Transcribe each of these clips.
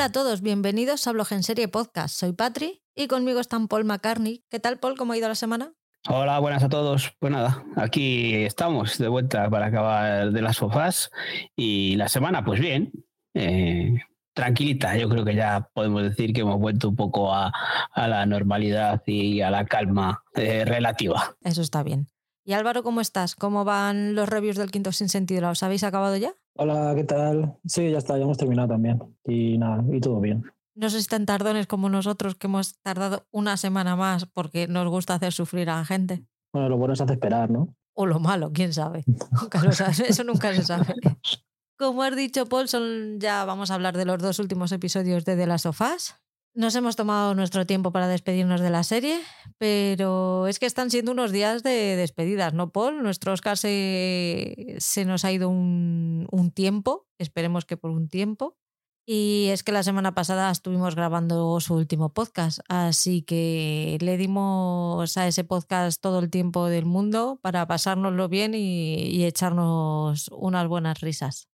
Hola a todos, bienvenidos a Blog en Serie Podcast. Soy Patri y conmigo están Paul McCartney. ¿Qué tal, Paul? ¿Cómo ha ido la semana? Hola, buenas a todos. Pues nada, aquí estamos de vuelta para acabar de las sofás y la semana, pues bien, eh, tranquilita. Yo creo que ya podemos decir que hemos vuelto un poco a, la normalidad y a la calma eh, relativa. Eso está bien. Y Álvaro, ¿cómo estás? ¿Cómo van los reviews del Quinto Sin Sentido? ¿Los habéis acabado ya? Hola, ¿qué tal? Sí, ya está, ya hemos terminado también. Y nada, y todo bien. No sé si están tardones como nosotros, que hemos tardado una semana más porque nos gusta hacer sufrir a la gente. Bueno, lo bueno es hacer esperar, ¿no? O lo malo, quién sabe. Nunca lo sabes. Eso nunca se sabe. Como has dicho, Paul, son, ya vamos a hablar de los dos últimos episodios de The Last of Us. Nos hemos tomado nuestro tiempo para despedirnos de la serie, pero es que están siendo unos días de despedidas, ¿no, Paul? Nuestro Oscar se, nos ha ido un tiempo, esperemos que por un tiempo. Y es que la semana pasada estuvimos grabando su último podcast, así que le dimos a ese podcast todo el tiempo del mundo para pasárnoslo bien y echarnos unas buenas risas.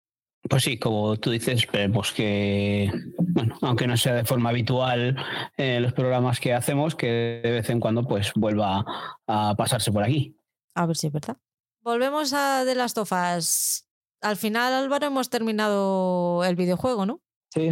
Pues sí, como tú dices, esperemos que, bueno, aunque no sea de forma habitual en los programas que hacemos, que de vez en cuando pues vuelva a pasarse por aquí. A ver si es verdad. Volvemos a de las tofas. Al final, Álvaro, hemos terminado el videojuego, ¿no? Sí,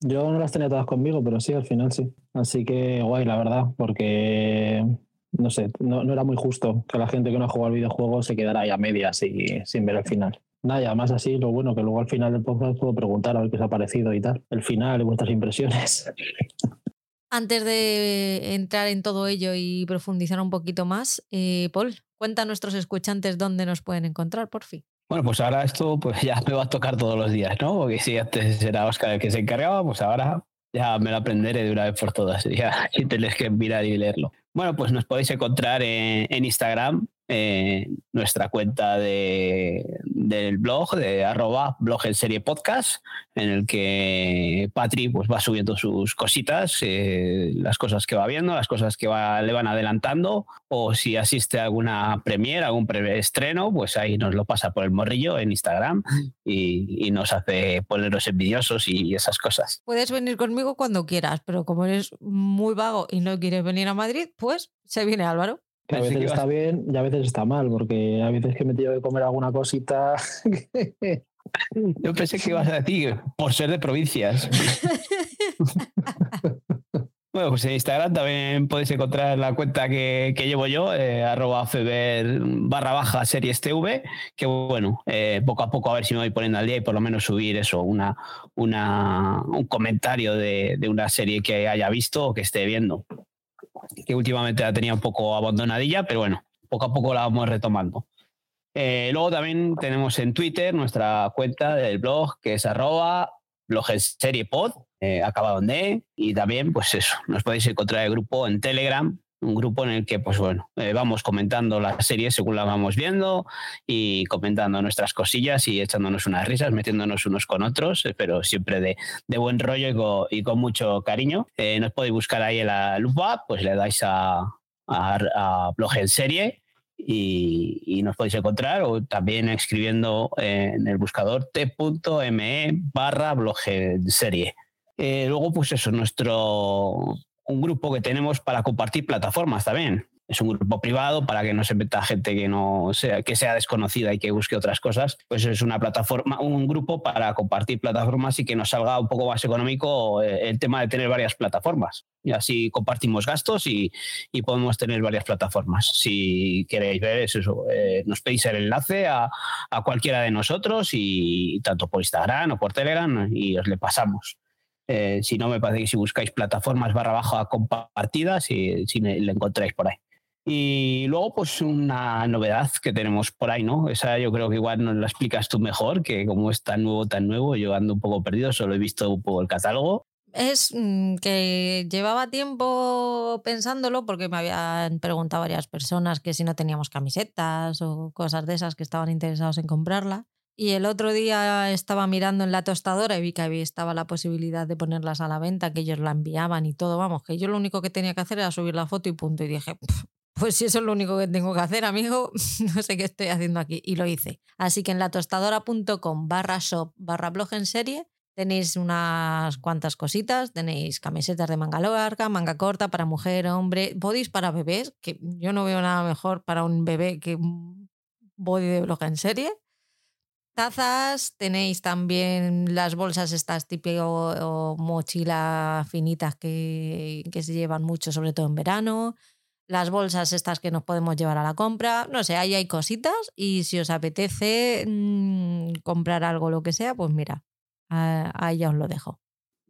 yo no las tenía todas conmigo, pero sí, al final sí. Así que guay, la verdad, porque no sé, no, era muy justo que la gente que no ha jugado al videojuego se quedara ahí a medias y sin ver el final. Nada, y además así, lo bueno que luego al final del podcast puedo preguntar a ver qué os ha parecido y tal. El final y vuestras impresiones. Antes de entrar en todo ello y profundizar un poquito más, eh, Paul, cuenta a nuestros escuchantes dónde nos pueden encontrar, por fin. Bueno, pues ahora esto pues ya me va a tocar todos los días, ¿no? Porque si antes era Oscar el que se encargaba, pues ahora ya me lo aprenderé de una vez por todas, ya sin tener que mirar y leerlo. Bueno, pues nos podéis encontrar en, Instagram, en nuestra cuenta de, del blog, de arroba blog en serie podcast, en el que Patri pues, va subiendo sus cositas, eh, las cosas que va viendo, las cosas que va, le van adelantando, o si asiste a alguna premiere, algún estreno, pues ahí nos lo pasa por el morrillo en Instagram y, y nos hace ponernos envidiosos y esas cosas. Puedes venir conmigo cuando quieras, pero como eres muy vago y no quieres venir a Madrid, pues se viene Álvaro. A veces está bien y a veces está mal, porque a veces que me tengo que comer alguna cosita. Yo pensé que ibas a decir por ser de provincias. Bueno, pues en Instagram también podéis encontrar la cuenta que, llevo yo, eh, arroba feber barra baja series TV, que bueno, eh, poco a poco a ver si me voy poniendo al día y por lo menos subir eso, una, una, un comentario de, de una serie que haya visto o que esté viendo que últimamente la tenía un poco abandonadilla, pero bueno, poco a poco la vamos retomando. Eh, luego también tenemos en Twitter nuestra cuenta del blog, que es arroba blog serie pod, eh, acabado en D, y también, pues eso, nos podéis encontrar el grupo en Telegram, un grupo en el que, pues bueno, eh, vamos comentando la serie según la vamos viendo y comentando nuestras cosillas y echándonos unas risas, metiéndonos unos con otros, eh, pero siempre de, buen rollo y con, mucho cariño. Eh, nos podéis buscar ahí en la lupa, pues le dais a, a, blog en serie y, nos podéis encontrar o también escribiendo en el buscador t.me barra blog serie. luego, pues eso, nuestro un grupo que tenemos para compartir plataformas también. Es un grupo privado para que no se meta gente que no sea, que sea desconocida y que busque otras cosas. Pues es una plataforma, un grupo para compartir plataformas y que nos salga un poco más económico eh, el tema de tener varias plataformas. Y así compartimos gastos y, podemos tener varias plataformas. Si queréis ver eso, eh, nos pedís el enlace a, a cualquiera de nosotros y tanto por Instagram o por Telegram y os le pasamos. Eh, si no, me parece que si buscáis plataformas barra baja compartidas, si, si la encontráis por ahí. Y luego, pues una novedad que tenemos por ahí, ¿no? Esa yo creo que igual nos la explicas tú mejor, que como es tan nuevo, tan nuevo, yo ando un poco perdido, solo he visto un poco el catálogo. Es mm, que llevaba tiempo pensándolo porque me habían preguntado varias personas que si no teníamos camisetas o cosas de esas que estaban interesados en comprarla. Y el otro día estaba mirando en la tostadora y vi que estaba la posibilidad de ponerlas a la venta, que ellos la enviaban y todo. Vamos, que yo lo único que tenía que hacer era subir la foto y punto. Y dije, pues si eso es lo único que tengo que hacer, amigo, no sé qué estoy haciendo aquí. Y lo hice. Así que en la tostadora.com barra shop barra blog en serie Tenéis unas cuantas cositas, tenéis camisetas de manga larga, manga corta para mujer, hombre, bodys para bebés, que yo no veo nada mejor para un bebé que un body de blog en serie. Tazas, tenéis también las bolsas estas típico o mochila finitas que, que se llevan mucho, sobre todo en verano. Las bolsas estas que nos podemos llevar a la compra. No sé, ahí hay cositas y si os apetece mm, comprar algo, lo que sea, pues mira, ah, ahí ya os lo dejo.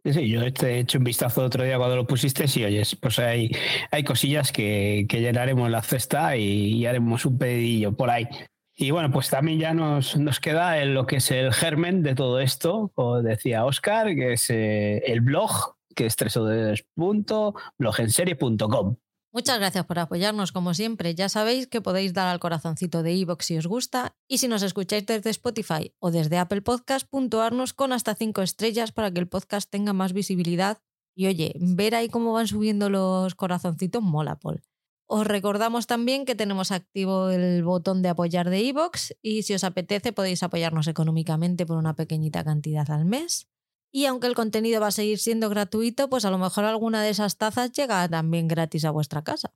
Sí, yo he hecho un vistazo otro día cuando lo pusiste y oyes, pues hay, hay cosillas que, que llenaremos la cesta y, y haremos un pedillo por ahí. Y bueno, pues también ya nos, nos queda lo que es el germen de todo esto, como decía Oscar, que es eh, el blog, que es www.blogenserie.com. Muchas gracias por apoyarnos como siempre. Ya sabéis que podéis dar al corazoncito de iVoox si os gusta y si nos escucháis desde Spotify o desde Apple Podcast, puntuarnos con hasta cinco estrellas para que el podcast tenga más visibilidad. Y oye, ver ahí cómo van subiendo los corazoncitos mola, Paul. Os recordamos también que tenemos activo el botón de apoyar de iVoox y si os apetece podéis apoyarnos económicamente por una pequeñita cantidad al mes. Y aunque el contenido va a seguir siendo gratuito, pues a lo mejor alguna de esas tazas llega también gratis a vuestra casa.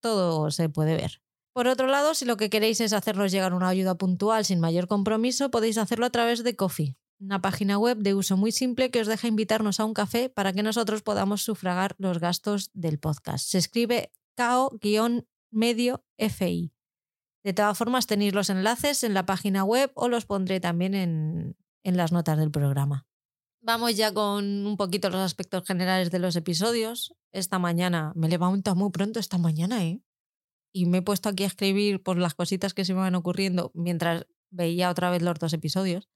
Todo se puede ver. Por otro lado, si lo que queréis es hacernos llegar una ayuda puntual sin mayor compromiso, podéis hacerlo a través de Coffee, una página web de uso muy simple que os deja invitarnos a un café para que nosotros podamos sufragar los gastos del podcast. Se escribe cao-medio FI. De todas formas, tenéis los enlaces en la página web o los pondré también en, en las notas del programa. Vamos ya con un poquito los aspectos generales de los episodios. Esta mañana me levanto muy pronto esta mañana, ¿eh? Y me he puesto aquí a escribir por las cositas que se me van ocurriendo mientras veía otra vez los dos episodios.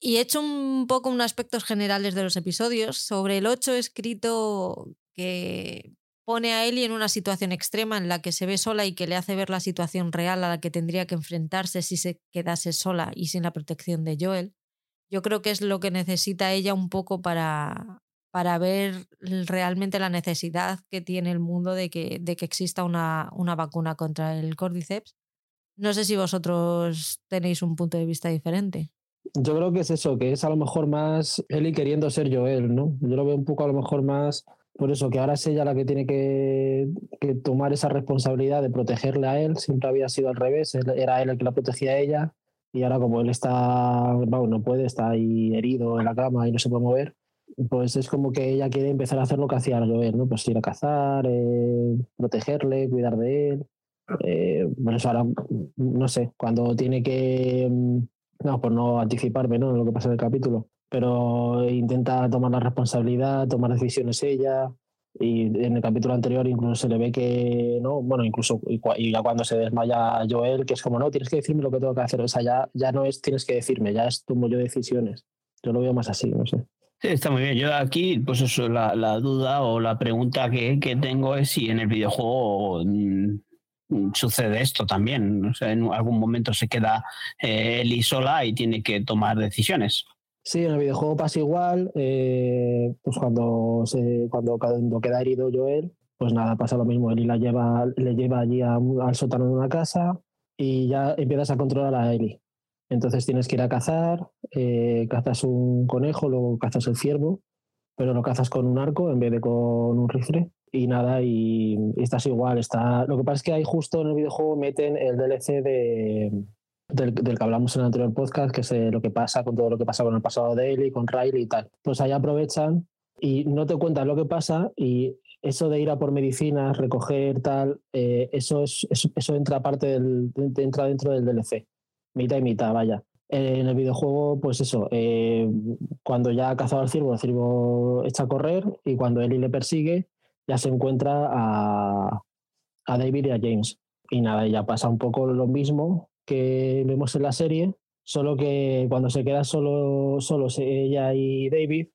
Y he hecho un poco unos aspectos generales de los episodios. Sobre el 8 he escrito que pone a Ellie en una situación extrema en la que se ve sola y que le hace ver la situación real a la que tendría que enfrentarse si se quedase sola y sin la protección de Joel. Yo creo que es lo que necesita ella un poco para, para ver realmente la necesidad que tiene el mundo de que, de que exista una, una vacuna contra el cordyceps. No sé si vosotros tenéis un punto de vista diferente. Yo creo que es eso, que es a lo mejor más Ellie queriendo ser Joel, ¿no? Yo lo veo un poco a lo mejor más por eso que ahora es ella la que tiene que, tomar esa responsabilidad de protegerle a él. Siempre había sido al revés, era él el que la protegía a ella. Y ahora como él está, no puede, está ahí herido en la cama y no se puede mover, pues es como que ella quiere empezar a hacer lo que hacía Joel, ¿no? Pues ir a cazar, eh, protegerle, cuidar de él. Eh, bueno, eso ahora, no sé, cuando tiene que, mm, no, por no anticiparme, ¿no? Lo que pasa en el capítulo, pero intenta tomar la responsabilidad, tomar decisiones ella. Y en el capítulo anterior incluso se le ve que, no, bueno, incluso y ya cuando se desmaya Joel, que es como, no, tienes que decirme lo que tengo que hacer. O sea, ya, ya no es tienes que decirme, ya es tomo yo decisiones. Yo lo veo más así, no sé. Sí, está muy bien. Yo aquí, pues eso, la, la duda o la pregunta que, que, tengo es si en el videojuego mm, sucede esto también. O sea, en algún momento se queda eh, Eli sola y tiene que tomar decisiones. Sí, en el videojuego pasa igual. Eh, pues cuando, se, cuando, cuando queda herido Joel, pues nada, pasa lo mismo. Eli la lleva, le lleva allí al sótano de una casa y ya empiezas a controlar a Eli. Entonces tienes que ir a cazar, eh, cazas un conejo, luego cazas el ciervo, pero lo cazas con un arco en vez de con un rifle. Y nada, y, y estás igual. Está... Lo que pasa es que ahí justo en el videojuego meten el DLC de, del, que hablamos en el anterior podcast, que es eh, lo que pasa con todo lo que pasa con el pasado de Ellie, con Riley y tal. Pues ahí aprovechan y no te cuentan lo que pasa y eso de ir a por medicinas, recoger tal, eh, eso, es, eso, entra parte del, entra dentro del DLC, mitad y mitad, vaya. en el videojuego, pues eso, eh, cuando ya ha cazado al ciervo, el ciervo echa a correr y cuando Ellie le persigue, ya se encuentra a, a David y a James. Y nada, ya pasa un poco lo mismo, que vemos en la serie, solo que cuando se queda solo, solo ella y David,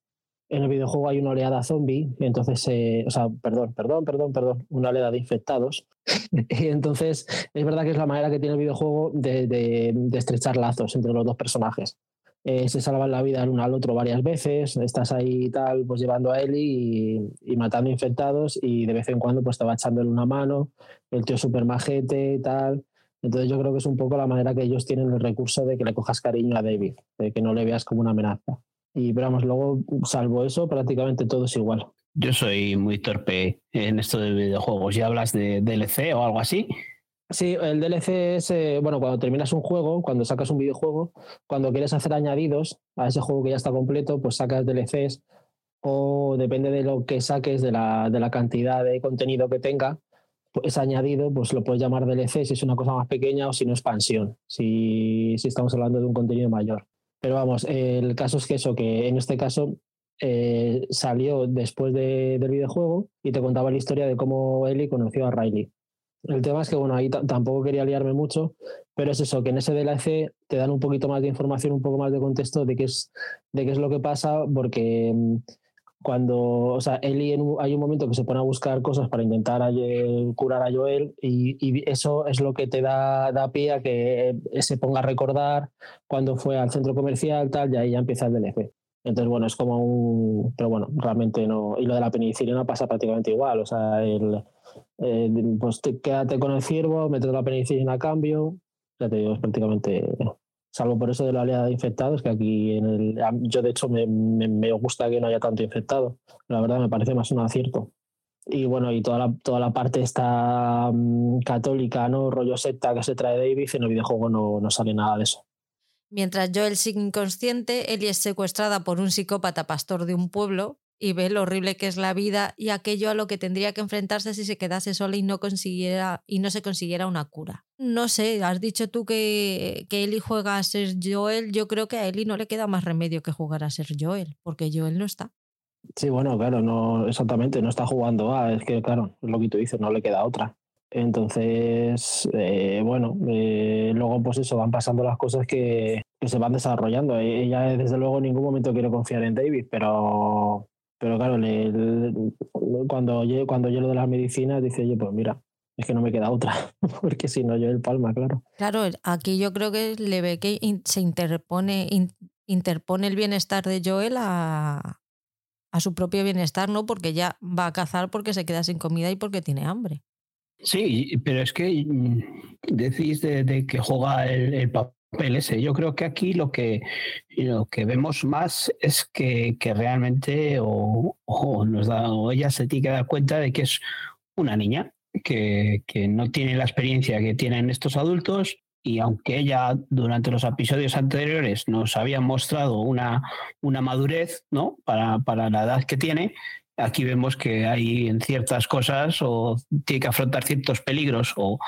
en el videojuego hay una oleada zombie, entonces, o sea, perdón, perdón, perdón, perdón, una oleada de infectados. y entonces es verdad que es la manera que tiene el videojuego de, de, estrechar lazos entre los dos personajes. Eh, se salvan la vida el uno al otro varias veces, estás ahí tal, pues llevando a Ellie y, y, matando infectados y de vez en cuando pues te va echándole una mano, el tío súper majete y tal. Entonces yo creo que es un poco la manera que ellos tienen el recurso de que le cojas cariño a David, de que no le veas como una amenaza. Y pero vamos, luego, salvo eso, prácticamente todo es igual. Yo soy muy torpe en esto de videojuegos. ¿Ya hablas de DLC o algo así? Sí, el DLC es, eh, bueno, cuando terminas un juego, cuando sacas un videojuego, cuando quieres hacer añadidos a ese juego que ya está completo, pues sacas DLCs o depende de lo que saques, de la, de la cantidad de contenido que tenga, pues añadido, pues lo puedes llamar DLC si es una cosa más pequeña o si no expansión, si, si estamos hablando de un contenido mayor. Pero vamos, el caso es que eso, que en este caso eh, salió después del videojuego y te contaba la historia de cómo Ellie conoció a Riley. El tema es que, bueno, ahí tampoco quería liarme mucho, pero es eso, que en ese DLC te dan un poquito más de información, un poco más de contexto de qué es, de qué es lo que pasa, porque mm, cuando, o sea, Ellie hay un momento que se pone a buscar cosas para intentar curar a Joel y, eso es lo que te da, da pie a que se ponga a recordar cuando fue al centro comercial, tal, y ahí ya empieza el DLC. Entonces, bueno, es como un... Pero bueno, realmente no... Y lo de la penicilina pasa prácticamente igual. O sea, el, pues quédate con el ciervo, metes la penicilina a cambio. Ya te digo, es prácticamente... Salvo por eso de la oleada de infectados, que aquí en el... Yo, de hecho, me, me, gusta que no haya tanto infectado. La verdad, me parece más un acierto. Y bueno, y toda la, toda la parte esta mm, católica, ¿no? Rollo secta que se trae David, en el videojuego no, no sale nada de eso. Mientras Joel sigue inconsciente, Ellie es secuestrada por un psicópata pastor de un pueblo y ve lo horrible que es la vida y aquello a lo que tendría que enfrentarse si se quedase sola y no consiguiera y no se consiguiera una cura. No sé, has dicho tú que, que Ellie juega a ser Joel, yo creo que a Ellie no le queda más remedio que jugar a ser Joel, porque Joel no está. Sí, bueno, claro, no exactamente, no está jugando a, es que claro, es lo que tú dices, no le queda otra. Entonces, eh, bueno, eh, luego pues eso, van pasando las cosas que, se van desarrollando. Ella desde luego en ningún momento quiere confiar en David, pero, pero claro, cuando, cuando yo lo de las medicinas dice, oye, pues mira, es que no me queda otra, porque si no yo el palma, claro. Claro, aquí yo creo que le ve que se interpone, interpone el bienestar de Joel a, a su propio bienestar, ¿no? Porque ya va a cazar porque se queda sin comida y porque tiene hambre. Sí, pero es que mm, decís de, que juega el, papel ese. Yo creo que aquí lo que, lo que vemos más es que, que realmente o, nos da, o ella se tiene que dar cuenta de que es una niña, que, que no tiene la experiencia que tienen estos adultos y aunque ella durante los episodios anteriores nos había mostrado una, una madurez ¿no? para, para la edad que tiene, aquí vemos que hay en ciertas cosas o tiene que afrontar ciertos peligros o,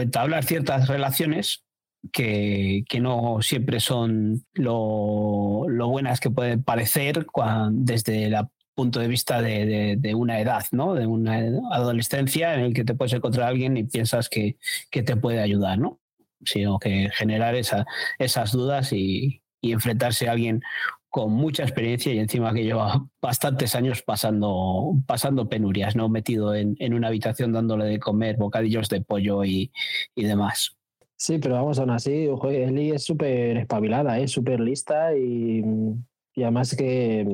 entablar ciertas relaciones que, no siempre son lo, buenas que pueden parecer desde el punto de vista de, una edad, ¿no? de una adolescencia en el que te puedes encontrar a alguien y piensas que, te puede ayudar, ¿no? sino que generar esas dudas y, y enfrentarse a alguien con mucha experiencia y encima que lleva bastantes años pasando, pasando penurias, ¿no? Metido en, una habitación dándole de comer bocadillos de pollo y, demás. Sí, pero vamos, aún así, Eli es súper espabilada, es ¿eh? súper lista y, además que,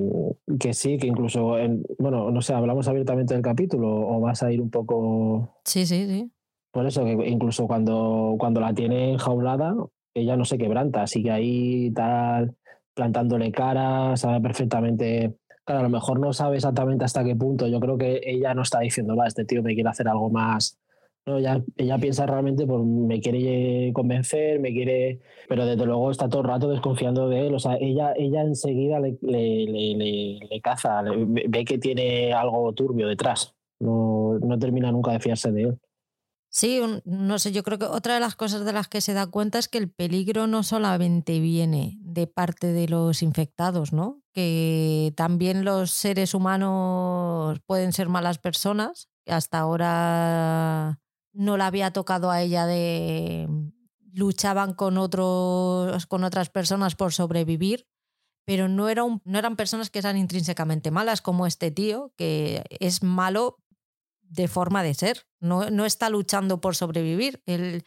que, sí, que incluso, bueno, no sé, hablamos abiertamente del capítulo o vas a ir un poco... Sí, sí, sí. Por eso que incluso cuando, cuando la tiene enjaulada, ella no se quebranta, así que ahí tal plantándole cara, sabe perfectamente. Claro, a lo mejor no sabe exactamente hasta qué punto. Yo creo que ella no está diciendo, va, este tío me quiere hacer algo más. No, ella, ella piensa realmente, pues me quiere convencer, me quiere. Pero desde luego está todo el rato desconfiando de él. O sea, ella, ella enseguida le, le, le, caza, ve que tiene algo turbio detrás. No, no termina nunca de fiarse de él. Sí, no sé, yo creo que otra de las cosas de las que se da cuenta es que el peligro no solamente viene de parte de los infectados, ¿no? Que también los seres humanos pueden ser malas personas. Hasta ahora no la había tocado a ella de luchaban con otros con otras personas por sobrevivir, pero no, era no eran personas que eran intrínsecamente malas como este tío, que es malo de forma de ser. No, no está luchando por sobrevivir. Él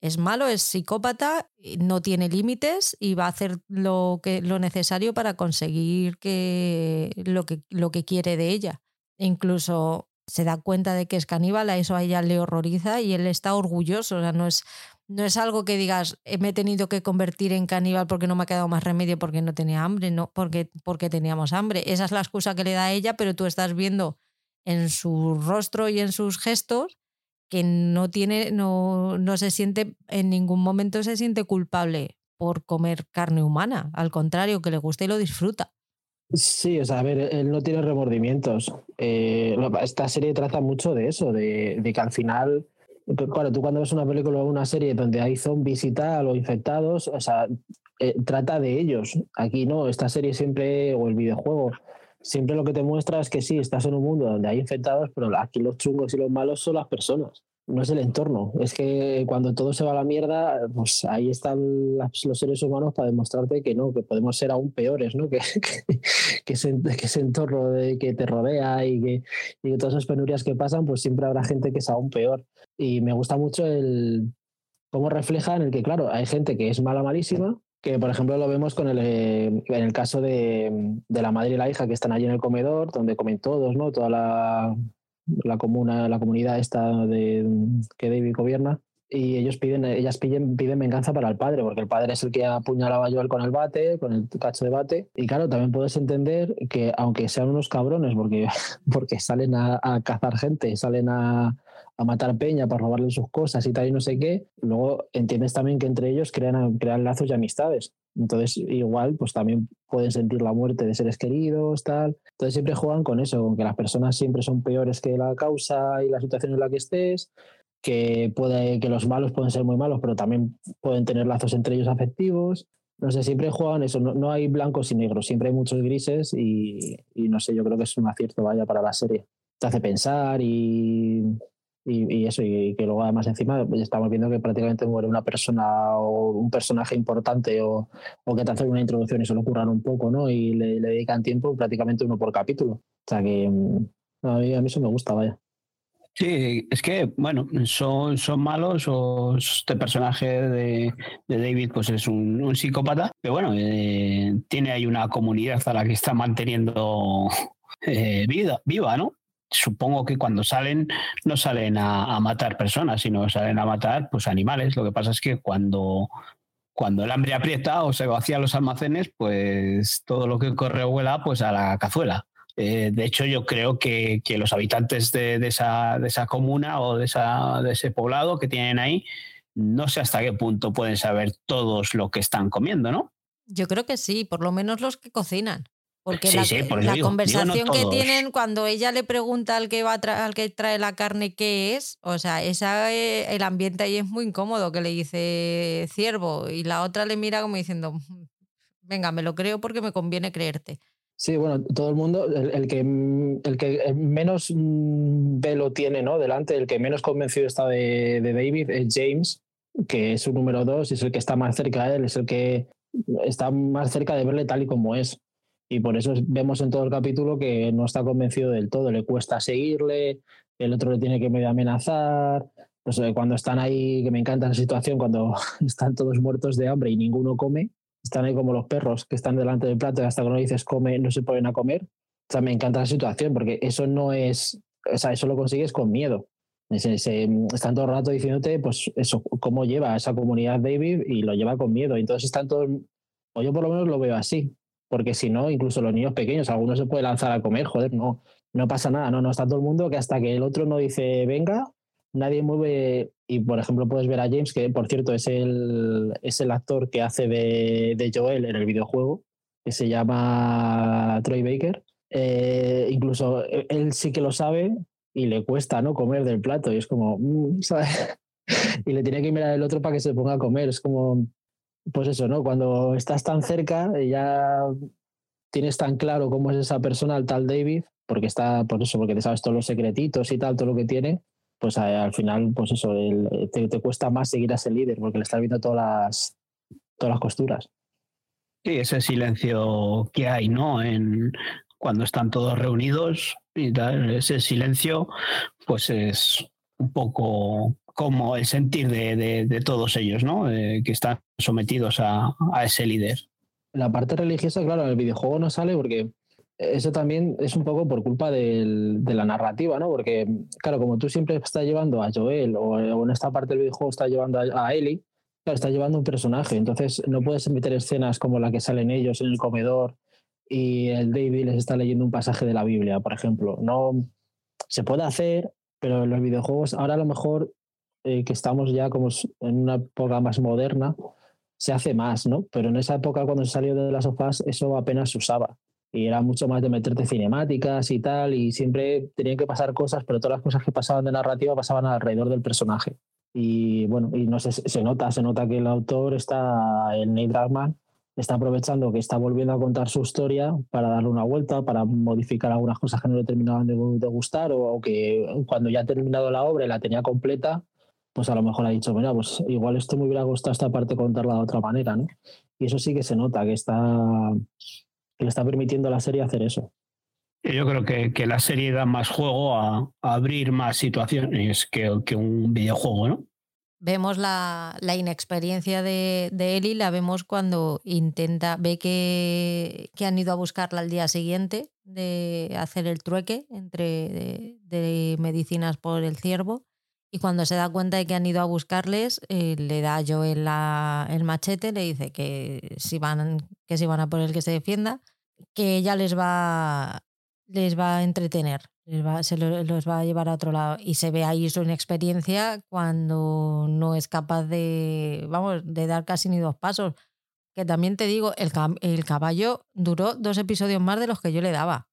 es malo, es psicópata, no tiene límites y va a hacer lo, que, lo necesario para conseguir que, lo, que, lo que quiere de ella. incluso se da cuenta de que es caníbal, a eso a ella le horroriza y él está orgulloso. O sea, no es, no es algo que digas, "Eh, me he tenido que convertir en caníbal porque no me ha quedado más remedio porque no tenía hambre, no, porque, porque teníamos hambre. Esa es la excusa que le da a ella, pero tú estás viendo en su rostro y en sus gestos que no tiene, no, no se siente, en ningún momento se siente culpable por comer carne humana. Al contrario, que le gusta y lo disfruta. Sí, o sea, a ver, él no tiene remordimientos. Eh, esta serie trata mucho de eso, de, de que al final, claro, tú cuando ves una película o una serie donde hay zombies y tal, o infectados, o sea, eh, trata de ellos. Aquí no, esta serie siempre, o el videojuego, siempre lo que te muestra es que sí, estás en un mundo donde hay infectados, pero aquí los chungos y los malos son las personas. No es el entorno, es que cuando todo se va a la mierda, pues ahí están los seres humanos para demostrarte que no, que podemos ser aún peores, ¿no? Que, que, que ese, que ese entorno de, que te rodea y que, y todas esas penurias que pasan, pues siempre habrá gente que es aún peor. Y me gusta mucho el cómo refleja en el que, claro, hay gente que es mala, malísima, que por ejemplo lo vemos con el, eh, en el caso de, de la madre y la hija que están allí en el comedor, donde comen todos, ¿no? Toda la, la comuna, la comunidad esta de, que David gobierna. Y ellos piden, ellas piden, piden venganza para el padre, porque el padre es el que apuñalaba a Joel con el bate, con el cacho de bate. Y claro, también puedes entender que aunque sean unos cabrones, porque, porque salen a, a cazar gente, salen a, a matar peña para robarle sus cosas y tal y no sé qué, luego entiendes también que entre ellos crean, crean lazos y amistades. Entonces, igual, pues también pueden sentir la muerte de seres queridos, tal. Entonces siempre juegan con eso, con que las personas siempre son peores que la causa y la situación en la que estés, que, puede, que los malos pueden ser muy malos, pero también pueden tener lazos entre ellos afectivos. No sé, siempre juegan eso, no, no hay blancos y negros, siempre hay muchos grises y, y no sé, yo creo que es un acierto, vaya, para la serie. Te hace pensar y, y, y eso, y que luego además encima estamos viendo que prácticamente muere una persona o un personaje importante o, o que te hacen una introducción y se lo curran un poco, ¿no? Y le, dedican tiempo prácticamente uno por capítulo. O sea que mm, a mí, a mí eso me gusta, vaya. Sí, es que, bueno, son, son malos o este personaje de, David pues es un, un psicópata, pero bueno, eh, tiene ahí una comunidad a la que está manteniendo eh, vida, viva, ¿no? Supongo que cuando salen no salen a, matar personas, sino salen a matar pues animales. Lo que pasa es que cuando, cuando el hambre aprieta o se vacían los almacenes, pues todo lo que corre vuela pues a la cazuela. Eh, de hecho, yo creo que, que los habitantes de, de, esa, de, esa, comuna o de, esa, de ese poblado que tienen ahí, no sé hasta qué punto pueden saber todos lo que están comiendo, ¿no? Yo creo que sí, por lo menos los que cocinan. Porque sí, la, sí, por la digo, conversación digo no que tienen cuando ella le pregunta al que va al que trae la carne qué es, o sea, esa, eh, el ambiente ahí es muy incómodo, que le dice ciervo y la otra le mira como diciendo, "Mm, venga, me lo creo porque me conviene creerte. Sí, bueno, todo el mundo, el, el, que, el que menos mm, velo tiene ¿no? delante, el que menos convencido está de, de David es James, que es su número dos, es el que está más cerca de él, es el que está más cerca de verle tal y como es. Y por eso vemos en todo el capítulo que no está convencido del todo, le cuesta seguirle, el otro le tiene que medio amenazar. Pues cuando están ahí, que me encanta la situación, cuando están todos muertos de hambre y ninguno come, están ahí como los perros que están delante del plato y hasta que no dices come, no se ponen a comer. O sea, me encanta la situación porque eso no es, o sea, eso lo consigues con miedo. Se, se, están todo el rato diciéndote, pues eso, cómo lleva a esa comunidad David y lo lleva con miedo. Entonces están todos, o yo por lo menos lo veo así, porque si no, incluso los niños pequeños, algunos se puede lanzar a comer, joder, no, no pasa nada, no, no, está todo el mundo que hasta que el otro no dice venga, nadie mueve. Y por ejemplo, puedes ver a James, que por cierto es el, es el actor que hace de, de Joel en el videojuego, que se llama Troy Baker. Eh, incluso él sí que lo sabe y le cuesta no comer del plato, y es como, mm, ¿sabes? y le tiene que mirar el otro para que se ponga a comer. Es como, pues eso, ¿no? Cuando estás tan cerca, ya tienes tan claro cómo es esa persona, el tal David, porque está, por eso, porque te sabes todos los secretitos y tal, todo lo que tiene, pues al final, pues eso, el, te, te, cuesta más seguir a ese líder, porque le estás viendo todas las, todas las costuras. Sí, ese silencio que hay, ¿no? En, cuando están todos reunidos y tal, ese silencio, pues es un poco como el sentir de, de, de todos ellos, ¿no? Eh, que están sometidos a, a, ese líder. La parte religiosa, claro, el videojuego no sale porque eso también es un poco por culpa del, de la narrativa, ¿no? Porque, claro, como tú siempre estás llevando a Joel o, en esta parte del videojuego estás llevando a, a Ellie, claro, estás llevando un personaje, entonces no puedes meter escenas como la que salen ellos en el comedor y el David les está leyendo un pasaje de la Biblia, por ejemplo. No se puede hacer, pero en los videojuegos ahora a lo mejor eh, que estamos ya como en una época más moderna, se hace más, ¿no? Pero en esa época cuando se salió de las sofás eso apenas se usaba y era mucho más de meterte cinemáticas y tal, y siempre tenían que pasar cosas, pero todas las cosas que pasaban de narrativa pasaban alrededor del personaje. Y bueno, y no sé, se nota, se nota que el autor está, el Neil Druckmann, está aprovechando que está volviendo a contar su historia para darle una vuelta, para modificar algunas cosas que no le terminaban de, gustar, o, que cuando ya ha terminado la obra y la tenía completa, pues a lo mejor ha dicho, mira, pues igual esto me hubiera gustado esta parte contarla de otra manera, ¿no? Y eso sí que se nota, que está que le está permitiendo a la serie hacer eso. Yo creo que, que la serie da más juego a, abrir más situaciones que, que, un videojuego, ¿no? Vemos la, la inexperiencia de, de, Ellie, la vemos cuando intenta, ve que, que, han ido a buscarla al día siguiente de hacer el trueque entre de, de medicinas por el ciervo y cuando se da cuenta de que han ido a buscarles, eh, le da yo el, machete, le dice que si van, que si van a por el que se defienda, que ella les va, les va a entretener, les se los va a llevar a otro lado. Y se ve ahí su inexperiencia cuando no es capaz de, vamos, de dar casi ni dos pasos. Que también te digo, el, el caballo duró dos episodios más de los que yo le daba.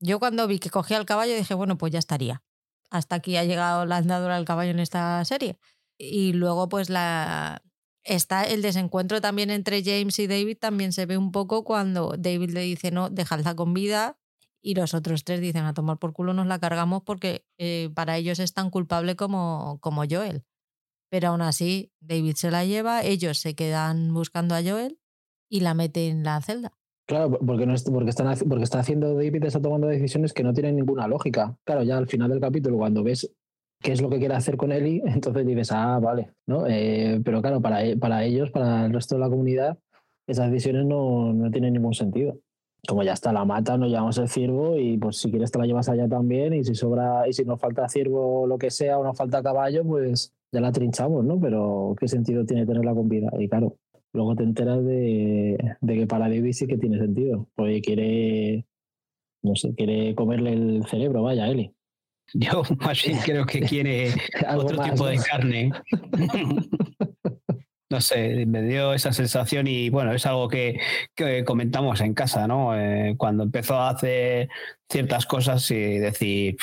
Yo cuando vi que cogía el caballo dije, bueno, pues ya estaría hasta aquí ha llegado la andadura del caballo en esta serie. Y luego, pues la. Está el desencuentro también entre James y David, también se ve un poco cuando David le dice no, dejadla con vida, y los otros tres dicen a tomar por culo nos la cargamos porque eh, para ellos es tan culpable como, como Joel. Pero aún así, David se la lleva, ellos se quedan buscando a Joel y la meten en la celda. Claro, porque, no es, porque, están, porque está haciendo David, está tomando decisiones que no tienen ninguna lógica. Claro, ya al final del capítulo, cuando ves qué es lo que quiere hacer con Eli, entonces dices, ah, vale, ¿no? Eh, pero claro, para, e, para ellos, para el resto de la comunidad, esas decisiones no, no tienen ningún sentido. Como ya está, la mata, nos llevamos el ciervo y pues si quieres te la llevas allá también y si sobra, y si nos falta ciervo o lo que sea o nos falta caballo, pues ya la trinchamos, ¿no? Pero ¿qué sentido tiene tenerla con vida? Y claro, luego te enteras de, que para David sí que tiene sentido, porque quiere, no sé, quiere comerle el cerebro, vaya, Eli. Yo más bien creo que quiere otro tipo de carne. no sé, me dio esa sensación y bueno, es algo que, comentamos en casa, ¿no? Eh, cuando empezó a hacer ciertas cosas y decir,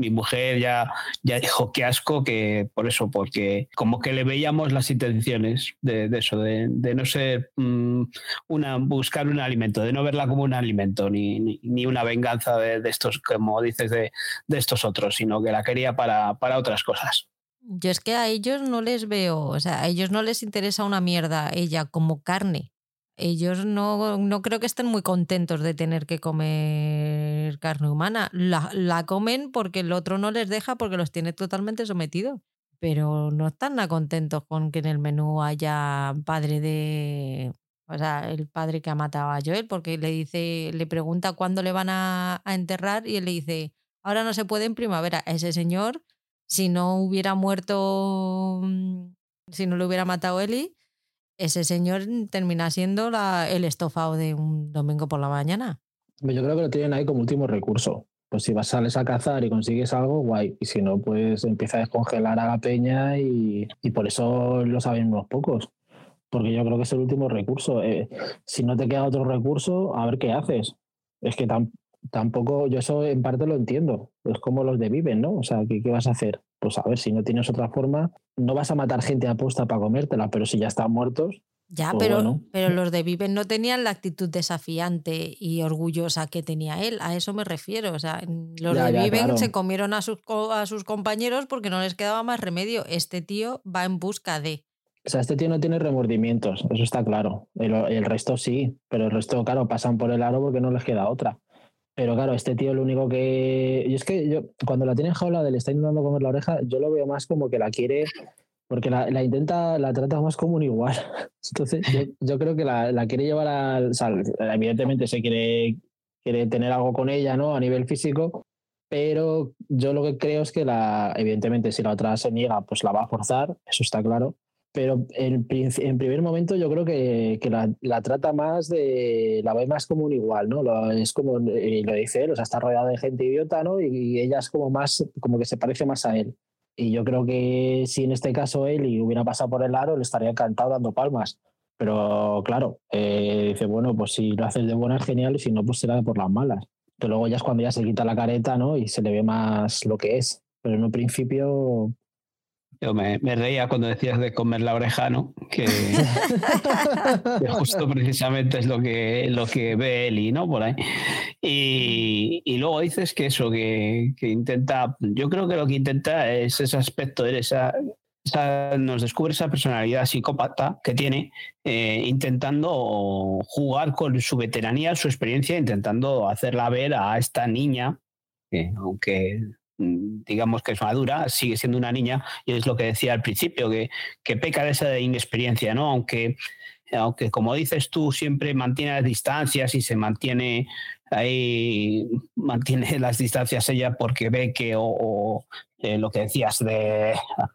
mi mujer ya, ya dijo que asco, que por eso, porque como que le veíamos las intenciones de, eso, de, no ser mm, una, buscar un alimento, de no verla como un alimento, ni, ni, una venganza de, estos, como dices, de, estos otros, sino que la quería para, para otras cosas. Yo es que a ellos no les veo, o sea, a ellos no les interesa una mierda ella como carne ellos no, no, creo que estén muy contentos de tener que comer carne humana. La, la, comen porque el otro no les deja porque los tiene totalmente sometidos. Pero no están nada contentos con que en el menú haya padre de. O sea, el padre que ha matado a Joel, porque le dice, le pregunta cuándo le van a, enterrar y él le dice, ahora no se puede en primavera. Ese señor, si no hubiera muerto, mm, si no lo hubiera matado Eli, ese señor termina siendo el estofado de un domingo por la mañana. Yo creo que lo tienen ahí como último recurso. Pues si vas, sales a cazar y consigues algo, guay. Y si no, pues empieza a descongelar a la peña y, por eso lo saben unos pocos. Porque yo creo que es el último recurso. Eh, si no te queda otro recurso, a ver qué haces. Es que tampoco, yo eso en parte lo entiendo. Es como los de Viven, ¿no? O sea, ¿qué, ¿qué vas a hacer? Pues a ver, si no tienes otra forma, no vas a matar gente a posta para comértela, pero si ya están muertos. Ya, pues pero, pero los de Viven no tenían la actitud desafiante y orgullosa que tenía él. A eso me refiero. O sea, los de Viven se comieron a sus, a sus compañeros porque no les quedaba más remedio. Este tío va en busca de. O sea, este tío no tiene remordimientos, eso está claro. El, el resto sí, pero el resto, claro, pasan por el aro porque no les queda otra. Pero claro, este tío lo único que. Y es que yo, cuando la tiene en jaula le está intentando comer la oreja, yo lo veo más como que la quiere. Porque la, intenta, la trata más como un igual. Entonces, yo, creo que la, la, quiere llevar al. O evidentemente se quiere quiere tener algo con ella, ¿no? A nivel físico, pero yo lo que creo es que la, evidentemente si la otra se niega, pues la va a forzar, eso está claro. Pero en, en primer momento yo creo que, que la, la, trata más de, la ve más como un igual, ¿no? Lo, es como, y lo dice él, o sea, está rodeada de gente idiota, ¿no? Y, y, ella es como más, como que se parece más a él. Y yo creo que si en este caso él y hubiera pasado por el aro, le estaría encantado dando palmas. Pero claro, eh, dice, bueno, pues si lo haces de buenas, genial, y si no, pues será por las malas que luego ya es cuando ya se quita la careta, ¿no? Y se le ve más lo que es. Pero en un principio. Yo me, me reía cuando decías de comer la oreja, ¿no? Que, que, justo precisamente es lo que, lo que ve Eli, ¿no? Por ahí. Y, y luego dices que eso, que, que, intenta. Yo creo que lo que intenta es ese aspecto, esa, esa, nos descubre esa personalidad psicópata que tiene, eh, intentando jugar con su veteranía, su experiencia, intentando hacerla ver a esta niña, que aunque digamos que es madura, sigue siendo una niña, y es lo que decía al principio, que, que peca de esa inexperiencia, ¿no? Aunque, aunque como dices tú, siempre mantiene las distancias y se mantiene ahí mantiene las distancias ella porque ve que, o, eh, lo que decías de,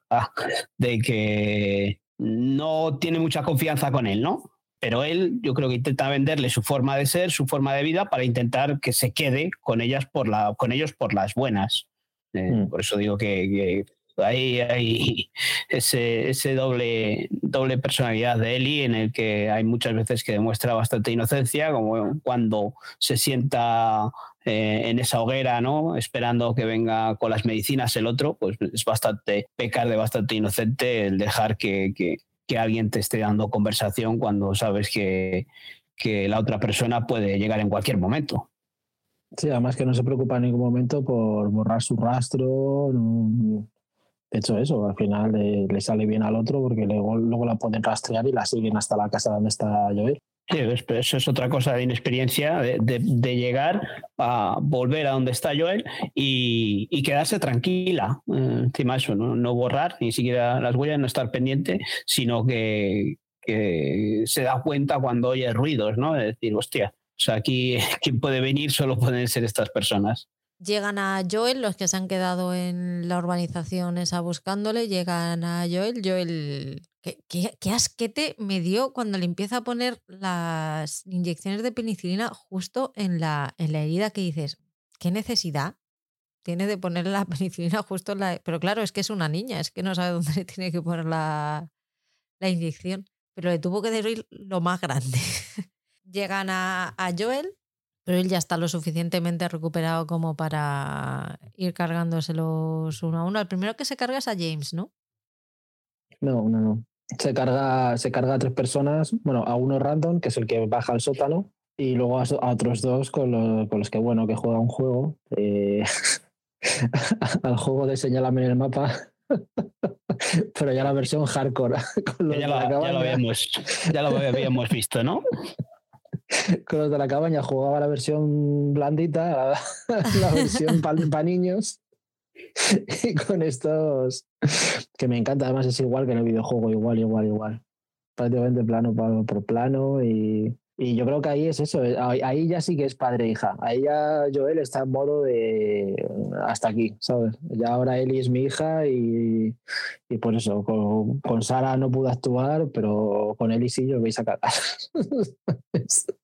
de que no tiene mucha confianza con él, ¿no? Pero él, yo creo que intenta venderle su forma de ser, su forma de vida, para intentar que se quede con ellas por la, con ellos por las buenas. Eh, mm. Por eso digo que, que ahí hay ese, ese doble, doble personalidad de Eli en el que hay muchas veces que demuestra bastante inocencia, como cuando se sienta eh, en esa hoguera, ¿no? Esperando que venga con las medicinas el otro, pues es bastante pecar de bastante inocente el dejar que, que, que alguien te esté dando conversación cuando sabes que, que la otra persona puede llegar en cualquier momento. Sí, además que no se preocupa en ningún momento por borrar su rastro, no, de hecho, eso, al final le, le, sale bien al otro porque luego, luego la pueden rastrear y la siguen hasta la casa donde está Joel. Sí, eso es otra cosa de inexperiencia, de, de, de, llegar a volver a donde está Joel y, y quedarse tranquila. Eh, encima eso, ¿no? no, borrar ni siquiera las huellas, no estar pendiente, sino que, que, se da cuenta cuando oye ruidos, ¿no? De decir, hostia, o sea, aquí quien puede venir solo pueden ser estas personas. Llegan a Joel, los que se han quedado en la urbanización esa buscándole, llegan a Joel. Joel, ¿qué, qué, qué asquete me dio cuando le empieza a poner las inyecciones de penicilina justo en la, en la herida que dices, ¿qué necesidad tiene de poner la penicilina justo en la... Pero claro, es que es una niña, es que no sabe dónde le tiene que poner la, la inyección. Pero le tuvo que decir lo más grande. Llegan a, a Joel, pero él ya está lo suficientemente recuperado como para ir cargándoselos uno a uno. El primero que se carga es a James, ¿no? No, no, no. Se carga, se carga a tres personas, bueno, a uno random, que es el que baja al sótano, y luego a, a otros dos con los, con los, que, bueno, que juega un juego. Eh, al juego de señalame en el mapa. Pero ya la versión hardcore. Con ya, lo, ya, lo habíamos, ya lo habíamos visto, ¿no? con los de la cabaña jugaba la versión blandita, la, versión para pa niños. Y con estos, que me encanta, además es igual que en el videojuego, igual, igual, igual. Prácticamente plano por plano y, y yo creo que ahí es eso, ahí ya sí que es padre e hija. Ahí ya Joel está en modo de hasta aquí, ¿sabes? Ya ahora Eli es mi hija y, y por eso, con, con, Sara no pude actuar, pero con Eli sí yo vais a cagar.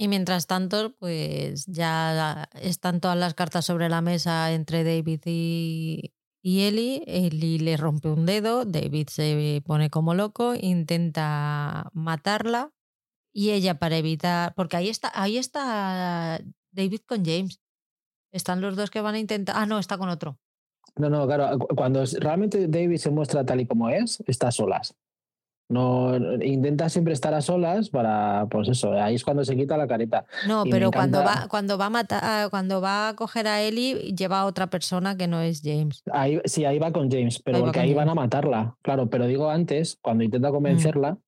Y mientras tanto, pues ya están todas las cartas sobre la mesa entre David y, y Eli. Eli le rompe un dedo, David se pone como loco, intenta matarla y ella para evitar, porque ahí está, ahí está David con James. Están los dos que van a intentar. Ah, no, está con otro. No, no, claro. Cuando realmente David se muestra tal y como es, está a solas. No, intenta siempre estar a solas para, pues eso, ahí es cuando se quita la careta. No, y pero cuando va, cuando va a matar, ah, cuando va a coger a Ellie, lleva a otra persona que no es James. Ahí, sí, ahí va con James, pero ahí porque ahí James. van a matarla. Claro, pero digo antes, cuando intenta convencerla mm.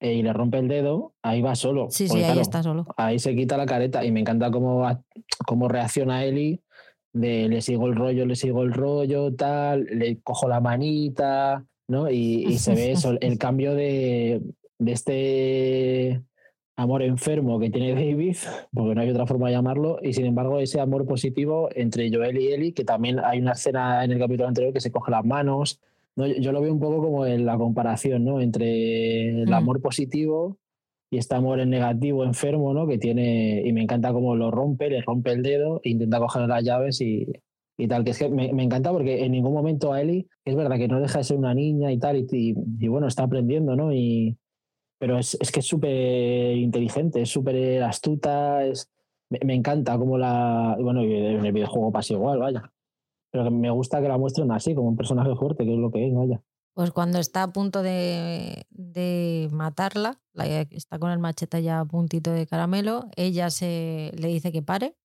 Eh, y le rompe el dedo, ahí va solo. Sí, sí, ahí claro, está solo. Ahí se quita la careta y me encanta cómo, cómo reacciona Ellie de le sigo el rollo, le sigo el rollo, tal, le cojo la manita, ¿no? Y, y se ve eso, el cambio de, de, este amor enfermo que tiene David, porque no hay otra forma de llamarlo, y sin embargo ese amor positivo entre Joel y Ellie, que también hay una escena en el capítulo anterior que se coge las manos. ¿No? Yo lo veo un poco como en la comparación ¿no? entre el Mm. amor positivo y este amor en negativo, enfermo, ¿no? que tiene, y me encanta cómo lo rompe, le rompe el dedo, e intenta coger las llaves y, y tal, que es que me, me encanta porque en ningún momento a Ellie, es verdad que no deja de ser una niña y tal, y, y- y bueno, está aprendiendo, ¿no? Y, pero es, es que es súper inteligente, es súper astuta, es, me, me encanta cómo la... Bueno, en el videojuego pasa igual, vaya. Pero me gusta que la muestren así, como un personaje fuerte, que es lo que es, vaya. Pues cuando está a punto de, de matarla, la- está con el machete ya a puntito de caramelo, ella se le dice que pare,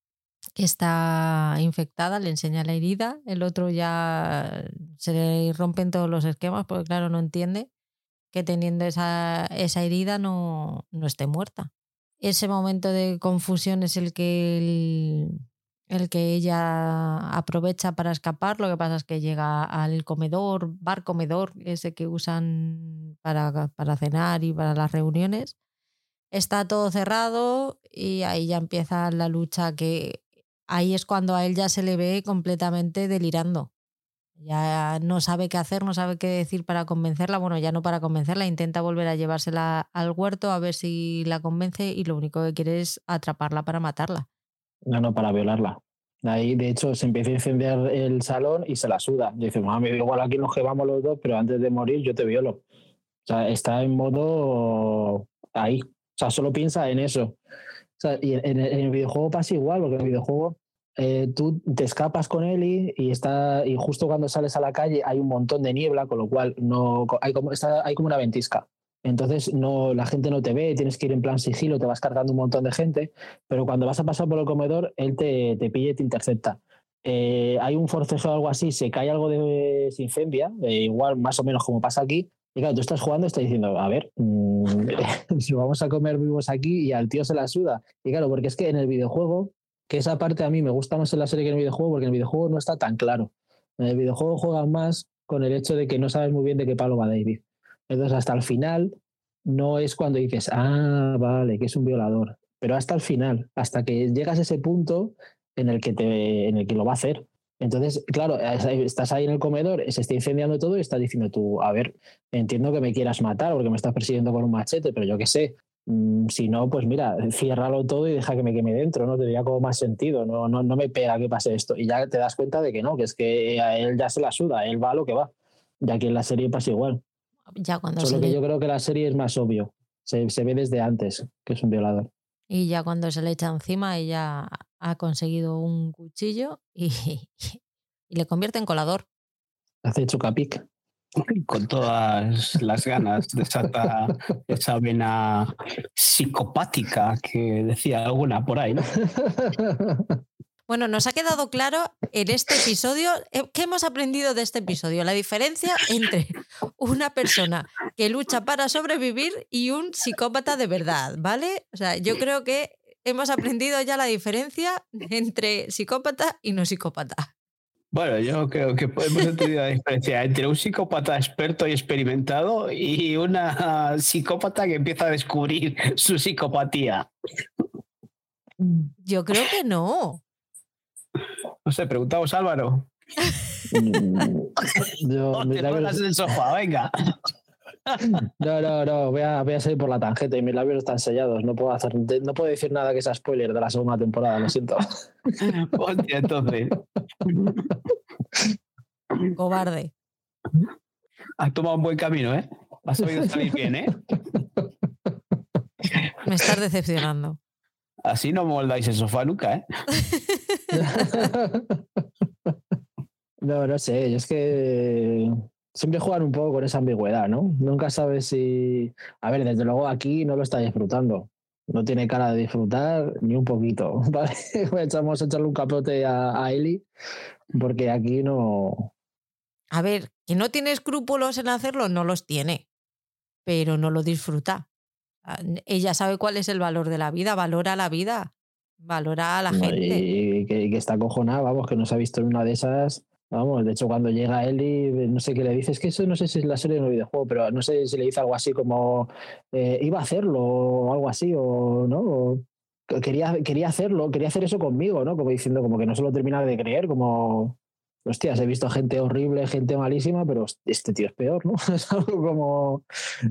que está infectada, le enseña la herida, el otro ya se le rompen todos los esquemas porque claro, no entiende que teniendo esa, esa herida no, no esté muerta. Ese momento de confusión es el que el, el que ella aprovecha para escapar. Lo que pasa es que llega al comedor, bar comedor, ese que usan para, para cenar y para las reuniones. Está todo cerrado y ahí ya empieza la lucha que ahí es cuando a él ya se le ve completamente delirando. Ya no sabe qué hacer, no sabe qué decir para convencerla. Bueno, ya no para convencerla, intenta volver a llevársela al huerto a ver si la convence y lo único que quiere es atraparla para matarla. No, no, para violarla. Ahí, de hecho, se empieza a incendiar el salón y se la suda. Dice, mami, igual aquí nos llevamos los dos, pero antes de morir yo te violo. O sea, está en modo ahí. O sea, solo piensa en eso. O sea, y en, en el videojuego pasa igual, porque en el videojuego eh, tú te escapas con Ellie y está y justo cuando sales a la calle hay un montón de niebla, con lo cual no hay como, está, hay como una ventisca. Entonces no, la gente no te ve, tienes que ir en plan sigilo, te vas cargando un montón de gente, pero cuando vas a pasar por el comedor, él te, te pilla y te intercepta. Eh, hay un forcejo o algo así, se cae algo de se incendia, eh, igual más o menos como pasa aquí, y claro, tú estás jugando y estás diciendo, a ver, mmm, vamos a comer vivos aquí y al tío se la suda. Y claro, porque es que en el videojuego, que esa parte a mí me gusta más en la serie que en el videojuego, porque en el videojuego no está tan claro. En el videojuego juegan más con el hecho de que no sabes muy bien de qué palo va David. Entonces, hasta el final no es cuando dices, ah, vale, que es un violador. Pero hasta el final, hasta que llegas a ese punto en el que, te, en el que lo va a hacer. Entonces, claro, estás ahí en el comedor, se está incendiando todo y estás diciendo tú, a ver, entiendo que me quieras matar porque me estás persiguiendo con un machete, pero yo qué sé. Mm, si no, pues mira, ciérralo todo y deja que me queme dentro, ¿no? Tendría como más sentido, no, no, no me pega que pase esto. Y ya te das cuenta de que no, que es que a él ya se la suda, él va a lo que va. Y aquí en la serie pasa igual. Ya cuando Solo se que le- yo creo que la serie es más obvio. Se, se ve desde antes que es un violador. Y ya cuando se le echa encima, ella ha conseguido un cuchillo y, y le convierte en colador. Hace chocapic. Con todas las ganas desata esa vena psicopática que decía alguna por ahí, ¿no? Bueno, nos ha quedado claro en este episodio, eh, ¿qué hemos aprendido de este episodio? La diferencia entre una persona que lucha para sobrevivir y un psicópata de verdad, ¿vale? O sea, yo creo que hemos aprendido ya la diferencia entre psicópata y no psicópata. Bueno, yo creo que hemos entendido la diferencia entre un psicópata experto y experimentado y una psicópata que empieza a descubrir su psicopatía. Yo creo que no. No sé, preguntamos a Álvaro. Yo, No, mis te labios- pones en el sofá, venga. no, no, no, voy a, voy a salir por la tangente y mis labios están sellados. No puedo, hacer, no puedo decir nada que sea spoiler de la segunda temporada, lo siento. Hostia, entonces, Cobarde. has tomado un buen camino, ¿eh? Has sabido salir bien, ¿eh? Me estás decepcionando. Así no moldáis el sofá nunca, ¿eh? No, no sé, es que siempre juegan un poco con esa ambigüedad, ¿no? Nunca sabes si... A ver, desde luego aquí no lo está disfrutando. No tiene cara de disfrutar ni un poquito, ¿vale? Vamos a echarle un capote a, a Eli porque aquí no... A ver, que no tiene escrúpulos en hacerlo, no los tiene, pero no lo disfruta. Ah, Ella sabe cuál es el valor de la vida, valora la vida, valora a la no, gente. y, que, y que está acojonada, vamos, que no se ha visto en una de esas Vamos, de hecho, cuando llega Eli, no sé qué le dice, es que eso no sé si es la serie de un videojuego, pero no sé si le dice algo así como eh, iba a hacerlo o algo así, o no, quería, quería hacerlo, quería hacer eso conmigo, ¿no? Como diciendo, como que no se lo terminaba de creer, como, hostias, he visto gente horrible, gente malísima, pero este tío es peor, ¿no? Es algo como,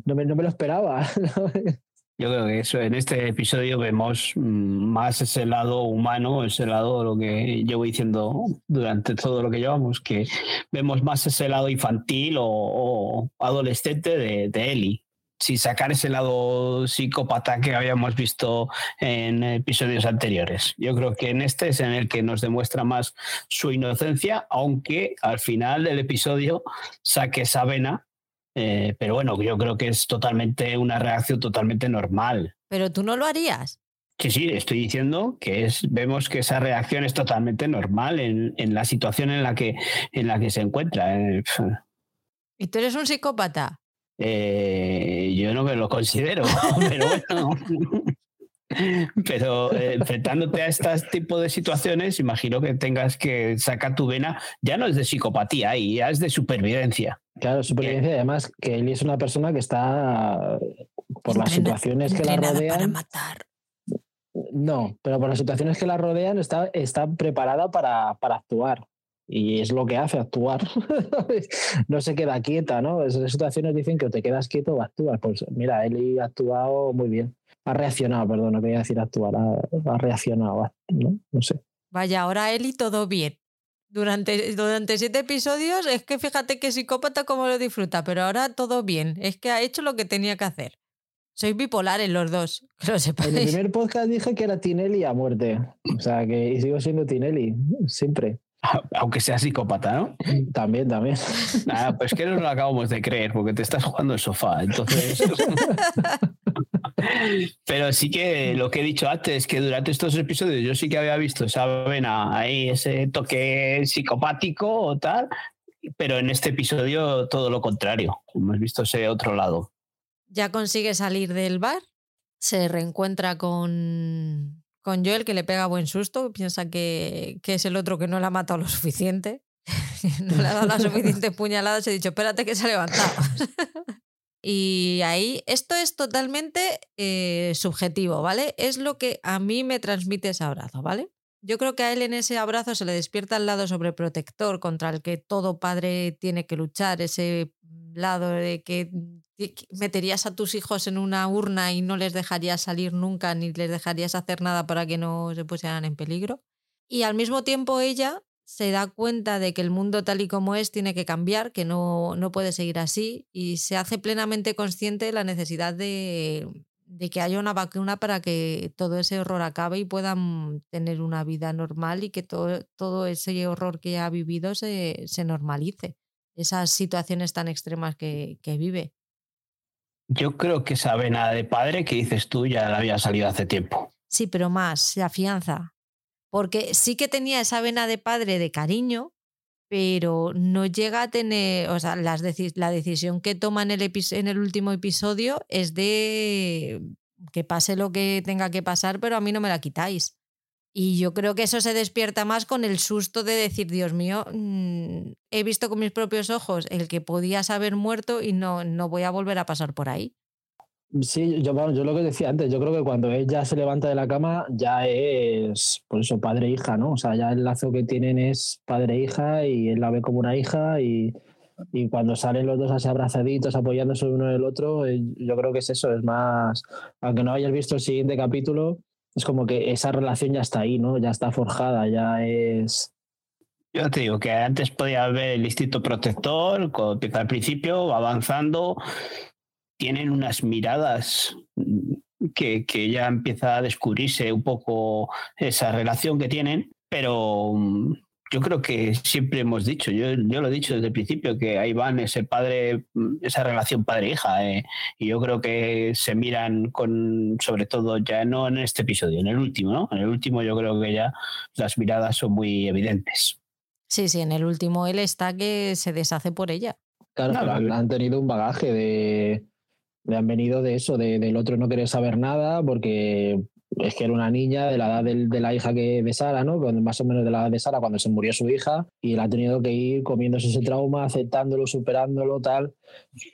no me, no me lo esperaba. Yo creo que eso en este episodio vemos mm, más ese lado humano, ese lado lo que llevo diciendo durante todo lo que llevamos, que vemos más ese lado infantil o, adolescente de, de Ellie sin sacar ese lado psicópata que habíamos visto en episodios anteriores. Yo creo que en este es en el que nos demuestra más su inocencia, aunque al final del episodio saque esa vena eh, pero bueno, yo creo que es totalmente una reacción totalmente normal. Pero tú no lo harías. Sí, sí, estoy diciendo que es, vemos que esa reacción es totalmente normal en, en la situación en la que, en la que se encuentra. Eh, ¿Y tú eres un psicópata? Eh, yo no me lo considero, pero bueno. Pero eh, enfrentándote a este tipo de situaciones, imagino que tengas que sacar tu vena, ya no es de psicopatía, ya es de supervivencia. Claro, supervivencia, y además que él es una persona que está por las situaciones que la rodean. matar. No, pero por las situaciones que la rodean está, está preparada para, para actuar. Y es lo que hace actuar. no se queda quieta, ¿no? Esas situaciones dicen que o te quedas quieto o actúas. Pues mira, Eli ha actuado muy bien ha reaccionado, perdón, no quería decir actuar, ha, reaccionado, ¿no? No sé. Vaya, ahora Eli todo bien. Durante, durante siete episodios es que fíjate que psicópata como lo disfruta, pero ahora todo bien. Es que ha hecho lo que tenía que hacer. Soy bipolar en los dos, que lo En el primer podcast dije que era Tinelli a muerte. O sea, que y sigo siendo Tinelli, siempre. Aunque sea psicópata, ¿no? También, también. Nada, pues que no lo acabamos de creer, porque te estás jugando el sofá. Entonces. Pero sí que lo que he dicho antes, es que durante estos episodios yo sí que había visto esa vena ahí, ese toque psicopático o tal, pero en este episodio todo lo contrario. Hemos visto ese otro lado. Ya consigue salir del bar, se reencuentra con, con Joel, que le pega buen susto, piensa que, que es el otro que no le ha matado lo suficiente. no le ha dado la suficiente puñalada, se ha dicho, espérate que se ha levantado. Y ahí, esto es totalmente eh, subjetivo, ¿vale? Es lo que a mí me transmite ese abrazo, ¿vale? Yo creo que a él en ese abrazo se le despierta el lado sobreprotector contra el que todo padre tiene que luchar, ese lado de que meterías a tus hijos en una urna y no les dejarías salir nunca ni les dejarías hacer nada para que no se pusieran en peligro. Y al mismo tiempo ella se da cuenta de que el mundo tal y como es tiene que cambiar, que no, no puede seguir así y se hace plenamente consciente de la necesidad de, de, que haya una vacuna para que todo ese horror acabe y puedan tener una vida normal y que todo, todo ese horror que ha vivido se, se normalice, esas situaciones tan extremas que, que vive. Yo creo que esa vena de padre que dices tú ya la había salido hace tiempo. Sí, pero más, se afianza porque sí que tenía esa vena de padre de cariño, pero no llega a tener, o sea, la decisión que toma en el, último episodio es de que pase lo que tenga que pasar, pero a mí no me la quitáis. Y yo creo que eso se despierta más con el susto de decir, Dios mío, mm, he visto con mis propios ojos el que podías haber muerto y no, no voy a volver a pasar por ahí. Sí, yo, yo lo que decía antes, yo creo que cuando ella se levanta de la cama ya es, por eso, padre e ¿no? O sea, ya el lazo que tienen es padre e y él la ve como una hija y, y cuando salen los dos así abrazaditos, apoyándose uno en el otro, eh, yo creo que es eso, es más, aunque no hayas visto el siguiente capítulo, es como que esa relación ya está ahí, ¿no? Ya está forjada, ya es... Yo te digo que antes podía haber el instinto protector, cuando empieza al principio, avanzando, tienen unas miradas que, que, ya empieza a descubrirse un poco esa relación que tienen, pero mm, yo creo que siempre hemos dicho, yo, yo lo he dicho desde el principio, que ahí van ese padre, mm, esa relación padre-hija, eh, y yo creo que se miran con, sobre todo ya no en este episodio, en el último, ¿no? En el último yo creo que ya las miradas son muy evidentes. Sí, sí, en el último él está que se deshace por ella. Claro, han tenido un bagaje de, le han venido de eso, de, del otro no querer saber nada, porque es que era una niña de la edad de, la hija que de Sara, ¿no? Más o menos de la edad de Sara cuando se murió su hija y él ha tenido que ir comiéndose ese trauma, aceptándolo, superándolo, tal.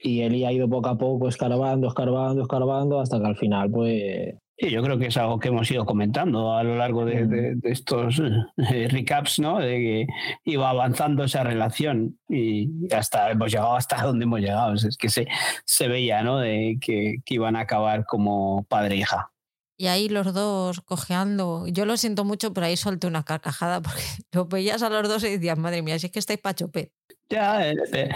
Y él ha ido poco a poco escarbando, escarbando, escarbando hasta que al final, pues, Sí, yo creo que es algo que hemos ido comentando a lo largo de, estos eh, recaps, ¿no? De que iba avanzando esa relación y hasta hemos llegado hasta donde hemos llegado. Es que se, se veía, ¿no? De que, que iban a acabar como padre e hija. Y ahí los dos cojeando. Yo lo siento mucho, pero ahí solté una carcajada porque lo veías a los dos y decías, madre mía, si es que estáis pachopet. Ya, eh, eh,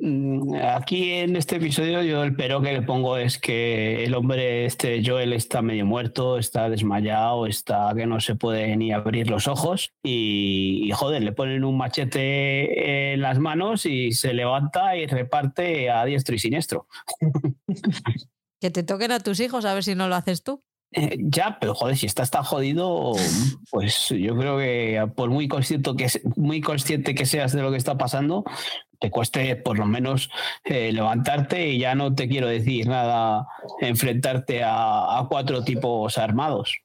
mm, aquí en este episodio yo el pero que le pongo es que el hombre, este Joel, está medio muerto, está desmayado, está que no se puede ni abrir los ojos y, joder, le ponen un machete en las manos y se levanta y reparte a diestro y siniestro. que te toquen a tus hijos a ver si no lo haces tú. Eh, ya, pero joder, si estás tan jodido, pues yo creo que por muy consciente que, muy consciente que seas de lo que está pasando, te cueste por lo menos eh, levantarte y ya no te quiero decir nada, enfrentarte a, cuatro tipos armados.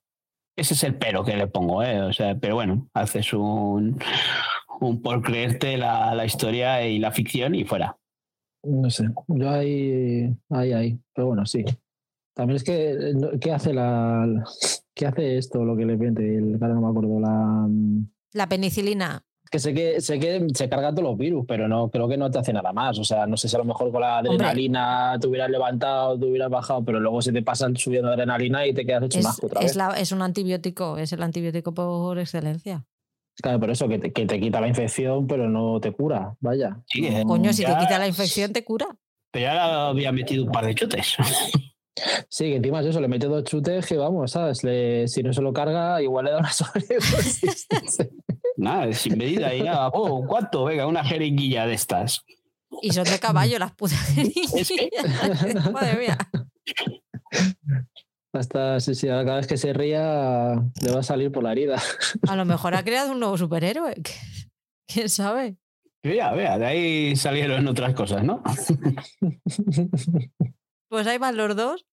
Ese es el pero que le pongo, ¿eh? O sea, pero bueno, haces un, un por creerte la, la historia y la ficción y fuera. No sé, yo ahí, ahí, ahí, pero bueno, sí, también es que, eh, ¿qué hace la. ¿Qué hace esto lo que le vende? El, ahora no me acuerdo. La. Mm, la penicilina. Que sé que, sé que se carga todos los virus, pero no creo que no te hace nada más. O sea, no sé si a lo mejor con la adrenalina te hubieras levantado, te hubieras bajado, pero luego se te pasan subiendo adrenalina y te quedas hecho más otra es, vez. es un antibiótico, es el antibiótico por excelencia. Claro, por eso, que te, que te quita la infección, pero no te cura, vaya. Coño, si te quita la infección, te cura. Pero ya había metido un par de chutes. Sí, que encima es eso, le mete dos chutes que vamos, ¿sabes? si no se lo carga, igual le da una sobredosis. Nada, sin medida y nada. Oh, ¿cuánto? Venga, una jeringuilla de estas. Y son de caballo las putas jeringuillas. Madre mía. Hasta sí, sí, cada vez que se ría le va a salir por la herida. A lo mejor ha creado un nuevo superhéroe. ¿Quién sabe? Vea, vea, de ahí salieron otras cosas, ¿no? Pues ahí van los dos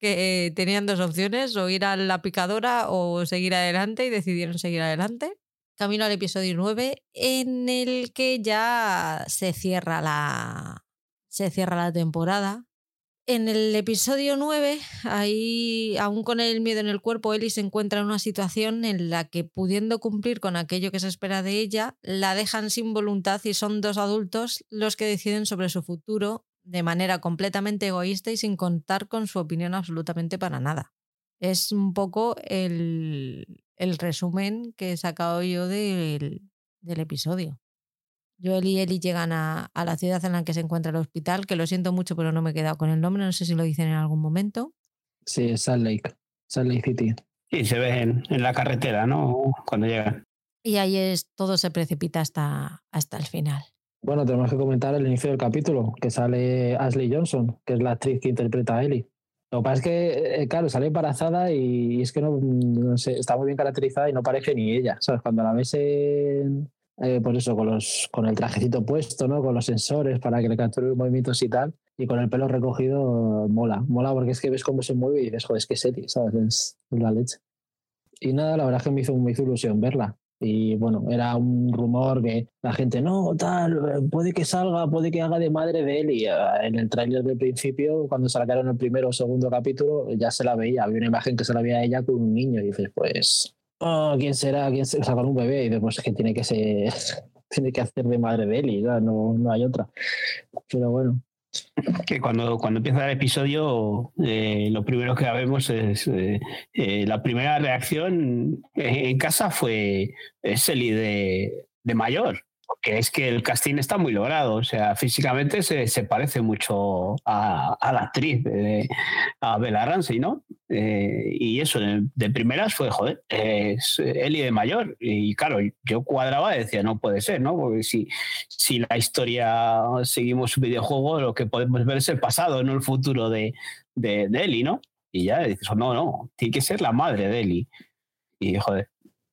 que tenían dos opciones, o ir a la picadora o seguir adelante y decidieron seguir adelante. Camino al episodio 9 en el que ya se cierra la, se cierra la temporada. En el episodio 9, ahí, aún con el miedo en el cuerpo, Ellie se encuentra en una situación en la que, pudiendo cumplir con aquello que se espera de ella, la dejan sin voluntad y son dos adultos los que deciden sobre su futuro de manera completamente egoísta y sin contar con su opinión absolutamente para nada. Es un poco el, resumen que he sacado yo del, episodio. Joel y Eli llegan a, la ciudad en la que se encuentra el hospital, que lo siento mucho, pero no me he quedado con el nombre, no sé si lo dicen en algún momento. Sí, Salt Lake, Salt Lake City. Sí, se ve en, la carretera, ¿no? Cuando llegan. Y ahí es, todo se precipita hasta, hasta el final. Bueno, tenemos que comentar el inicio del capítulo, que sale Ashley Johnson, que es la actriz que interpreta a Ellie. Lo que pasa es que, eh, claro, sale embarazada y, es que no, sé, está muy bien caracterizada y no parece ni ella. ¿Sabes? Cuando la ves en, eh, pues eso, con, los, con el trajecito puesto, ¿no? Con los sensores para que le capture los movimientos y tal, y con el pelo recogido, mola. Mola porque es que ves cómo se mueve y dices, joder, es que es Ellie, ¿sabes? Es, la leche. Y nada, la verdad es que me hizo, me hizo ilusión verla. Y bueno, era un rumor que la gente, no, tal, puede que salga, puede que haga de madre de él. Y ah, en el tráiler del principio, cuando sacaron el primero o segundo capítulo, ya se la veía. Había una imagen que se la veía ella con un niño. Y dices, pues, oh, ¿quién será? ¿Quién será? Con un bebé. Y después es que tiene que ser, tiene que hacer de madre de él. Y no, no hay otra. Pero bueno, que cuando, cuando empieza el episodio, eh, lo primero que vemos es eh, eh, la primera reacción en casa fue Selly de, de mayor porque es que el casting está muy logrado, o sea, físicamente se, se parece mucho a, la actriz, de, a Bella Ramsey, ¿no? Eh, y eso, de, primeras fue, joder, es Eli de mayor. Y claro, yo cuadraba y decía, no puede ser, ¿no? Porque si, si la historia seguimos su videojuego, lo que podemos ver es el pasado, no el futuro de, de, ¿no? Y ya dices, no, no, tiene que ser la madre de Eli. Y joder,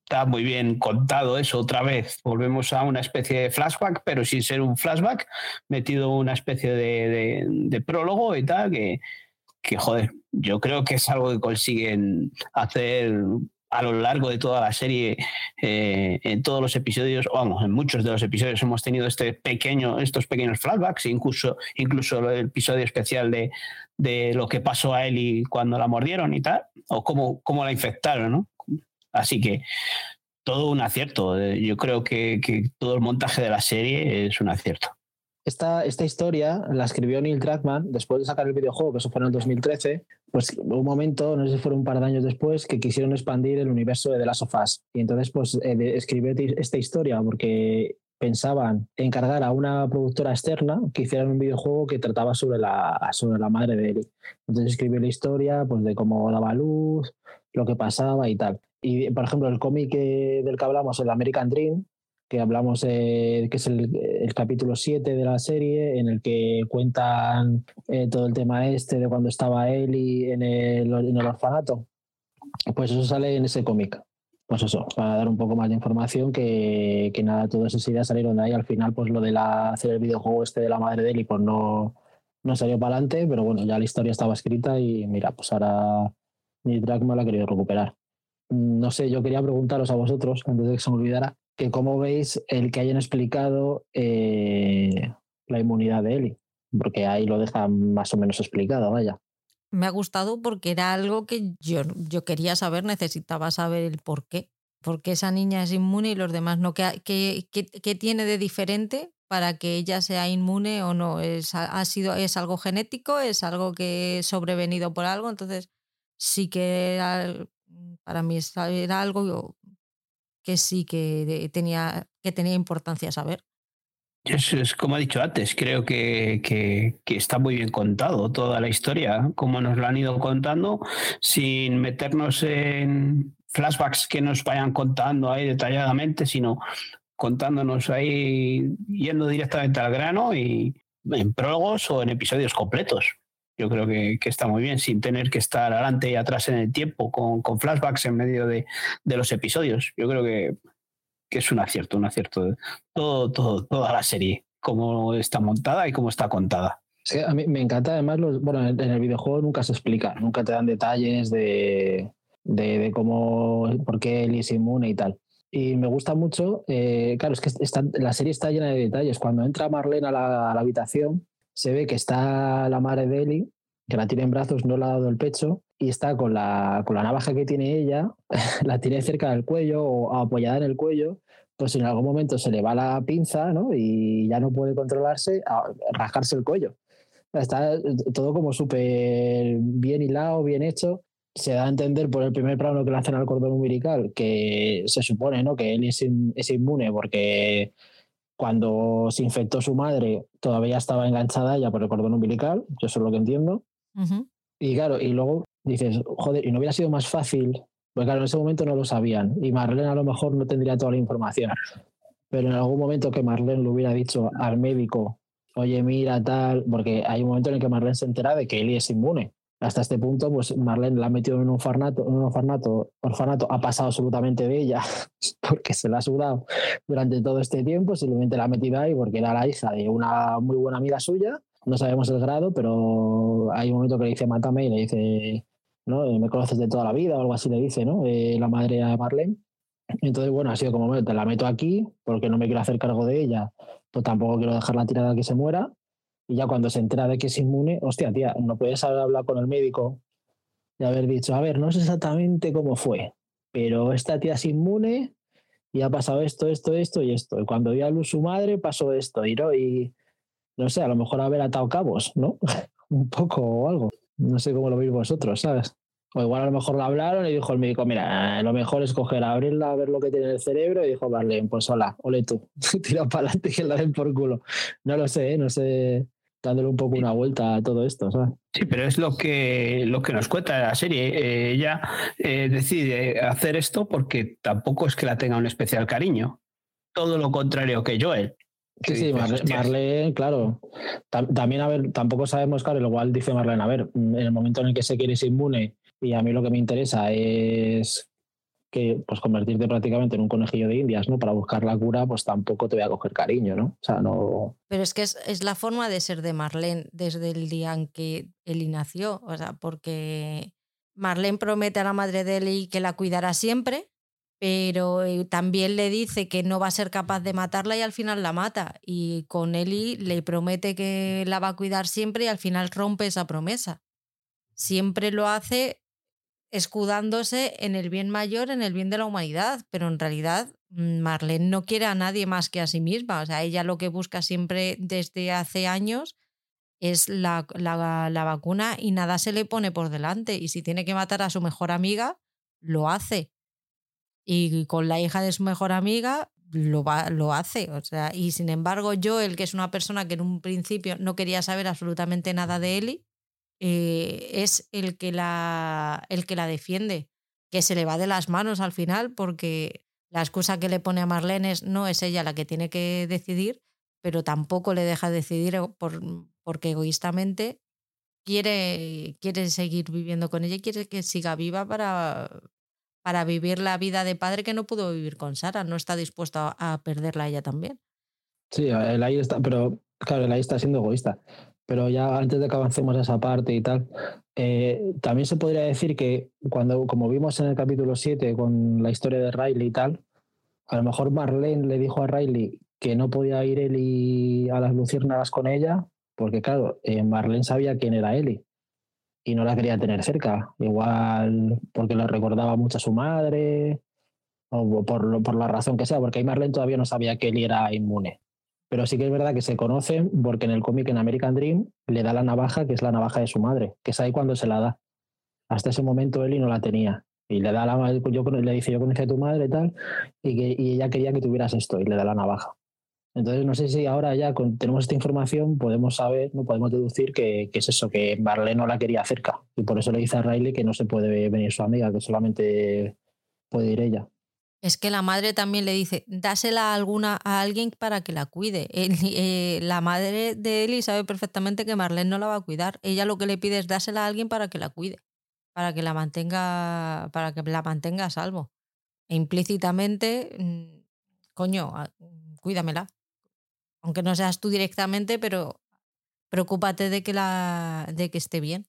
está muy bien contado eso otra vez. Volvemos a una especie de flashback, pero sin ser un flashback, metido una especie de, prólogo y tal, que, que, joder, yo creo que es algo que consiguen hacer a lo largo de toda la serie, eh, en todos los episodios, vamos, en muchos de los episodios hemos tenido este pequeño, estos pequeños flashbacks, incluso, incluso el episodio especial de, de lo que pasó a Ellie cuando la mordieron y tal, o cómo, cómo la infectaron, ¿no? Así que todo un acierto. Eh, yo creo que, que todo el montaje de la serie es un acierto. Esta, esta, historia la escribió Neil Druckmann después de sacar el videojuego, que eso fue en el 2013. Pues hubo un momento, no sé si fue un par de años después, que quisieron expandir el universo de The Last of Us. Y entonces, pues eh, escribió esta historia porque pensaban encargar a una productora externa que hicieran un videojuego que trataba sobre la, sobre la madre de Ellie. Entonces escribió la historia pues, de cómo daba luz, lo que pasaba y tal. Y, por ejemplo, el cómic del que hablamos, el American Dream, que hablamos, eh, que es el, capítulo 7 de la serie, en el que cuentan eh, todo el tema este de cuando estaba Ellie en el, en el orfanato. Pues eso sale en ese cómic. Pues eso, para dar un poco más de información, que, que nada, todas esas ideas salieron de ahí. Al final, pues lo de la, hacer el videojuego este de la madre de Ellie, pues no, no salió para adelante, pero bueno, ya la historia estaba escrita y mira, pues ahora mi drag me la ha querido recuperar. No sé, yo quería preguntaros a vosotros, antes de que se me olvidara, que cómo veis el que hayan explicado eh, la inmunidad de Eli, porque ahí lo deja más o menos explicado, vaya. Me ha gustado porque era algo que yo, yo quería saber, necesitaba saber el por qué. Porque esa niña es inmune y los demás no. ¿Qué, qué, qué, tiene de diferente para que ella sea inmune o no? ¿Es, ha sido, ¿Es algo genético? ¿Es algo que es sobrevenido por algo? Entonces, sí que para mí era algo que sí que tenía, que tenía importancia saber. Es, como ha dicho antes, creo que, que, está muy bien contado toda la historia, como nos lo han ido contando, sin meternos en flashbacks que nos vayan contando ahí detalladamente, sino contándonos ahí, yendo directamente al grano y en prólogos o en episodios completos. Yo creo que, está muy bien, sin tener que estar adelante y atrás en el tiempo, con, con flashbacks en medio de, de, los episodios. Yo creo que, que, es un acierto, un acierto. Todo, todo, toda la serie, cómo está montada y cómo está contada. a mí me encanta además, los, bueno, en el videojuego nunca se explica, nunca te dan detalles de, de, de cómo, por qué él es inmune y tal. Y me gusta mucho, eh, claro, es que está, la serie está llena de detalles. Cuando entra Marlene a la, a la habitación, se ve que está la madre de Eli, que la tiene en brazos, no le ha dado el pecho, y está con la, con la navaja que tiene ella, la tiene cerca del cuello o apoyada en el cuello, pues en algún momento se le va la pinza ¿no? y ya no puede controlarse, a rascarse el cuello. Está todo como súper bien hilado, bien hecho. Se da a entender por el primer plano que le hacen al cordón umbilical que se supone ¿no? que él es, es inmune porque cuando se infectó su madre, todavía estaba enganchada ella por el cordón umbilical, yo eso es lo que entiendo. Y claro, y luego dices, joder, y no hubiera sido más fácil, porque claro, en ese momento no lo sabían, y Marlene a lo mejor no tendría toda la información, pero en algún momento que Marlene le hubiera dicho al médico, oye, mira, tal, porque hay un momento en el que Marlene se entera de que Eli es inmune hasta este punto, pues Marlene la ha metido en un orfanato, en un orfanato, orfanato, ha pasado absolutamente de ella porque se la ha sudado durante todo este tiempo, simplemente la ha metido ahí porque era la hija de una muy buena amiga suya, no sabemos el grado, pero hay un momento que le dice mátame y le dice, ¿no? Eh, me conoces de toda la vida o algo así le dice, ¿no? Eh, la madre a Marlene. Entonces, bueno, ha sido como, te la meto aquí porque no me quiero hacer cargo de ella, pues tampoco quiero dejarla tirada que se muera y ya cuando se entera de que es inmune, hostia, tía, no puedes hablar con el médico y haber dicho, a ver, no sé exactamente cómo fue, pero esta tía es inmune y ha pasado esto, esto, esto y esto. Y cuando dio a luz su madre pasó esto, y no, y no sé, a lo mejor haber atado cabos, ¿no? Un poco o algo. No sé cómo lo veis vosotros, ¿sabes? O igual a lo mejor lo hablaron y dijo el médico, mira, lo mejor es coger, abrirla, a ver lo que tiene en el cerebro y dijo, vale, pues hola, ole tú, tira para adelante y que la den por culo. No lo sé, ¿eh? no sé dándole un poco una vuelta a todo esto. ¿sabes? Sí, pero es lo que, lo que nos cuenta la serie. Eh, ella eh, decide hacer esto porque tampoco es que la tenga un especial cariño. Todo lo contrario que Joel. Sí, sí, Marlene, claro. También, a ver, tampoco sabemos, claro, igual dice Marlene, a ver, en el momento en el que se quiere ser inmune y a mí lo que me interesa es que pues convertirte prácticamente en un conejillo de indias, ¿no? Para buscar la cura, pues tampoco te voy a coger cariño, ¿no? O sea, no. Pero es que es, es la forma de ser de Marlene desde el día en que Eli nació. O sea, porque Marlene promete a la madre de Eli que la cuidará siempre, pero eh, también le dice que no va a ser capaz de matarla y al final la mata. Y con Eli le promete que la va a cuidar siempre y al final rompe esa promesa. Siempre lo hace escudándose en el bien mayor, en el bien de la humanidad, pero en realidad mm, Marlene no quiere a nadie más que a sí misma. O sea, ella lo que busca siempre desde hace años es la, la, la vacuna y nada se le pone por delante. Y si tiene que matar a su mejor amiga, lo hace. Y con la hija de su mejor amiga, lo, va, lo hace. O sea, y sin embargo, Joel, que es una persona que en un principio no quería saber absolutamente nada de Eli, eh, es el que, la, el que la defiende, que se le va de las manos al final porque la excusa que le pone a Marlene es no es ella la que tiene que decidir, pero tampoco le deja decidir por, porque egoístamente quiere, quiere seguir viviendo con ella y quiere que siga viva para, para vivir la vida de padre que no pudo vivir con Sara. No está dispuesto a, perderla ella también. Sí, él ahí está, pero claro, él ahí está siendo egoísta. Pero ya antes de que avancemos a esa parte y tal, eh, también se podría decir que cuando, como vimos en el capítulo 7 con la historia de Riley y tal, a lo mejor Marlene le dijo a Riley que no podía ir Eli a las luciérnagas con ella, porque claro, eh, Marlene sabía quién era Eli y no la quería tener cerca. Igual porque le recordaba mucho a su madre, o por, por la razón que sea, porque ahí Marlene todavía no sabía que Eli era inmune. Pero sí que es verdad que se conocen porque en el cómic en American Dream le da la navaja, que es la navaja de su madre, que es ahí cuando se la da. Hasta ese momento Eli no la tenía. Y le da la yo le dice, yo conocí a tu madre y tal, y, que, ella quería que tuvieras esto, y le da la navaja. Entonces no sé si ahora ya tenemos esta información, podemos saber, no podemos deducir que, que, es eso, que Marlene no la quería cerca. Y por eso le dice a Riley que no se puede venir su amiga, que solamente puede ir ella. Es que la madre también le dice, dásela a, alguna, a alguien para que la cuide. Eh, la madre de Eli sabe perfectamente que Marlene no la va a cuidar. Ella lo que le pide es dásela a alguien para que la cuide, para que la mantenga, para que la mantenga a salvo. E implícitamente, mm, coño, cuídamela. Aunque no seas tú directamente, pero preocúpate de que, la, de que esté bien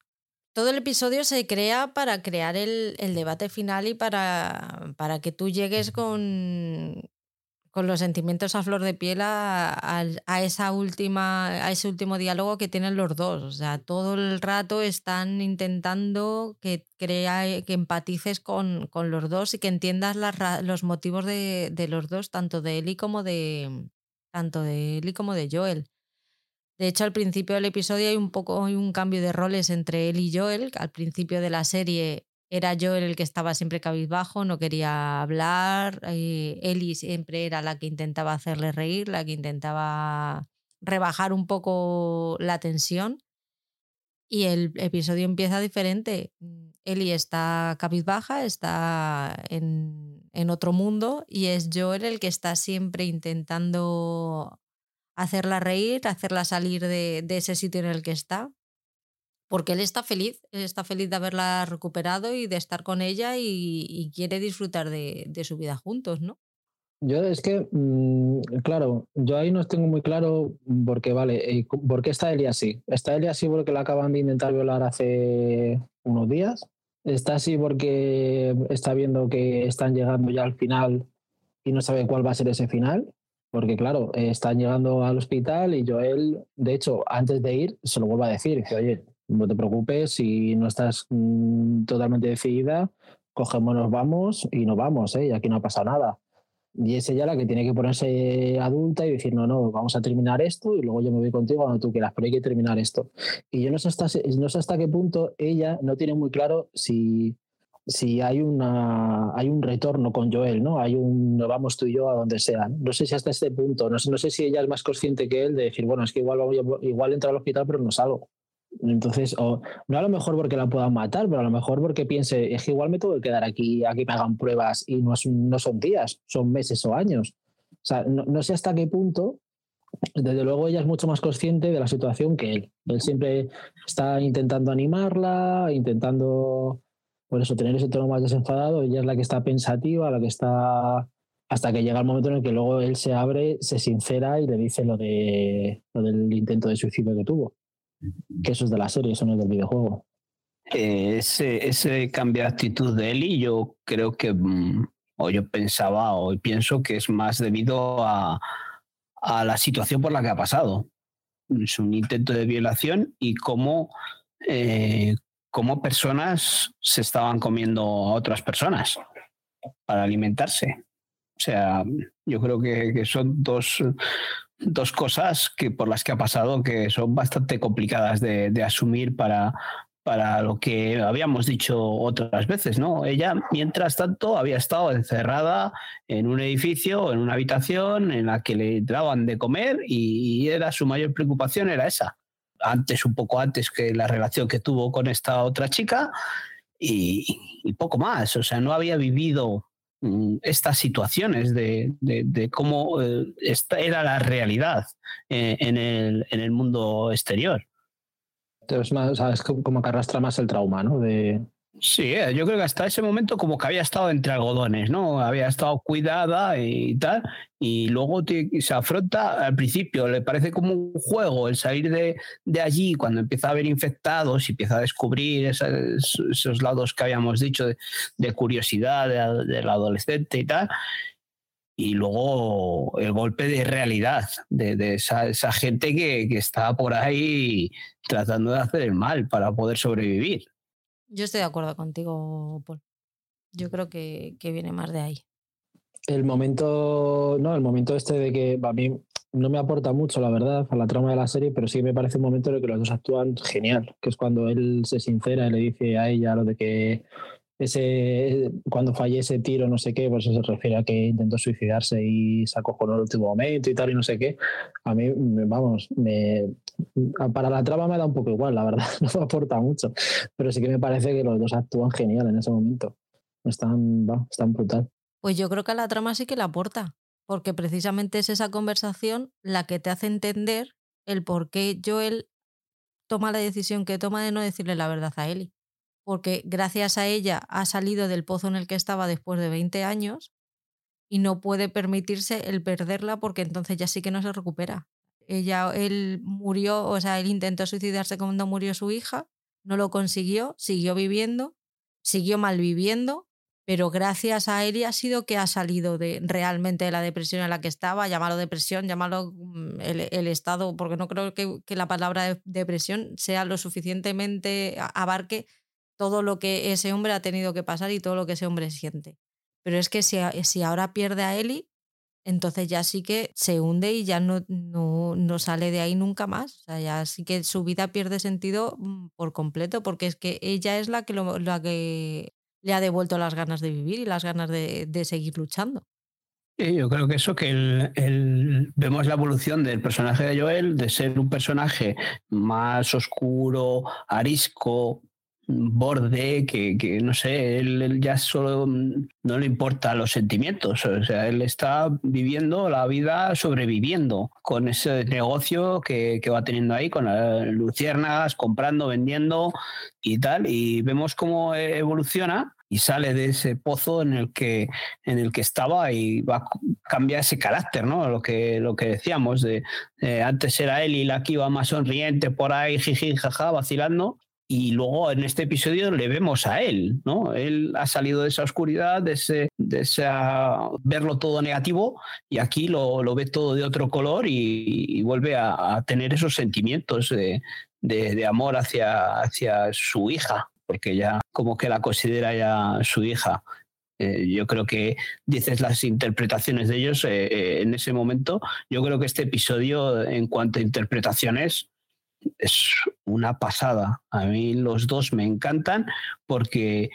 todo el episodio se crea para crear el, debate final y para, para, que tú llegues con, con los sentimientos a flor de piel a, a, esa última, a ese último diálogo que tienen los dos. O sea, todo el rato están intentando que, que empatices con, con los dos y que entiendas los motivos de, de, los dos, tanto de Eli como de, tanto de como de Joel. De hecho, al principio del episodio hay un poco hay un cambio de roles entre él y Joel. Al principio de la serie era Joel el que estaba siempre cabizbajo, no quería hablar. Eh, Ellie siempre era la que intentaba hacerle reír, la que intentaba rebajar un poco la tensión. Y el episodio empieza diferente. Ellie está cabizbaja, está en, en otro mundo y es Joel el que está siempre intentando hacerla reír, hacerla salir de, de, ese sitio en el que está. Porque él está feliz, está feliz de haberla recuperado y de estar con ella y, quiere disfrutar de, de, su vida juntos, ¿no? Yo es que, mmm, claro, yo ahí no tengo muy claro porque, vale, eh, ¿por qué está Eli así? ¿Está Eli así porque la acaban de intentar violar hace unos días? ¿Está así porque está viendo que están llegando ya al final y no sabe cuál va a ser ese final? Porque claro, eh, están llegando al hospital y Joel, de hecho, antes de ir, se lo vuelvo a decir, oye, no te preocupes, si no estás mmm, totalmente decidida, cogemos, nos vamos y nos vamos, ¿eh? y aquí no ha pasado nada. Y es ella la que tiene que ponerse adulta y decir, no, no, vamos a terminar esto y luego yo me voy contigo cuando tú quieras, pero hay que terminar esto. Y yo no sé hasta, no sé hasta qué punto ella no tiene muy claro si si hay, una, hay un retorno con Joel, ¿no? Hay un vamos tú y yo a donde sea. No sé si hasta este punto, no sé, no sé si ella es más consciente que él de decir, bueno, es que igual, igual entra al hospital pero no salgo. Entonces, o, no a lo mejor porque la puedan matar, pero a lo mejor porque piense, es que igual me tengo que quedar aquí, aquí me hagan pruebas y no, es, no son días, son meses o años. O sea, no, no sé hasta qué punto desde luego ella es mucho más consciente de la situación que él. Él siempre está intentando animarla, intentando por eso tener ese tono más desenfadado, ella es la que está pensativa, la que está hasta que llega el momento en el que luego él se abre, se sincera y le dice lo de lo del intento de suicidio que tuvo. Que eso es de la serie, eso no es del videojuego. Eh, ese, ese cambio de actitud de Eli, yo creo que, mm, o yo pensaba, o pienso que es más debido a, a la situación por la que ha pasado. Es un intento de violación y cómo, eh, cómo personas se estaban comiendo a otras personas para alimentarse. O sea, yo creo que, son dos, dos cosas que por las que ha pasado que son bastante complicadas de, asumir para, para lo que habíamos dicho otras veces, ¿no? Ella, mientras tanto, había estado encerrada en un edificio, en una habitación en la que le daban de comer y era su mayor preocupación era esa. Antes, un poco antes que la relación que tuvo con esta otra chica y, y poco más. O sea, no había vivido mm, estas situaciones de, de, cómo eh, esta era la realidad eh, en, el, en el mundo exterior. Entonces, más, es como que arrastra más el trauma, ¿no? Sí, eh, yo creo que hasta ese momento como que había estado entre algodones, ¿no? Había estado cuidada y tal, y luego se afronta, al principio le parece como un juego el salir de, de allí cuando empieza a haber infectados y empieza a descubrir esos, esos lados que habíamos dicho de, de curiosidad del de adolescente y tal, y luego el golpe de realidad de, de esa, esa, gente que, que está por ahí tratando de hacer el mal para poder sobrevivir. Yo estoy de acuerdo contigo, Paul. Yo creo que, que, viene más de ahí. El momento, no, el momento este de que a mí no me aporta mucho, la verdad, a la trama de la serie, pero sí me parece un momento en el que los dos actúan genial, que es cuando él se sincera y le dice a ella lo de que ese cuando fallé ese tiro, no sé qué, pues se refiere a que intentó suicidarse y se acojonó en el último momento y tal, y no sé qué. A mí, vamos, me, para la trama me da un poco igual, la verdad, no me aporta mucho, pero sí que me parece que los dos actúan genial en ese momento. Están, va, están brutal. Pues yo creo que a la trama sí que le aporta, porque precisamente es esa conversación la que te hace entender el por qué Joel toma la decisión que toma de no decirle la verdad a Ellie porque gracias a ella ha salido del pozo en el que estaba después de 20 años y no puede permitirse el perderla porque entonces ya sí que no se recupera. Ella, él murió, o sea, él intentó suicidarse cuando murió su hija, no lo consiguió, siguió viviendo, siguió malviviendo, pero gracias a él ha sido que ha salido de realmente de la depresión en la que estaba, llámalo depresión, llámalo mm, el, el estado, porque no creo que, que la palabra depresión sea lo suficientemente abarque todo lo que ese hombre ha tenido que pasar y todo lo que ese hombre siente. Pero es que si, si ahora pierde a Eli, entonces ya sí que se hunde y ya no, no, no, sale de ahí nunca más. O sea, ya sí que su vida pierde sentido mm, por completo, porque es que ella es la que, la que le ha devuelto las ganas de vivir y las ganas de, de seguir luchando. Sí, yo creo que eso, que vemos la evolución del personaje de Joel, de ser un personaje más oscuro, arisco, borde que, que no sé, él, ya solo no le importa los sentimientos, o sea, él está viviendo la vida sobreviviendo con ese negocio que, que va teniendo ahí, con las luciérnagas, comprando, vendiendo y tal, y vemos cómo evoluciona y sale de ese pozo en el que en el que estaba y va a cambiar ese carácter, ¿no? Lo que lo que decíamos de eh, antes era él y la que iba más sonriente por ahí, jiji, jaja, vacilando y luego en este episodio le vemos a él, ¿no? Él ha salido de esa oscuridad, de ese, de esa verlo todo negativo, y aquí lo, lo ve todo de otro color y, y vuelve a, a, tener esos sentimientos de, de, de, amor hacia, hacia su hija, porque ya como que la considera ya su hija. Eh, yo creo que dices las interpretaciones de ellos eh, eh, en ese momento. Yo creo que este episodio, en cuanto a interpretaciones, es una pasada. A mí los dos me encantan porque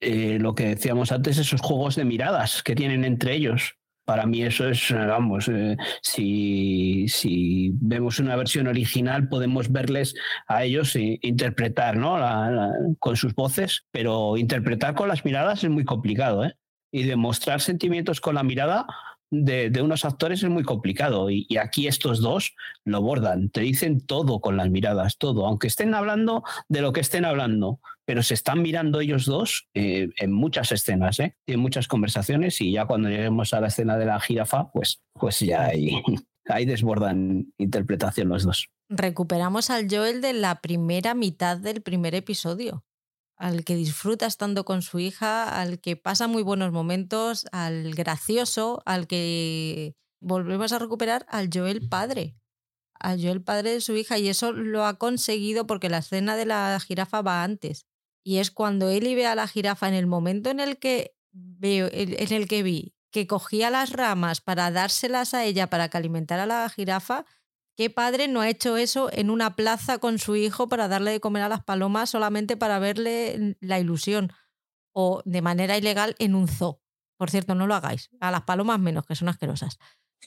eh, lo que decíamos antes, esos juegos de miradas que tienen entre ellos. Para mí eso es, vamos, eh, si, si, vemos una versión original podemos verles a ellos e interpretar, ¿no? Con sus voces, pero interpretar con las miradas es muy complicado, ¿eh? Y demostrar sentimientos con la mirada de, unos actores es muy complicado y, aquí estos dos lo bordan, te dicen todo con las miradas, todo, aunque estén hablando de lo que estén hablando, pero se están mirando ellos dos eh, en muchas escenas, ¿eh? en muchas conversaciones y ya cuando lleguemos a la escena de la jirafa, pues, pues ya ahí, ahí desbordan interpretación los dos. Recuperamos al Joel de la primera mitad del primer episodio al que disfruta estando con su hija, al que pasa muy buenos momentos, al gracioso, al que volvemos a recuperar al Joel padre, al Joel padre de su hija y eso lo ha conseguido porque la escena de la jirafa va antes y es cuando él ve a la jirafa en el momento en el que veo en el que vi que cogía las ramas para dárselas a ella para que alimentara a la jirafa, ¿Qué padre no ha hecho eso en una plaza con su hijo para darle de comer a las palomas solamente para verle la ilusión? O de manera ilegal en un zoo. Por cierto, no lo hagáis. A las palomas menos, que son asquerosas.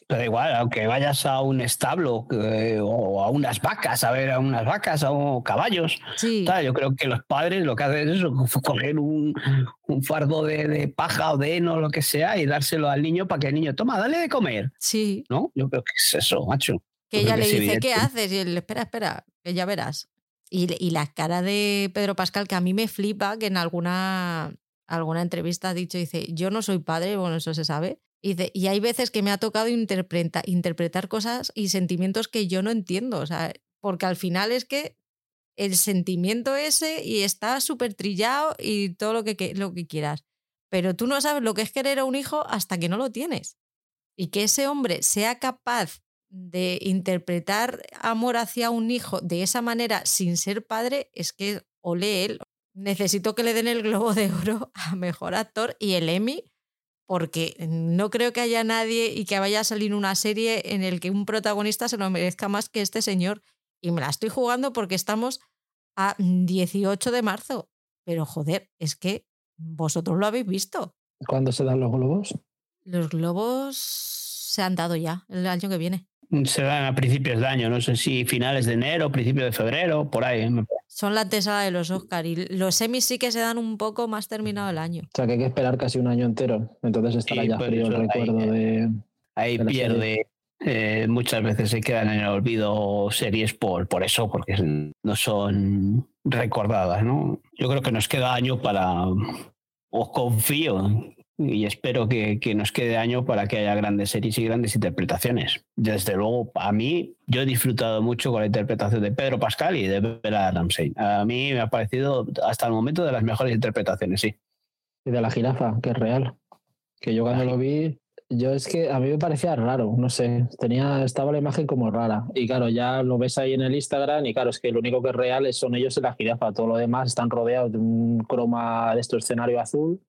Pero igual, aunque vayas a un establo eh, o a unas vacas, a ver a unas vacas o caballos, sí. yo creo que los padres lo que hacen es eso, coger un, un fardo de, de, paja o de heno o lo que sea y dárselo al niño para que el niño, toma, dale de comer. Sí. ¿No? Yo creo que es eso, macho. Que ella le dice, ¿qué haces? Y él, espera, espera, que ya verás. Y, y, la cara de Pedro Pascal, que a mí me flipa, que en alguna, alguna entrevista ha dicho, dice, yo no soy padre, bueno, eso se sabe. Y, dice, y hay veces que me ha tocado interpreta, interpretar cosas y sentimientos que yo no entiendo, o sea, porque al final es que el sentimiento ese y está súper trillado y todo lo que, lo que quieras. Pero tú no sabes lo que es querer a un hijo hasta que no lo tienes. Y que ese hombre sea capaz de interpretar amor hacia un hijo de esa manera sin ser padre es que ole él. Necesito que le den el globo de oro a mejor actor y el Emmy porque no creo que haya nadie y que vaya a salir una serie en el que un protagonista se lo merezca más que este señor. Y me la estoy jugando porque estamos a 18 de marzo. Pero joder, es que vosotros lo habéis visto. ¿Cuándo se dan los globos? Los globos se han dado ya el año que viene se dan a principios de año, no sé si finales de enero, principios de febrero, por ahí. Son la antesala de los Oscar y los semis sí que se dan un poco más terminado el año. O sea que hay que esperar casi un año entero, entonces estará ya frío el recuerdo ahí, de... Ahí pierde, eh, muchas veces se quedan en el olvido series por, por eso, porque no son recordadas, ¿no? Yo creo que nos queda año para, os confío y espero que, nos quede año para que haya grandes series y grandes interpretaciones. Desde luego, a mí, yo he disfrutado mucho con la interpretación de Pedro Pascal y de Bella Ramsey. A mí me ha parecido hasta el momento de las mejores interpretaciones, sí. Y de la jirafa, que es real. Que yo cuando lo vi, yo es que a mí me parecía raro, no sé, tenía, estaba la imagen como rara. Y claro, ya lo ves ahí en el Instagram y claro, es que lo único que es real son ellos en la jirafa, todo lo demás están rodeados de un croma de este escenario azul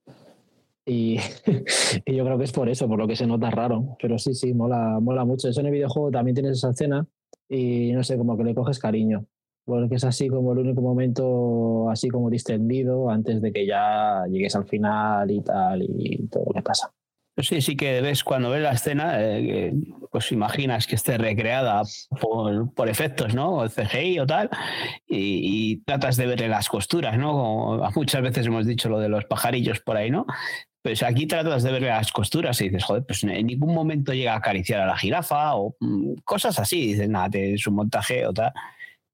y, y, yo creo que es por eso, por lo que se nota raro. Pero sí, sí, mola, mola mucho. Eso en el videojuego también tienes esa escena y no sé, como que le coges cariño. Porque es así como el único momento así como distendido antes de que ya llegues al final y tal y todo lo que pasa. Sí, sí que ves cuando ves la escena, eh, pues imaginas que esté recreada por, por efectos, ¿no? O CGI o tal, y, y, tratas de verle las costuras, ¿no? Como muchas veces hemos dicho lo de los pajarillos por ahí, ¿no? Pues aquí tratas de ver las costuras y dices, joder, pues en ningún momento llega a acariciar a la jirafa o mm, cosas así. Dices, nada, es un montaje o tal.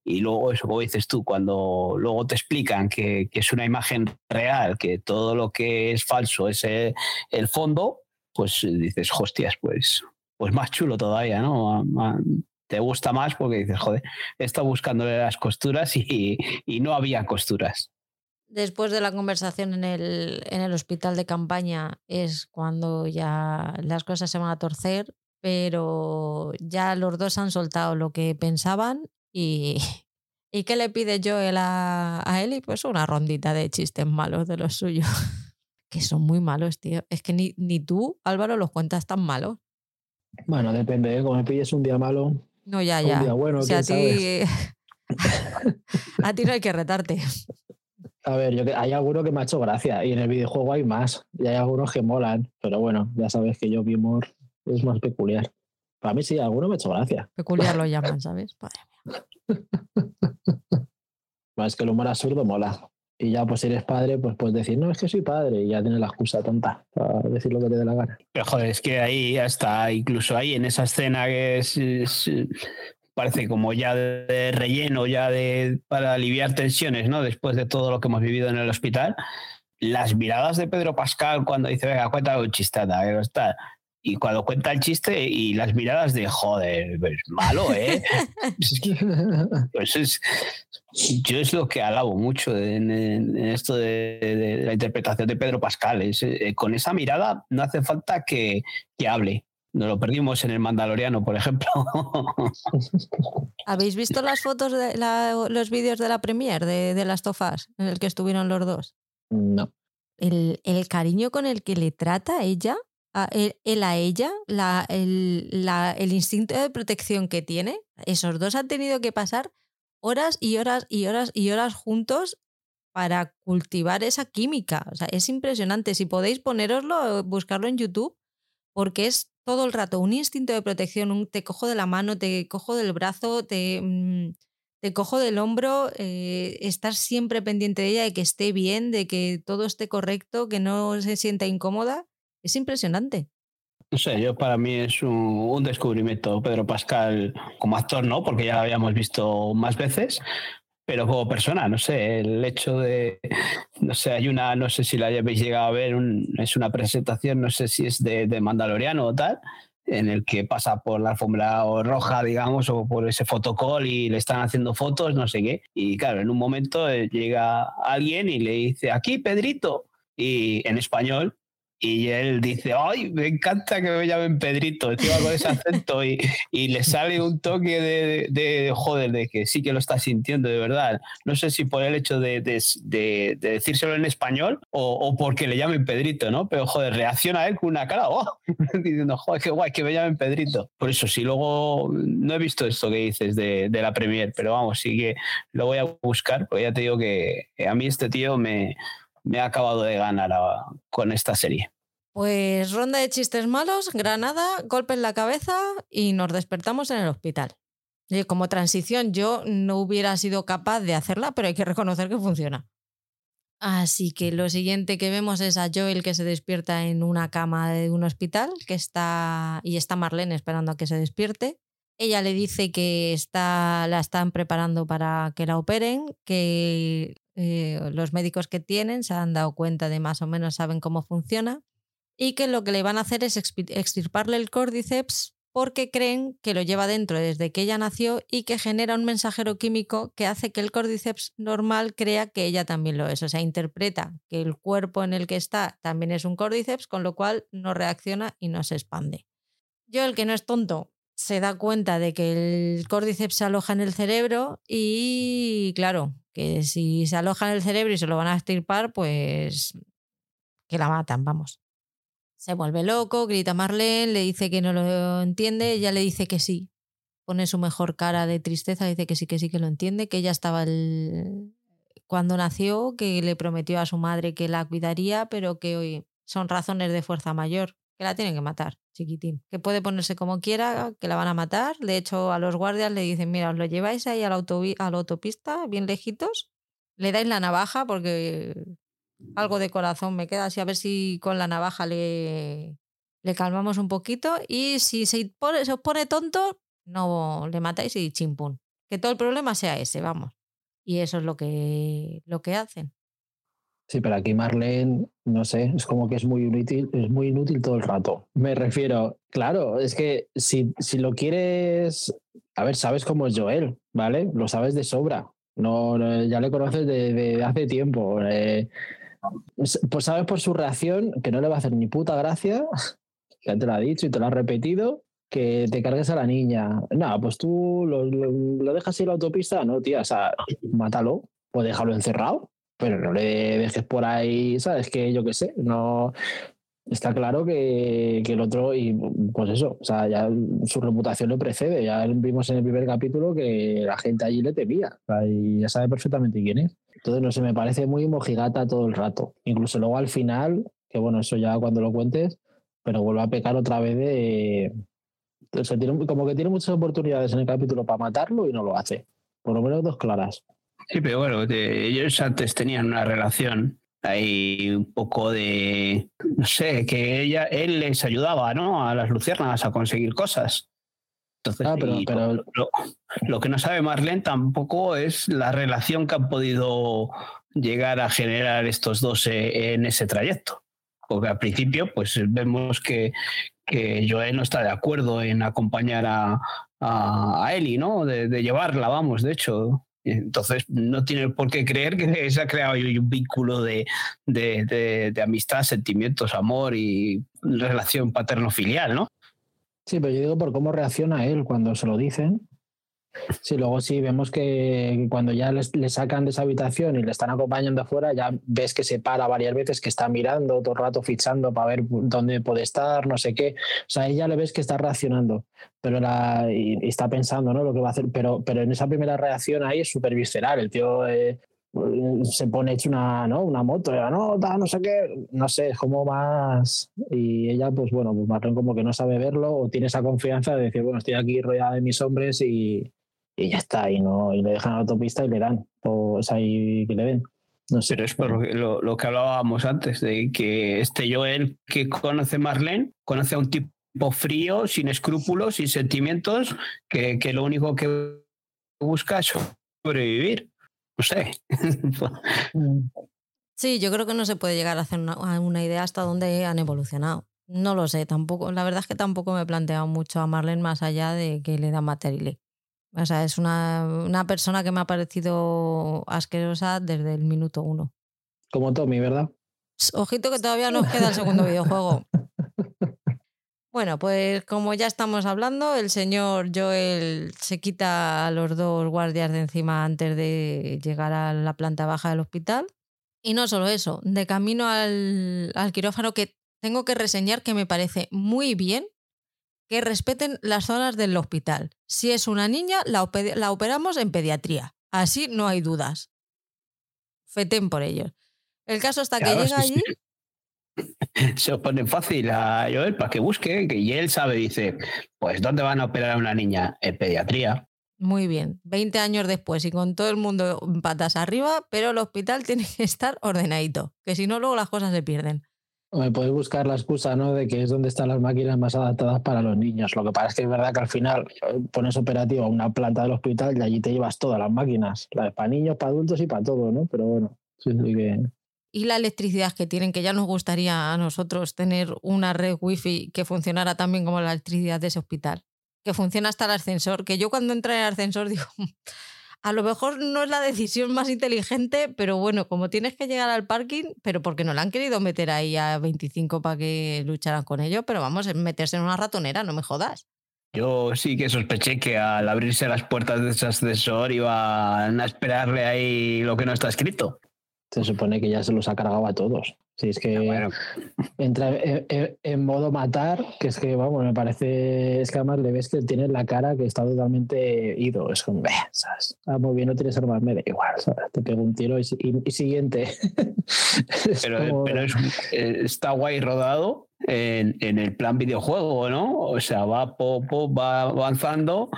Y luego, eso como dices tú, cuando luego te explican que, que, es una imagen real, que todo lo que es falso es el, el fondo, pues dices, hostias, pues, pues más chulo todavía, ¿no? Te gusta más porque dices, joder, he estado buscándole las costuras y, y no había costuras después de la conversación en el, en el hospital de campaña es cuando ya las cosas se van a torcer, pero ya los dos han soltado lo que pensaban y, ¿y qué le pide Joel a, a Eli? Pues una rondita de chistes malos de los suyos, que son muy malos, tío. Es que ni, ni tú, Álvaro, los cuentas tan malos. Bueno, depende, ¿eh? como me pilles un día malo. No, ya, ya. Un día bueno, a ti, a ti no hay que retarte. A ver, yo, hay alguno que me ha hecho gracia y en el videojuego hay más y hay algunos que molan, pero bueno, ya sabes que yo mi humor es más peculiar. Para mí sí, alguno me ha hecho gracia. Peculiar lo llaman, ¿sabes? Padre mía. es que el humor absurdo mola. Y ya, pues si eres padre, pues puedes decir, no, es que soy padre, y ya tienes la excusa tonta para decir lo que te dé la gana. Pero joder, es que ahí hasta, incluso ahí en esa escena que es, es- parece como ya de relleno, ya de para aliviar tensiones, ¿no? Después de todo lo que hemos vivido en el hospital, las miradas de Pedro Pascal cuando dice, venga, cuéntame un chistata, que no está. Y cuando cuenta el chiste y las miradas de, joder, es malo, ¿eh? Pues es, yo es lo que alabo mucho en, en esto de, de la interpretación de Pedro Pascal. Es, eh, con esa mirada no hace falta que, que hable. Nos lo perdimos en el Mandaloriano, por ejemplo. ¿Habéis visto las fotos de la- los vídeos de la premier de, de las tofas en el que estuvieron los dos? no. El, el cariño con el que le trata ella, a él, él a ella, la, el, la- el instinto de protección que tiene, esos dos han tenido que pasar horas y horas y horas y horas juntos para cultivar esa química. O sea, es impresionante. Si podéis poneroslo, buscarlo en YouTube, porque es todo el rato un instinto de protección, un te cojo de la mano, te cojo del brazo, te, mm, te cojo del hombro, eh, estar siempre pendiente de ella, de que esté bien, de que todo esté correcto, que no se sienta incómoda. Es impresionante. No sé, yo para mí es un, un descubrimiento. Pedro Pascal como actor, no, porque ya lo habíamos visto más veces, pero como persona, no sé, el hecho de, no sé, hay una, no sé si la habéis llegado a ver, un- es una presentación, no sé si es de, de Mandaloriano o tal, en el que pasa por la alfombra roja, digamos, o por ese fotocall y le están haciendo fotos, no sé qué. Y claro, en un momento eh, llega alguien y le dice, aquí, Pedrito, y en español, y él dice, ay, me encanta que me llamen Pedrito, encima con ese acento y, y le sale un toque de, de, de, joder, de que sí que lo está sintiendo de verdad. No sé si por el hecho de, de, de- de decírselo en español o, o porque le llamen Pedrito, ¿no? Pero joder, reacciona él con una cara, oh, diciendo, joder, qué guay que me llamen Pedrito. Por eso, si luego no he visto esto que dices de la Premier, pero vamos, sí que lo voy a buscar, porque ya te digo que a mí este tío me, me ha acabado de ganar con esta serie. Pues ronda de chistes malos, granada, golpe en la cabeza y nos despertamos en el hospital. Como transición yo no hubiera sido capaz de hacerla, pero hay que reconocer que funciona. Así que lo siguiente que vemos es a Joel que se despierta en una cama de un hospital que está y está Marlene esperando a que se despierte. Ella le dice que está, la están preparando para que la operen, que eh, los médicos que tienen se han dado cuenta de más o menos saben cómo funciona y que lo que le van a hacer es extirparle el córdiceps porque creen que lo lleva dentro desde que ella nació y que genera un mensajero químico que hace que el córdiceps normal crea que ella también lo es. O sea, interpreta que el cuerpo en el que está también es un córdiceps, con lo cual no reacciona y no se expande. Yo, el que no es tonto, se da cuenta de que el córdiceps se aloja en el cerebro y, claro, que si se aloja en el cerebro y se lo van a extirpar, pues que la matan, vamos. Se vuelve loco, grita a Marlene, le dice que no lo entiende, ella le dice que sí. Pone su mejor cara de tristeza, dice que sí, que sí, que lo entiende, que ella estaba cuando nació, que le prometió a su madre que la cuidaría, pero que hoy son razones de fuerza mayor, que la tienen que matar, chiquitín. Que puede ponerse como quiera, que la van a matar. De hecho, a los guardias le dicen, mira, os lo lleváis ahí a la, autopista, bien lejitos, le dais la navaja porque algo de corazón me queda así a ver si con la navaja le, le calmamos un poquito y si se, pone- se os pone tonto, no le matáis y chimpún. Que todo el problema sea ese, vamos. Y eso es lo que, lo que hacen. Sí, pero aquí Marlene, no sé, es como que es muy inútil, es muy inútil todo el rato. Me refiero, claro, es que si, si lo quieres, a ver, sabes cómo es Joel, ¿vale? Lo sabes de sobra. No, ya le conoces de, de hace tiempo. eh, pues sabes por su reacción que no le va a hacer ni puta gracia, ya te lo ha dicho y te lo ha repetido, que te cargues a la niña. No, pues tú lo, lo- lo dejas ir a la autopista, no, tía, o sea, mátalo o déjalo encerrado pero no le dejes por ahí, ¿sabes? Que yo qué sé, no. Está claro que, el otro, y pues eso, o sea, ya su reputación le precede. Ya vimos en el primer capítulo que la gente allí le temía, sea, y ya sabe perfectamente quién es. Entonces, no sé, me parece muy mojigata todo el rato. Incluso luego al final, que bueno, eso ya cuando lo cuentes, pero vuelve a pecar otra vez de. tiene- como que tiene muchas oportunidades en el capítulo para matarlo y no lo hace. Por lo menos dos claras. Sí, pero bueno, ellos antes tenían una relación ahí un poco de, no sé, que ella, él les ayudaba, ¿no? A las luciérnagas a conseguir cosas. Entonces, Ah, pero- lo, lo- lo que no sabe Marlene tampoco es la relación que han podido llegar a generar estos dos eh, en ese trayecto. Porque al principio, pues vemos que, que Joel no está de acuerdo en acompañar a, a, a Ellie, ¿no? De, de llevarla, vamos, de hecho. Entonces, no tiene por qué creer que se ha creado un vínculo de, de- de amistad, sentimientos, amor y relación paterno-filial, ¿no? Sí, pero yo digo por cómo reacciona él cuando se lo dicen. Sí, luego sí vemos que cuando ya le sacan de esa habitación y le están acompañando afuera, ya ves que se para varias veces, que está mirando todo el rato, fichando para ver dónde puede estar, no sé qué. O sea, ella le ves que está reaccionando, pero la, y, y está pensando, ¿no? Lo que va a hacer, pero, pero en esa primera reacción ahí es súper visceral. El tío eh, se pone hecho una, ¿no? una moto, no, tal, no sé qué, no sé, es como más. Y ella, pues bueno, pues Marlene como que no sabe verlo o tiene esa confianza de decir, bueno, estoy aquí rodeada de mis hombres y, y ya está, y, no, y le dejan a la autopista y le dan, o sea, y que le den. No sé. Pero es por lo que, lo, lo que hablábamos antes, de que este Joel que conoce Marlene, conoce a un tipo frío, sin escrúpulos, sin sentimientos, que, que lo único que busca es sobrevivir. No sé. Mm. Sí, yo creo que no se puede llegar a hacer una, a una idea hasta dónde han evolucionado. No lo sé, tampoco. La verdad es que tampoco me he planteado mucho a Marlene más allá de que le da material. O sea, es una, una persona que me ha parecido asquerosa desde el minuto uno. Como Tommy, ¿verdad? Ojito que todavía nos queda el segundo videojuego. Bueno, pues como ya estamos hablando, el señor Joel se quita a los dos guardias de encima antes de llegar a la planta baja del hospital. Y no solo eso, de camino al, al quirófano que tengo que reseñar que me parece muy bien que respeten las zonas del hospital. Si es una niña, la, ope- la operamos en pediatría. Así no hay dudas. Feten por ellos. El caso está que llega sí, allí. sí. Se lo ponen fácil a Joel para que busque, que y él sabe, dice, pues ¿dónde van a operar a una niña? En pediatría. Muy bien, 20 años después y con todo el mundo en patas arriba, pero el hospital tiene que estar ordenadito, que si no luego las cosas se pierden. Me podéis buscar la excusa, ¿no? De que es donde están las máquinas más adaptadas para los niños. Lo que pasa es que es verdad que al final eh, pones operativo una planta del hospital y allí te llevas todas las máquinas. Las para niños, para adultos y para todo, ¿no? Pero bueno, sí, sí que. Y la electricidad que tienen, que ya nos gustaría a nosotros tener una red wifi que funcionara también como la electricidad de ese hospital, que funciona hasta el ascensor, que yo cuando entré en el ascensor digo, a lo mejor no es la decisión más inteligente, pero bueno, como tienes que llegar al parking, pero porque no la han querido meter ahí a 25 para que lucharan con ello, pero vamos, es meterse en una ratonera, no me jodas. Yo sí que sospeché que al abrirse las puertas de ese ascensor iban a esperarle ahí lo que no está escrito. Se supone que ya se los ha cargado a todos. Si es que Bueno, entra en, en- en modo matar, que es que, vamos, me parece. Es que además le ves que tiene la cara que está totalmente ido. Es como, ¿sabes? Ah, muy bien, no tienes armas, me da igual, ¿sabes? Te pego un tiro y, y- y siguiente. Es pero, como- pero es- eh, está guay rodado en, en el plan videojuego, ¿no? O sea, va, po- po- va avanzando,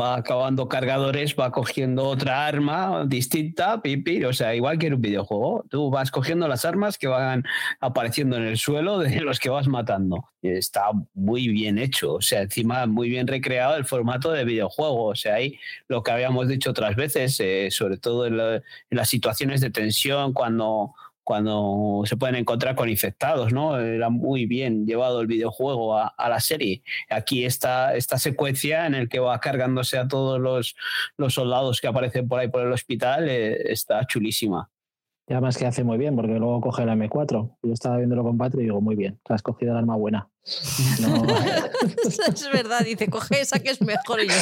va acabando cargadores, va cogiendo otra arma distinta, pipi, o sea, igual que en un videojuego. Tú vas cogiendo las armas que van apareciendo en el suelo de los que vas matando. Está muy bien hecho, o sea, encima muy bien recreado el formato de videojuego. O sea, ahí lo que habíamos dicho otras veces, eh, sobre todo en, la- en las situaciones de tensión, cuando cuando se pueden encontrar con infectados, ¿no? Era muy bien llevado el videojuego a, a la serie. Aquí está esta secuencia en el que va cargándose a todos los, los soldados que aparecen por ahí por el hospital, eh, está chulísima. Y además que hace muy bien, porque luego coge la M4. Yo estaba viéndolo con Patri y digo, muy bien, te has cogido el arma buena. No, es verdad, dice, coge esa que es mejor. Y yo,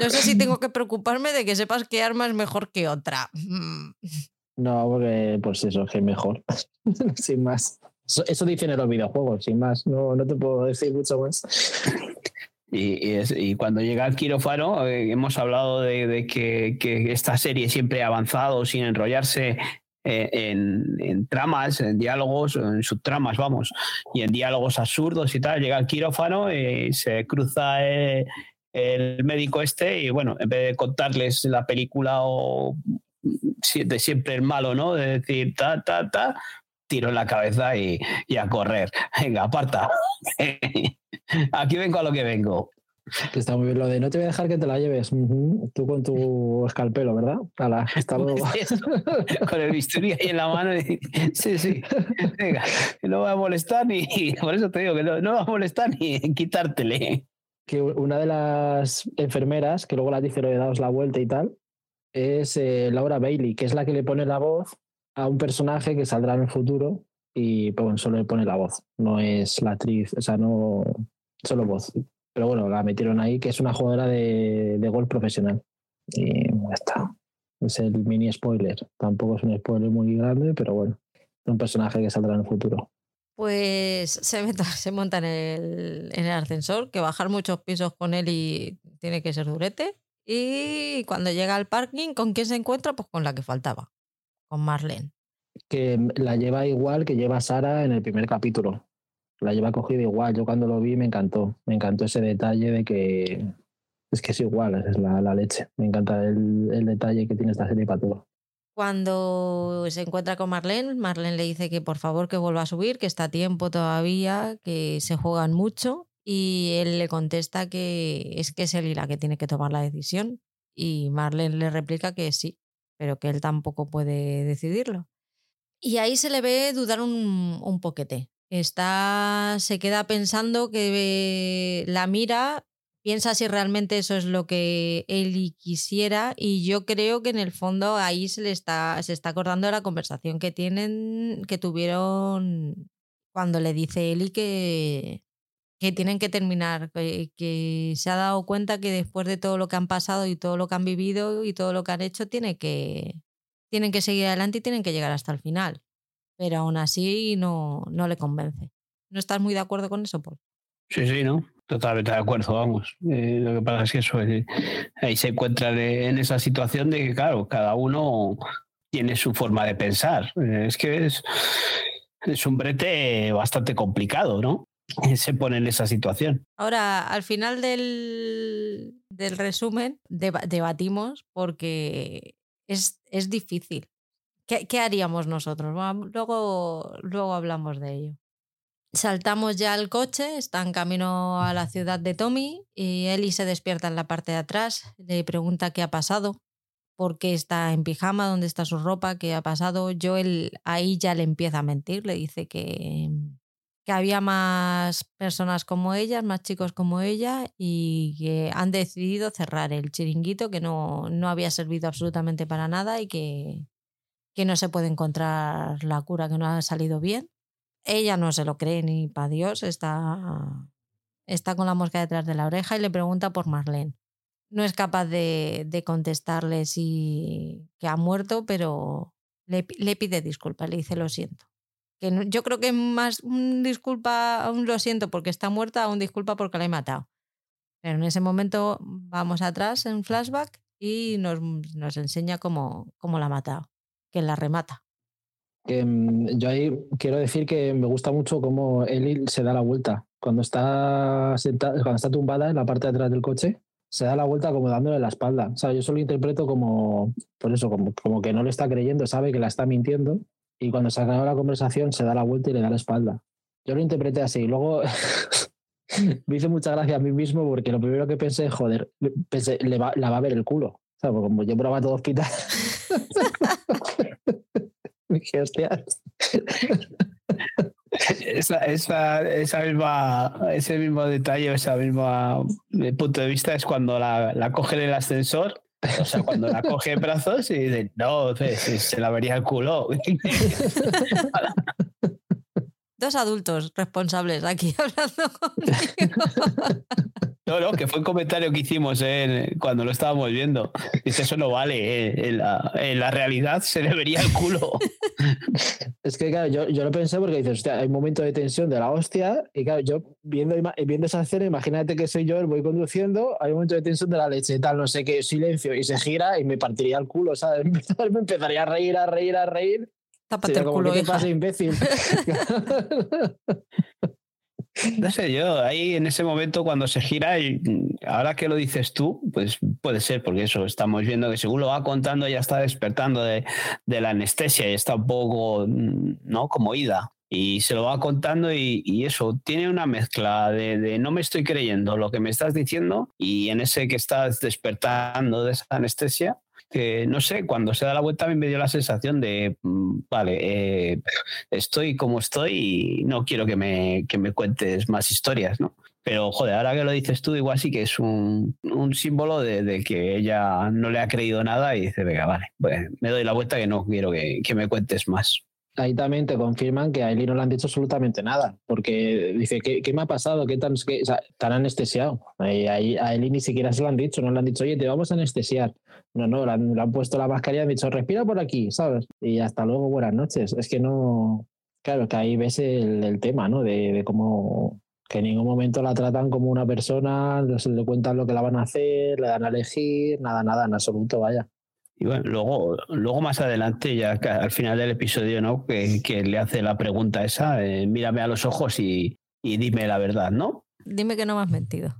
no sé si tengo que preocuparme de que sepas qué arma es mejor que otra. Mm. no, porque pues eso, que es mejor. sin más. Eso, eso dicen en los videojuegos, sin más. No, no te puedo decir mucho más. Y, es- y cuando llega el quirófano, eh, hemos hablado de, que, esta serie siempre ha avanzado sin enrollarse eh, en, tramas, en diálogos, en subtramas, vamos, y en diálogos absurdos y tal. Llega el quirófano y se cruza eh, el médico este y bueno, en vez de contarles la película o de siempre el malo, ¿no? De decir ta, ta, ta, tiro en la cabeza y, y a correr. Venga, aparta. Aquí vengo a lo que vengo. Está muy bien lo de no te voy a dejar que te la lleves. Tú con tu escalpelo, ¿verdad? hasta luego. con el bisturí ahí en la mano. sí, sí. Venga, no va a molestar ni. Por eso te digo que no, no va a molestar ni quitártele. Que una de las enfermeras, que luego la dice lo de daos la vuelta y tal, es eh, Laura Bailey, que es la que le pone la voz a un personaje que saldrá en el futuro y pues, solo le pone la voz. No es la actriz, o sea, no. Solo voz. Pero bueno, la metieron ahí, que es una jugadora de, de golf profesional. Y ya está. Es el mini spoiler. Tampoco es un spoiler muy grande, pero bueno, es un personaje que saldrá en el futuro. Pues se, se monta en el, en el ascensor, que bajar muchos pisos con él y tiene que ser durete. Y cuando llega al parking, ¿con quién se encuentra? Pues con la que faltaba, con Marlene. Que la lleva igual que lleva Sara en el primer capítulo la lleva cogida igual. Yo cuando lo vi me encantó. Me encantó ese detalle de que es que es igual, es la, la leche. Me encanta el, el, detalle que tiene esta serie para todo. Cuando se encuentra con Marlene, Marlene le dice que por favor que vuelva a subir, que está a tiempo todavía, que se juegan mucho. Y él le contesta que es que es él la que tiene que tomar la decisión. Y Marlene le replica que sí, pero que él tampoco puede decidirlo. Y ahí se le ve dudar un, un poquete, está, se queda pensando que la mira, piensa si realmente eso es lo que él quisiera y yo creo que en el fondo ahí se le está, se está acordando de la conversación que tienen, que tuvieron cuando le dice Eli que, que tienen que terminar, que, se ha dado cuenta que después de todo lo que han pasado y todo lo que han vivido y todo lo que han hecho, tiene que, tienen que seguir adelante y tienen que llegar hasta el final pero aún así no, no le convence. ¿No estás muy de acuerdo con eso, Paul? Sí, sí, ¿no? Totalmente de acuerdo, vamos. Eh, lo que pasa es que eso, eh, ahí se encuentra en esa situación de que, claro, cada uno tiene su forma de pensar. Eh, es que es, es un brete bastante complicado, ¿no? Se pone en esa situación. Ahora, al final del, del resumen, debatimos porque es, es difícil. ¿Qué, ¿Qué, haríamos nosotros? luego, luego hablamos de ello. Saltamos ya al coche, está en camino a la ciudad de Tommy y Ellie se despierta en la parte de atrás, le pregunta qué ha pasado, por qué está en pijama, dónde está su ropa, qué ha pasado. Joel ahí ya le empieza a mentir, le dice que, que había más personas como ella, más chicos como ella y que han decidido cerrar el chiringuito, que no, no había servido absolutamente para nada y que, que no se puede encontrar la cura, que no ha salido bien. Ella no se lo cree ni para Dios, está, está con la mosca detrás de la oreja y le pregunta por Marlene. No es capaz de, de contestarle si que ha muerto, pero le, le, pide disculpas, le dice lo siento. Que yo creo que más un disculpa, un lo siento porque está muerta, un disculpa porque la he matado. Pero en ese momento vamos atrás en flashback y nos, nos enseña cómo, cómo la ha matado que la remata. Mm, yo ahí quiero decir que me gusta mucho cómo Eli se da la vuelta. Cuando está, sentada, cuando está tumbada en la parte de atrás del coche, se da la vuelta como dándole la espalda. O sea, yo solo interpreto como, por eso, como, como que no le está creyendo, sabe que la está mintiendo. Y cuando se acaba la conversación, se da la vuelta y le da la espalda. Yo lo interpreté así. Luego me hizo mucha gracia a mí mismo porque lo primero que pensé, joder, pensé, le va, la va a ver el culo. O sea, como yo probaba todo hospital. Dije, hostias. Esa, esa, esa, misma, ese mismo detalle, ese mismo punto de vista es cuando la, la coge en el ascensor, o sea, cuando la coge en brazos y dice, no, se, se la vería el culo. Dos adultos responsables aquí hablando conmigo. No, no, que fue un comentario que hicimos eh, cuando lo estábamos viendo. Dice, eso no vale. Eh, en, la, en, la, realidad se le vería el culo. Es que, claro, yo, yo lo pensé porque dices, hostia, hay un momento de tensión de la hostia. Y claro, yo viendo, viendo esa escena, imagínate que soy yo, voy conduciendo, hay un momento de tensión de la leche, tal, no sé qué, silencio, y se gira y me partiría el culo, ¿sabes? Me empezaría a reír, a reír, a reír. Tápate el culo, ¿qué te pasa, imbécil? No sé, yo ahí en ese momento cuando se gira, y ahora que lo dices tú, pues puede ser, porque eso, estamos viendo que según lo va contando ya está despertando de, de la anestesia y está un poco, ¿no? Como ida. Y se lo va contando y, y eso, tiene una mezcla de, de, no me estoy creyendo lo que me estás diciendo y en ese que estás despertando de esa anestesia, que no sé, cuando se da la vuelta me dio la sensación de, mm, vale, eh, estoy como estoy y no quiero que me, que me cuentes más historias, ¿no? Pero, joder, ahora que lo dices tú, igual sí que es un, un símbolo de, de, que ella no le ha creído nada y dice, venga, vale, pues me doy la vuelta que no quiero que, que me cuentes más ahí también te confirman que a Eli no le han dicho absolutamente nada, porque dice, ¿qué, me ha pasado? ¿Qué tan, o sea, tan anestesiado? Ahí, ahí, a Eli ni siquiera se lo han dicho, no le han dicho, oye, te vamos a anestesiar. No, no, le han, puesto la mascarilla y han dicho, respira por aquí, ¿sabes? Y hasta luego, buenas noches. Es que no, claro, que ahí ves el, tema, ¿no? De, de, cómo que en ningún momento la tratan como una persona, se le cuentan lo que la van a hacer, le dan a elegir, nada, nada, en absoluto, vaya. Y bueno, luego, luego más adelante, ya al final del episodio, ¿no? Que, que le hace la pregunta esa, eh, mírame a los ojos y, y, dime la verdad, ¿no? Dime que no me has mentido.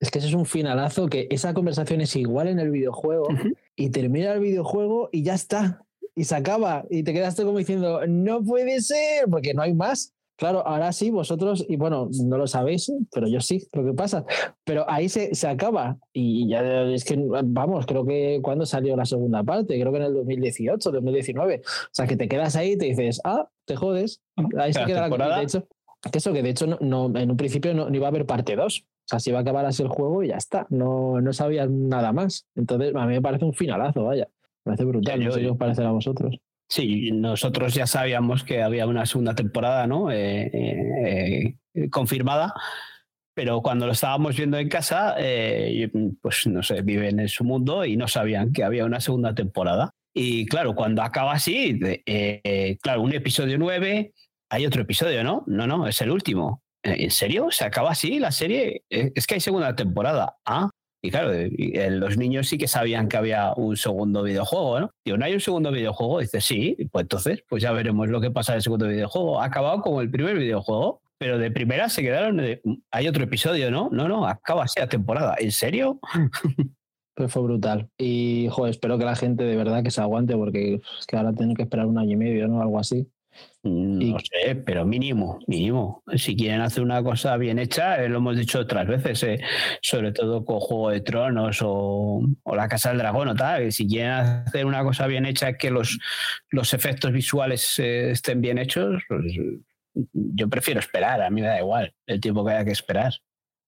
Es que eso es un finalazo, que esa conversación es igual en el videojuego uh -huh. y termina el videojuego y ya está. Y se acaba. Y te quedaste como diciendo, no puede ser, porque no hay más. Claro, ahora sí, vosotros, y bueno, no lo sabéis, pero yo sí, lo que pasa. Pero ahí se, se acaba. Y ya es que, vamos, creo que cuando salió la segunda parte, creo que en el 2018, 2019. O sea, que te quedas ahí y te dices, ah, te jodes. Ahí se queda la De hecho, que eso, que de hecho no, no en un principio no, no, iba a haber parte 2. O sea, se iba a acabar así el juego y ya está. No, no sabías nada más. Entonces, a mí me parece un finalazo, vaya. Me parece brutal. Ya, yo, no sé qué os parecerá a vosotros. Sí, nosotros ya sabíamos que había una segunda temporada, ¿no? Eh, eh, eh, confirmada, pero cuando lo estábamos viendo en casa, eh, pues no sé, viven en su mundo y no sabían que había una segunda temporada. Y claro, cuando acaba así, eh, claro, un episodio 9, hay otro episodio, ¿no? No, no, es el último. ¿En serio? ¿Se acaba así la serie? Es que hay segunda temporada. Ah, y claro, los niños sí que sabían que había un segundo videojuego, ¿no? Digo, ¿no hay un segundo videojuego? Dice, sí, pues entonces, pues ya veremos lo que pasa en el segundo videojuego. Ha acabado como el primer videojuego, pero de primera se quedaron. De... Hay otro episodio, ¿no? No, no, acaba así la temporada. ¿En serio? Pues fue brutal. Y, joder, espero que la gente de verdad que se aguante, porque es que ahora tienen que esperar un año y medio, ¿no? Algo así. No sé, pero mínimo, mínimo. Si quieren hacer una cosa bien hecha, eh, lo hemos dicho otras veces, eh, sobre todo con Juego de Tronos o, o, La Casa del Dragón o tal. Si quieren hacer una cosa bien hecha, que los, los efectos visuales eh, estén bien hechos, pues yo prefiero esperar. A mí me da igual el tiempo que haya que esperar.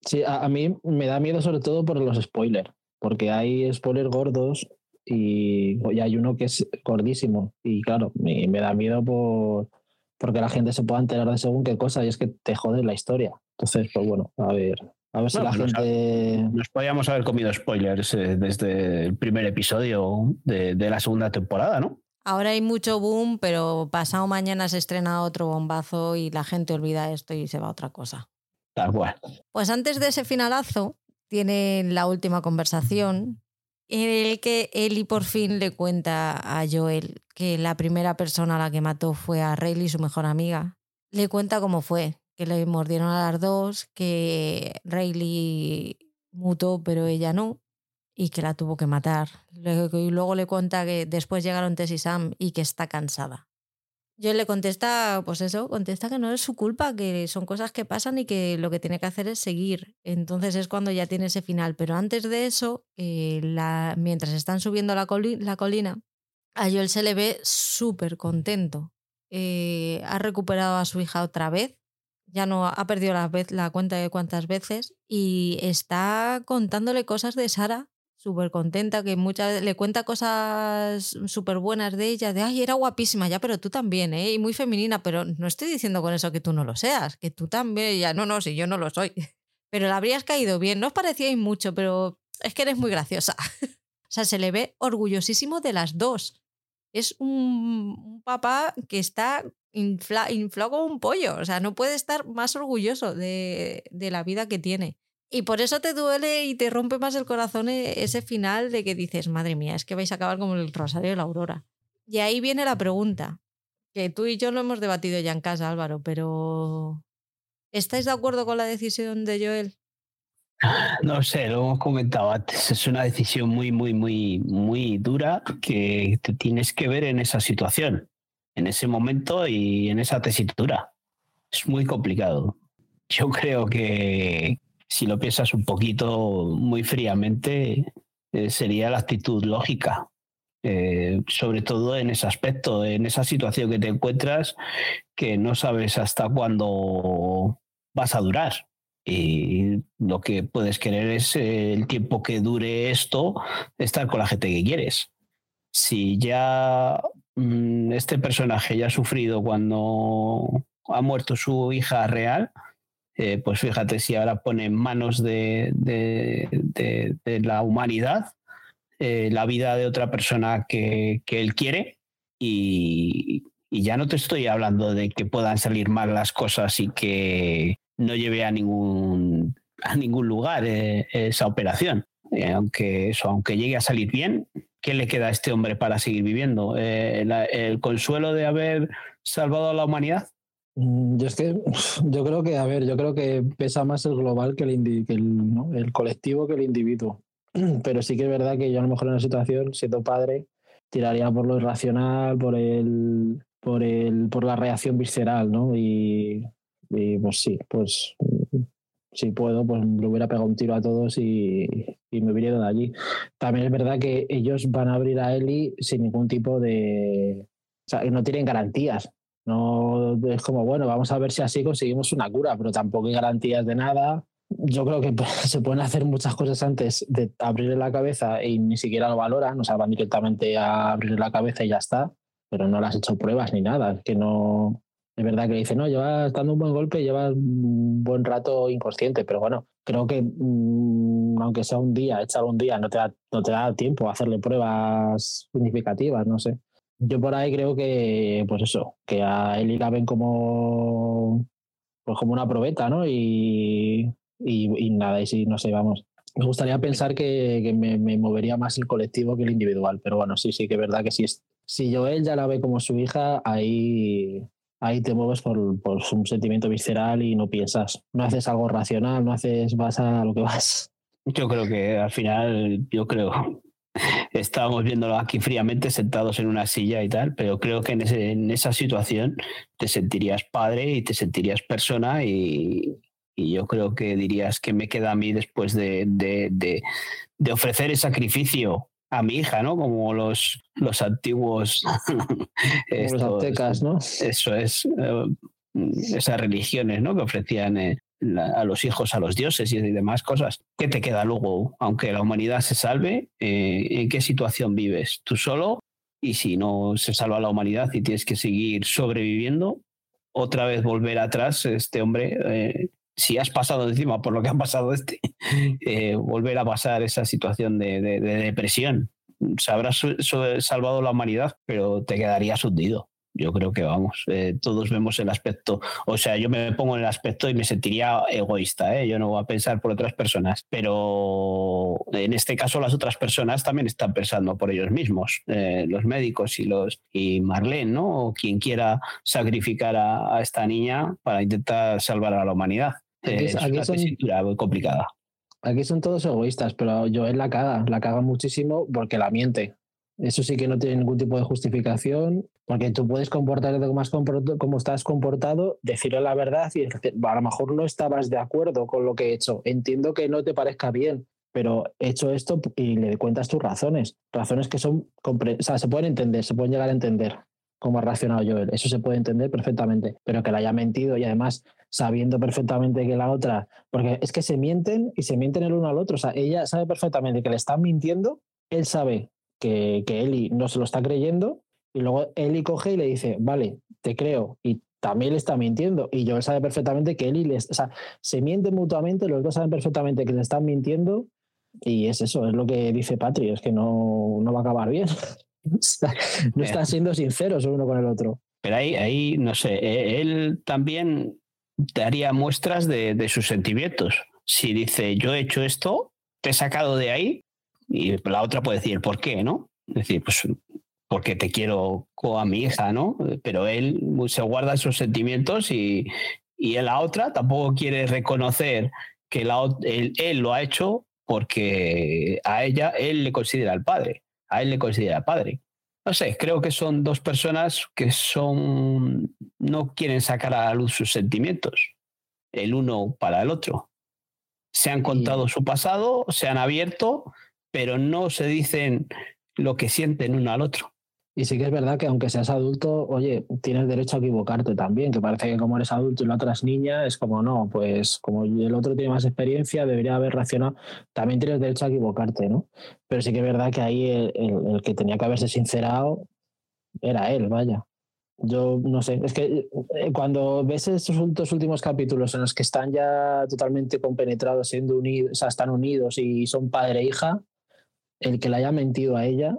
Sí, a, a mí me da miedo sobre todo por los spoilers, porque hay spoilers gordos y, y, hay uno que es gordísimo. Y claro, me, me, da miedo por porque la gente se pueda enterar de según qué cosa y es que te jode la historia. Entonces, pues bueno, a ver. A ver si la nos gente. Ha, nos podíamos haber comido spoilers eh, desde el primer episodio de, de, la segunda temporada, ¿no? Ahora hay mucho boom, pero pasado mañana se estrena otro bombazo y la gente olvida esto y se va a otra cosa. Tal cual. Pues antes de ese finalazo, tienen la última conversación en el que Ellie por fin le cuenta a Joel que la primera persona a la que mató fue a Rayleigh, su mejor amiga. Le cuenta cómo fue, que le mordieron a las dos, que Rayleigh mutó pero ella no y que la tuvo que matar. Y luego le cuenta que después llegaron Tess y Sam y que está cansada. Yo le contesta, pues eso, contesta que no es su culpa, que son cosas que pasan y que lo que tiene que hacer es seguir. Entonces es cuando ya tiene ese final. Pero antes de eso, eh, mientras están subiendo la, coli la, colina, a Joel se le ve súper contento. Eh, ha recuperado a su hija otra vez, ya no ha perdido la, la cuenta de cuántas veces y está contándole cosas de Sara súper contenta, que muchas le cuenta cosas súper buenas de ella, de ay, era guapísima, ya, pero tú también, ¿eh? Y muy femenina, pero no estoy diciendo con eso que tú no lo seas, que tú también, ya, no, no, si yo no lo soy. Pero le habrías caído bien, no os parecíais mucho, pero es que eres muy graciosa. o sea, se le ve orgullosísimo de las dos. Es un, un papá que está infla, inflado como un pollo, o sea, no puede estar más orgulloso de, de la vida que tiene. Y por eso te duele y te rompe más el corazón e, ese final de que dices, madre mía, es que vais a acabar como el Rosario de la Aurora. Y ahí viene la pregunta, que tú y yo lo hemos debatido ya en casa, Álvaro, pero ¿Estáis de acuerdo con la decisión de Joel? No sé, lo hemos comentado antes. Es una decisión muy, muy, muy, muy dura que te tienes que ver en esa situación, en ese momento y en esa tesitura. Es muy complicado. Yo creo que si lo piensas un poquito muy fríamente, eh, sería la actitud lógica. Eh, sobre todo en ese aspecto, en esa situación que te encuentras, que no sabes hasta cuándo vas a durar. Y lo que puedes querer es eh, el tiempo que dure esto, estar con la gente que quieres. Si ya mm, este personaje ya ha sufrido cuando ha muerto su hija real, eh, pues fíjate si ahora pone en manos de, la humanidad eh, la vida de otra persona que, él quiere y, ya no te estoy hablando de que puedan salir mal las cosas y que no lleve a ningún, a ningún lugar eh, esa operación. Aunque eso, aunque llegue a salir bien, ¿qué le queda a este hombre para seguir viviendo? ¿El consuelo de haber salvado a la humanidad? Mm, yo es que yo creo que, a ver, yo creo que pesa más el global que el, el, colectivo que el individuo. Pero sí que es verdad que yo a lo mejor en la situación, siendo padre, tiraría por lo irracional, por el, por el, por la reacción visceral, ¿no? Y, y pues sí, pues si puedo, pues le hubiera pegado un tiro a todos y, me hubiera ido de allí. También es verdad que ellos van a abrir a Eli sin ningún tipo de... O sea, no tienen garantías. No es como, bueno, vamos a ver si así conseguimos una cura, pero tampoco hay garantías de nada. Yo creo que se pueden hacer muchas cosas antes de abrirle la cabeza y ni siquiera lo valoran, o sea, van directamente a abrirle la cabeza y ya está, pero no le has hecho pruebas ni nada, que no, es verdad que dice, no, llevas dando un buen golpe, llevas un buen rato inconsciente, pero bueno, creo que mm, aunque sea un día, echar un día, no te, da, no te da tiempo a hacerle pruebas significativas, no sé. Yo por ahí creo que, pues eso, que a Eli la ven como, pues como una probeta, ¿no? Y, y, nada, y sí, no sé, vamos. Me gustaría pensar que, que me, me, movería más el colectivo que el individual, pero bueno, sí, sí, que es verdad que si, si Joel ya la ve como su hija, ahí ahí te mueves por, un sentimiento visceral y no piensas, no haces algo racional, no haces, vas a lo que vas. Yo creo que al final, yo creo, estábamos viéndolo aquí fríamente sentados en una silla y tal, pero creo que en, esa situación te sentirías padre y te sentirías persona y, yo creo que dirías que me queda a mí después de, de ofrecer el sacrificio a mi hija, ¿no? Como los, los antiguos. los aztecas, ¿no? Eso es. Eh, esas religiones, ¿no? Que ofrecían eh, a los hijos a los dioses y demás cosas. ¿Qué te queda luego? Aunque la humanidad se salve, eh, ¿en qué situación vives? ¿Tú solo? Y si no se salva la humanidad y tienes que seguir sobreviviendo, otra vez volver atrás, este hombre si has pasado encima por lo que ha pasado este, eh, volver a pasar esa situación de, depresión. Se habrá salvado la humanidad, pero te quedarías hundido. Yo creo que vamos, eh, todos vemos el aspecto, o sea, yo me pongo en el aspecto y me sentiría egoísta, ¿eh? yo no voy a pensar por otras personas, pero en este caso las otras personas también están pensando por ellos mismos, los médicos y los y Marlene, ¿no? O quien quiera sacrificar a esta niña para intentar salvar a la humanidad. Aquí, es una son, muy complicada. Aquí son todos egoístas, pero Joel la caga, la caga muchísimo porque la miente. Eso sí que no tiene ningún tipo de justificación, porque tú puedes comportarte como, estás comportado, decirle la verdad y a lo mejor no estabas de acuerdo con lo que he hecho. Entiendo que no te parezca bien, pero he hecho esto y le cuentas tus razones. Razones que son, o se pueden entender, se pueden llegar a entender cómo ha reaccionado Joel. Eso se puede entender perfectamente, pero que le haya mentido y además sabiendo perfectamente que la otra, porque es que se mienten y se mienten el uno al otro. O ella sabe perfectamente que le están mintiendo, él sabe que, que Eli no se lo está creyendo y luego Eli coge y le dice, vale, te creo y también le está mintiendo. Y Joel sabe perfectamente que Eli les, o sea, se mienten mutuamente, los dos saben perfectamente que le están mintiendo y es eso, es lo que dice Patri, es que no, no va a acabar bien. no están siendo sinceros uno con el otro. Pero ahí, ahí no sé, e, él también daría muestras de, sus sentimientos. Si dice, yo he hecho esto, te he sacado de ahí, y la otra puede decir, ¿por qué? ¿No? Es decir, pues porque te quiero a mi hija, ¿no? Pero él se guarda sus sentimientos y, Y la otra tampoco quiere reconocer que él, lo ha hecho porque a ella él le considera el padre, a él le considera padre. No sé, creo que son dos personas que son no quieren sacar a la luz sus sentimientos, el uno para el otro. Se han contado su pasado, se han abierto, pero no se dicen lo que sienten uno al otro. Y sí que es verdad que aunque seas adulto, oye, tienes derecho a equivocarte también, que parece que como eres adulto y la otra es niña, es como no, pues como el otro tiene más experiencia, debería haber reaccionado, también tienes derecho a equivocarte, ¿no? Pero sí que es verdad que ahí el, que tenía que haberse sincerado era él, vaya. Yo no sé, es que eh, cuando ves estos últimos capítulos en los que están ya totalmente compenetrados, siendo unidos, o sea, están unidos y son padre e hija, el que le haya mentido a ella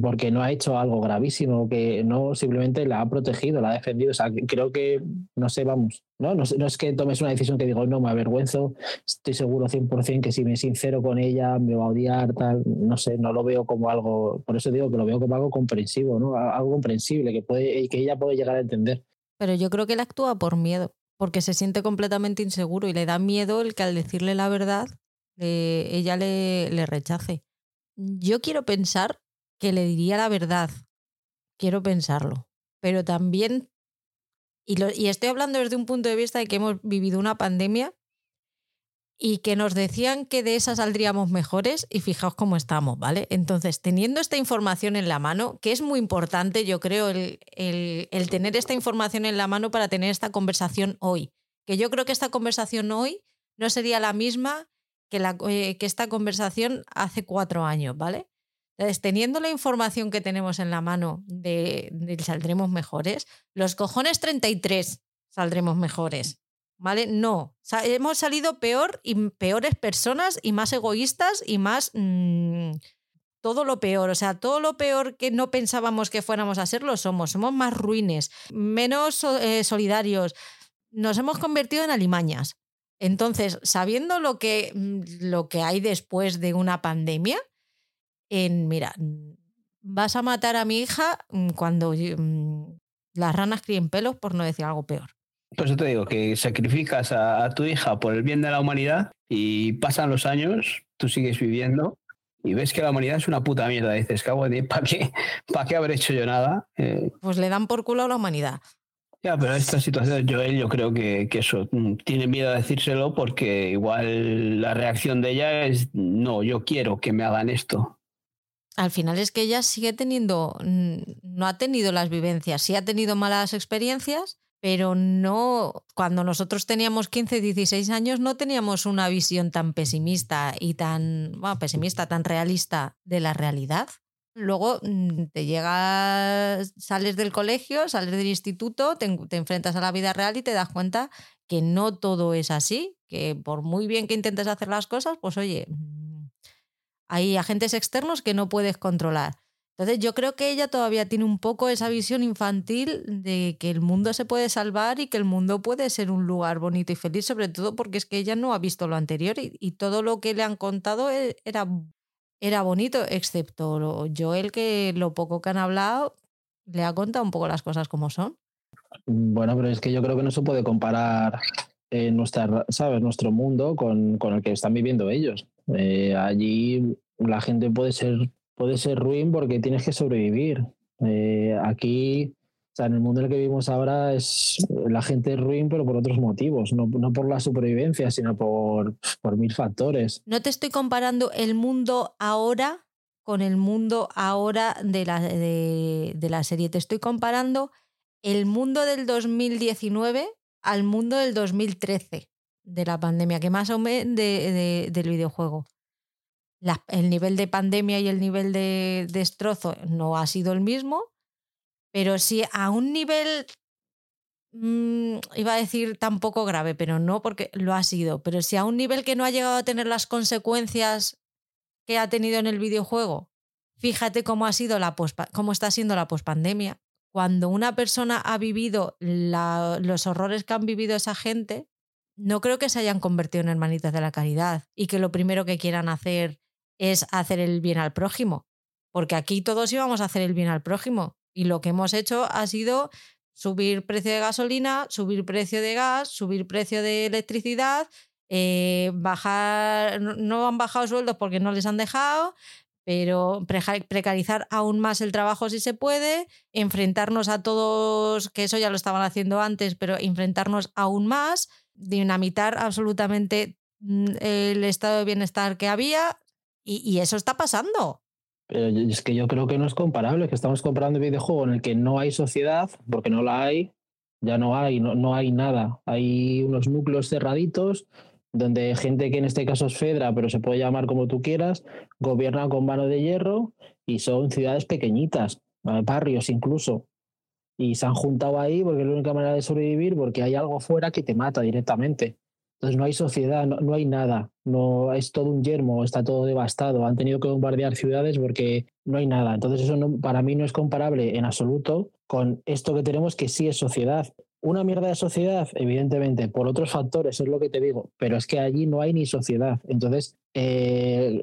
porque no ha hecho algo gravísimo, que no simplemente la ha protegido, la ha defendido. O sea, creo que, no sé, vamos, ¿no? No, no es que tomes una decisión que digo, no, me avergüenzo, estoy seguro 100% que si me sincero con ella me va a odiar, tal, no sé, no lo veo como algo, por eso digo que lo veo como algo comprensivo, ¿no? Algo comprensible, que, puede, que ella puede llegar a entender. Pero yo creo que él actúa por miedo, porque se siente completamente inseguro y le da miedo el que al decirle la verdad ella le, le rechace. Yo quiero pensar que le diría la verdad. Quiero pensarlo. Pero también, y, estoy hablando desde un punto de vista de que hemos vivido una pandemia y que nos decían que de esa saldríamos mejores y fijaos cómo estamos, ¿vale? Entonces, teniendo esta información en la mano, que es muy importante, yo creo, el, el, tener esta información en la mano para tener esta conversación hoy, que yo creo que esta conversación hoy no sería la misma que, la, eh, que esta conversación hace cuatro años, ¿vale? Entonces, teniendo la información que tenemos en la mano de, saldremos mejores, los cojones 33 saldremos mejores. ¿Vale? No. hemos salido peor y peores personas y más egoístas y más. Mm, todo lo peor. O sea, todo lo peor que no pensábamos que fuéramos a ser lo somos. Somos más ruines, menos eh, solidarios. Nos hemos convertido en alimañas. Entonces, sabiendo lo que, mm, lo que hay después de una pandemia, en, mira, mm, vas a matar a mi hija mm, cuando las ranas críen pelos, por no decir algo peor. Por eso te digo que sacrificas a, tu hija por el bien de la humanidad y pasan los años, tú sigues viviendo y ves que la humanidad es una puta mierda. Dices, cago ¿para qué, ¿para qué haber hecho yo nada? Eh, pues le dan por culo a la humanidad. Ya, pero esta situación, Joel, yo creo que, que, eso, tiene miedo a decírselo porque igual la reacción de ella es, no, yo quiero que me hagan esto al final es que ella sigue teniendo, no ha tenido las vivencias, sí ha tenido malas experiencias, pero no, cuando nosotros teníamos 15, 16 años no teníamos una visión tan pesimista y tan, bueno, pesimista, tan realista de la realidad. Luego mm, te llegas, sales del colegio, sales del instituto, te, enfrentas a la vida real y te das cuenta que no todo es así, que por muy bien que intentes hacer las cosas, pues oye, hay agentes externos que no puedes controlar. Entonces yo creo que ella todavía tiene un poco esa visión infantil de que el mundo se puede salvar y que el mundo puede ser un lugar bonito y feliz, sobre todo porque es que ella no ha visto lo anterior y, todo lo que le han contado e, era, era bonito, excepto Joel que lo poco que han hablado le ha contado un poco las cosas como son. Bueno, pero es que yo creo que no se puede comparar eh, nuestra, ¿sabes? nuestro mundo con, con el que están viviendo ellos. Eh, allí la gente puede ser, puede ser ruin porque tienes que sobrevivir. Eh, aquí, o sea, en el mundo en el que vivimos ahora, es la gente es ruin, pero por otros motivos, no, no por la supervivencia, sino por, por mil factores. No te estoy comparando el mundo ahora con el mundo ahora de la, de, de la serie. Te estoy comparando el mundo del 2019 al mundo del 2013 de la pandemia, que más o menos de, del videojuego. el nivel de pandemia y el nivel de destrozo no ha sido el mismo, pero sí a un nivel, mm, iba a decir tampoco grave, pero no porque lo ha sido, pero si a un nivel que no ha llegado a tener las consecuencias que ha tenido en el videojuego, fíjate cómo, ha sido la cómo está siendo la pospandemia. Cuando una persona ha vivido los horrores que han vivido esa gente, no creo que se hayan convertido en hermanitas de la caridad y que lo primero que quieran hacer es hacer el bien al prójimo. Porque aquí todos íbamos a hacer el bien al prójimo y lo que hemos hecho ha sido subir precio de gasolina, subir precio de gas, subir precio de electricidad, eh, bajar, no han bajado sueldos porque no les han dejado, pero precarizar aún más el trabajo si se puede, enfrentarnos a todos, que eso ya lo estaban haciendo antes, pero enfrentarnos aún más, dinamitar absolutamente mm, el estado de bienestar que había y, eso está pasando. Pero es que yo creo que no es comparable, que estamos comparando un videojuego en el que no hay sociedad, porque no la hay, ya no hay, no, no hay nada. Hay unos núcleos cerraditos donde gente que en este caso es Fedra, pero se puede llamar como tú quieras, gobierna con mano de hierro y son ciudades pequeñitas, eh, barrios incluso. Y se han juntado ahí porque es la única manera de sobrevivir, porque hay algo fuera que te mata directamente. Entonces no hay sociedad, no, hay nada, no es todo un yermo, está todo devastado. Han tenido que bombardear ciudades porque no hay nada. Entonces eso para mí no es comparable en absoluto con esto que tenemos que sí es sociedad una mierda de sociedad, evidentemente, por otros factores, es lo que te digo, pero es que allí no hay ni sociedad. Entonces, eh,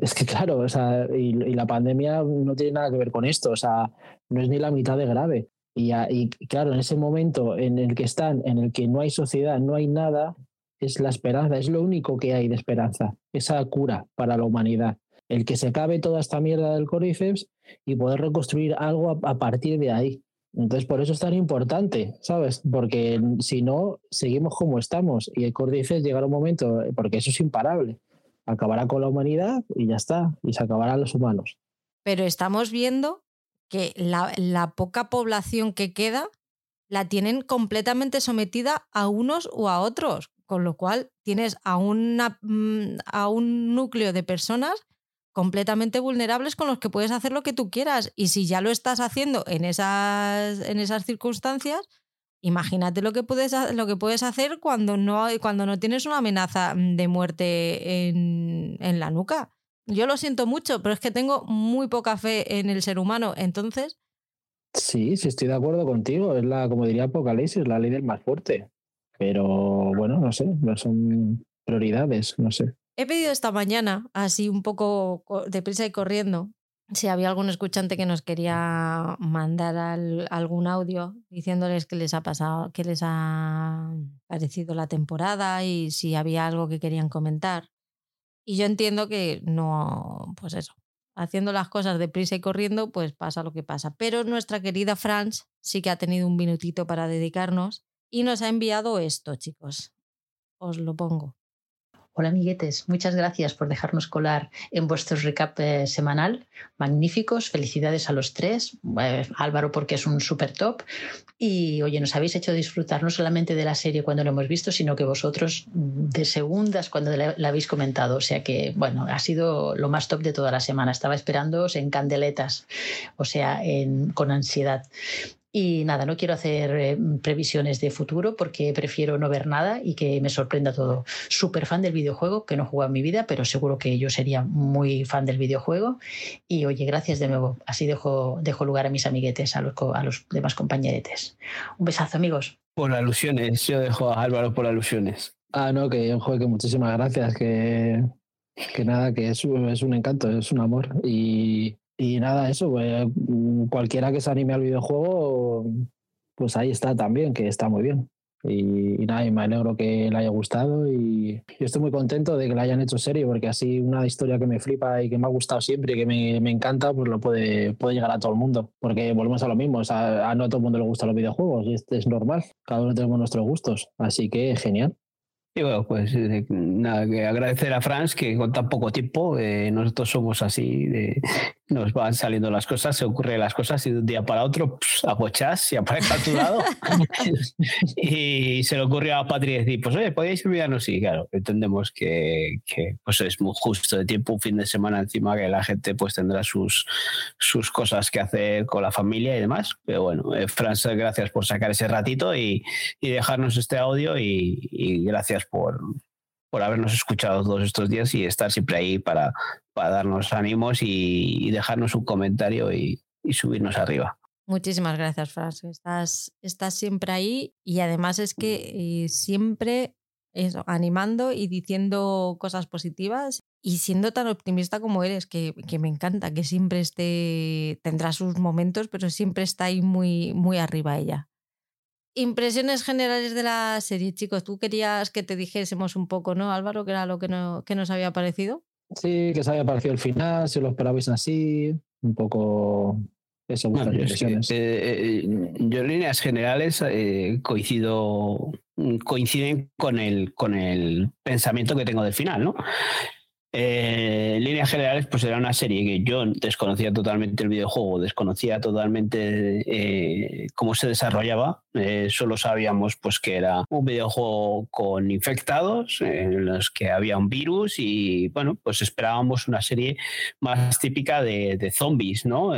es que claro, o sea, y, la pandemia no tiene nada que ver con esto, o sea, no es ni la mitad de grave. Y, y claro, en ese momento en el que están, en el que no hay sociedad, no hay nada, es la esperanza, es lo único que hay de esperanza, esa cura para la humanidad. El que se acabe toda esta mierda del Cordyceps y poder reconstruir algo a partir de ahí. Entonces, por eso es tan importante, ¿sabes? Porque si no, seguimos como estamos. Y el dice llegará un momento, porque eso es imparable. Acabará con la humanidad y ya está. Y se acabarán los humanos. Pero estamos viendo que la poca población que queda la tienen completamente sometida a unos o a otros. Con lo cual tienes a, mm, a un núcleo de personas completamente vulnerables con los que puedes hacer lo que tú quieras. Y si ya lo estás haciendo en esas, en esas circunstancias, imagínate lo que puedes, lo que puedes hacer cuando no, cuando no tienes una amenaza de muerte en, en la nuca. Yo lo siento mucho, pero es que tengo muy poca fe en el ser humano. Entonces. Sí, sí, estoy de acuerdo contigo. Es la, como diría Apocalipsis, la ley del más fuerte. Pero bueno, no sé, no son prioridades, no sé. He pedido esta mañana, así un poco deprisa y corriendo, si había algún escuchante que nos quería mandar algún audio diciéndoles qué les ha pasado, qué les ha parecido la temporada y si había algo que querían comentar. Y yo entiendo que no, pues eso, haciendo las cosas deprisa y corriendo, pues pasa lo que pasa. Pero nuestra querida Franz sí que ha tenido un minutito para dedicarnos y nos ha enviado esto, chicos. Os lo pongo. Hola amiguetes, muchas gracias por dejarnos colar en vuestro recap eh, semanal. Magníficos, felicidades a los tres. Eh, Álvaro porque es un super top. Y oye, nos habéis hecho disfrutar no solamente de la serie cuando lo hemos visto, sino que vosotros de segundas cuando la, habéis comentado. O sea que, bueno, ha sido lo más top de toda la semana. Estaba esperándoos en candeletas, o sea, con ansiedad. Y nada, no quiero hacer eh, previsiones de futuro porque prefiero no ver nada y que me sorprenda todo. Súper fan del videojuego, que no he jugado en mi vida, pero seguro que yo sería muy fan del videojuego. Y oye, gracias de nuevo. Así dejo, dejo lugar a mis amiguetes, a los, a los demás compañeretes. Un besazo, amigos. Por alusiones, yo dejo a Álvaro por alusiones. Ah, no, que, joder, que muchísimas gracias, que, que nada, que es, es un encanto, es un amor. Y, y nada, eso, pues, mm, cualquiera que se anime al videojuego, pues ahí está también, que está muy bien. Y, nada, me alegro que le haya gustado y yo estoy muy contento de que la hayan hecho serie, porque así una historia que me flipa y que me ha gustado siempre y que me, me encanta, pues lo puede, puede llegar a todo el mundo. Porque volvemos a lo mismo, o sea, a no todo el mundo le gustan los videojuegos y es normal, cada uno tenemos nuestros gustos, así que genial. Y bueno, pues eh, nada, que agradecer a Franz que con tan poco tiempo, eh, nosotros somos así, de, nos van saliendo las cosas, se ocurren las cosas y de un día para otro apochás y aparece a tu lado. y se le ocurrió a Patri decir, pues oye, podéis enviarnos, sí, claro, entendemos que, que, pues es muy justo de tiempo, un fin de semana encima que la gente pues tendrá sus, sus cosas que hacer con la familia y demás. Pero bueno, eh, Franz, gracias por sacar ese ratito y, y dejarnos este audio y, y gracias por, por habernos escuchado todos estos días y estar siempre ahí para, para darnos ánimos y, dejarnos un comentario y, subirnos arriba. Muchísimas gracias, Franz. Estás, estás siempre ahí y además es que eh, siempre animando y diciendo cosas positivas y siendo tan optimista como eres, que, que, me encanta, que siempre esté, tendrá sus momentos, pero siempre está ahí muy, muy arriba ella. Impresiones generales de la serie, chicos. Tú querías que te dijésemos un poco, ¿no, Álvaro? Que era lo que, no, que nos había parecido. Sí, que se había parecido el final, si lo esperabais así, un poco eso, vuestras yo, es que, impresiones. eh, eh, yo en líneas generales eh, coincido, coinciden con el, con el pensamiento que tengo del final, ¿no? Eh, en líneas generales, pues era una serie que yo desconocía totalmente el videojuego, desconocía totalmente eh, cómo se desarrollaba. Eh, solo sabíamos pues que era un videojuego con infectados, en los que había un virus y bueno, pues esperábamos una serie más típica de, de zombies, ¿no?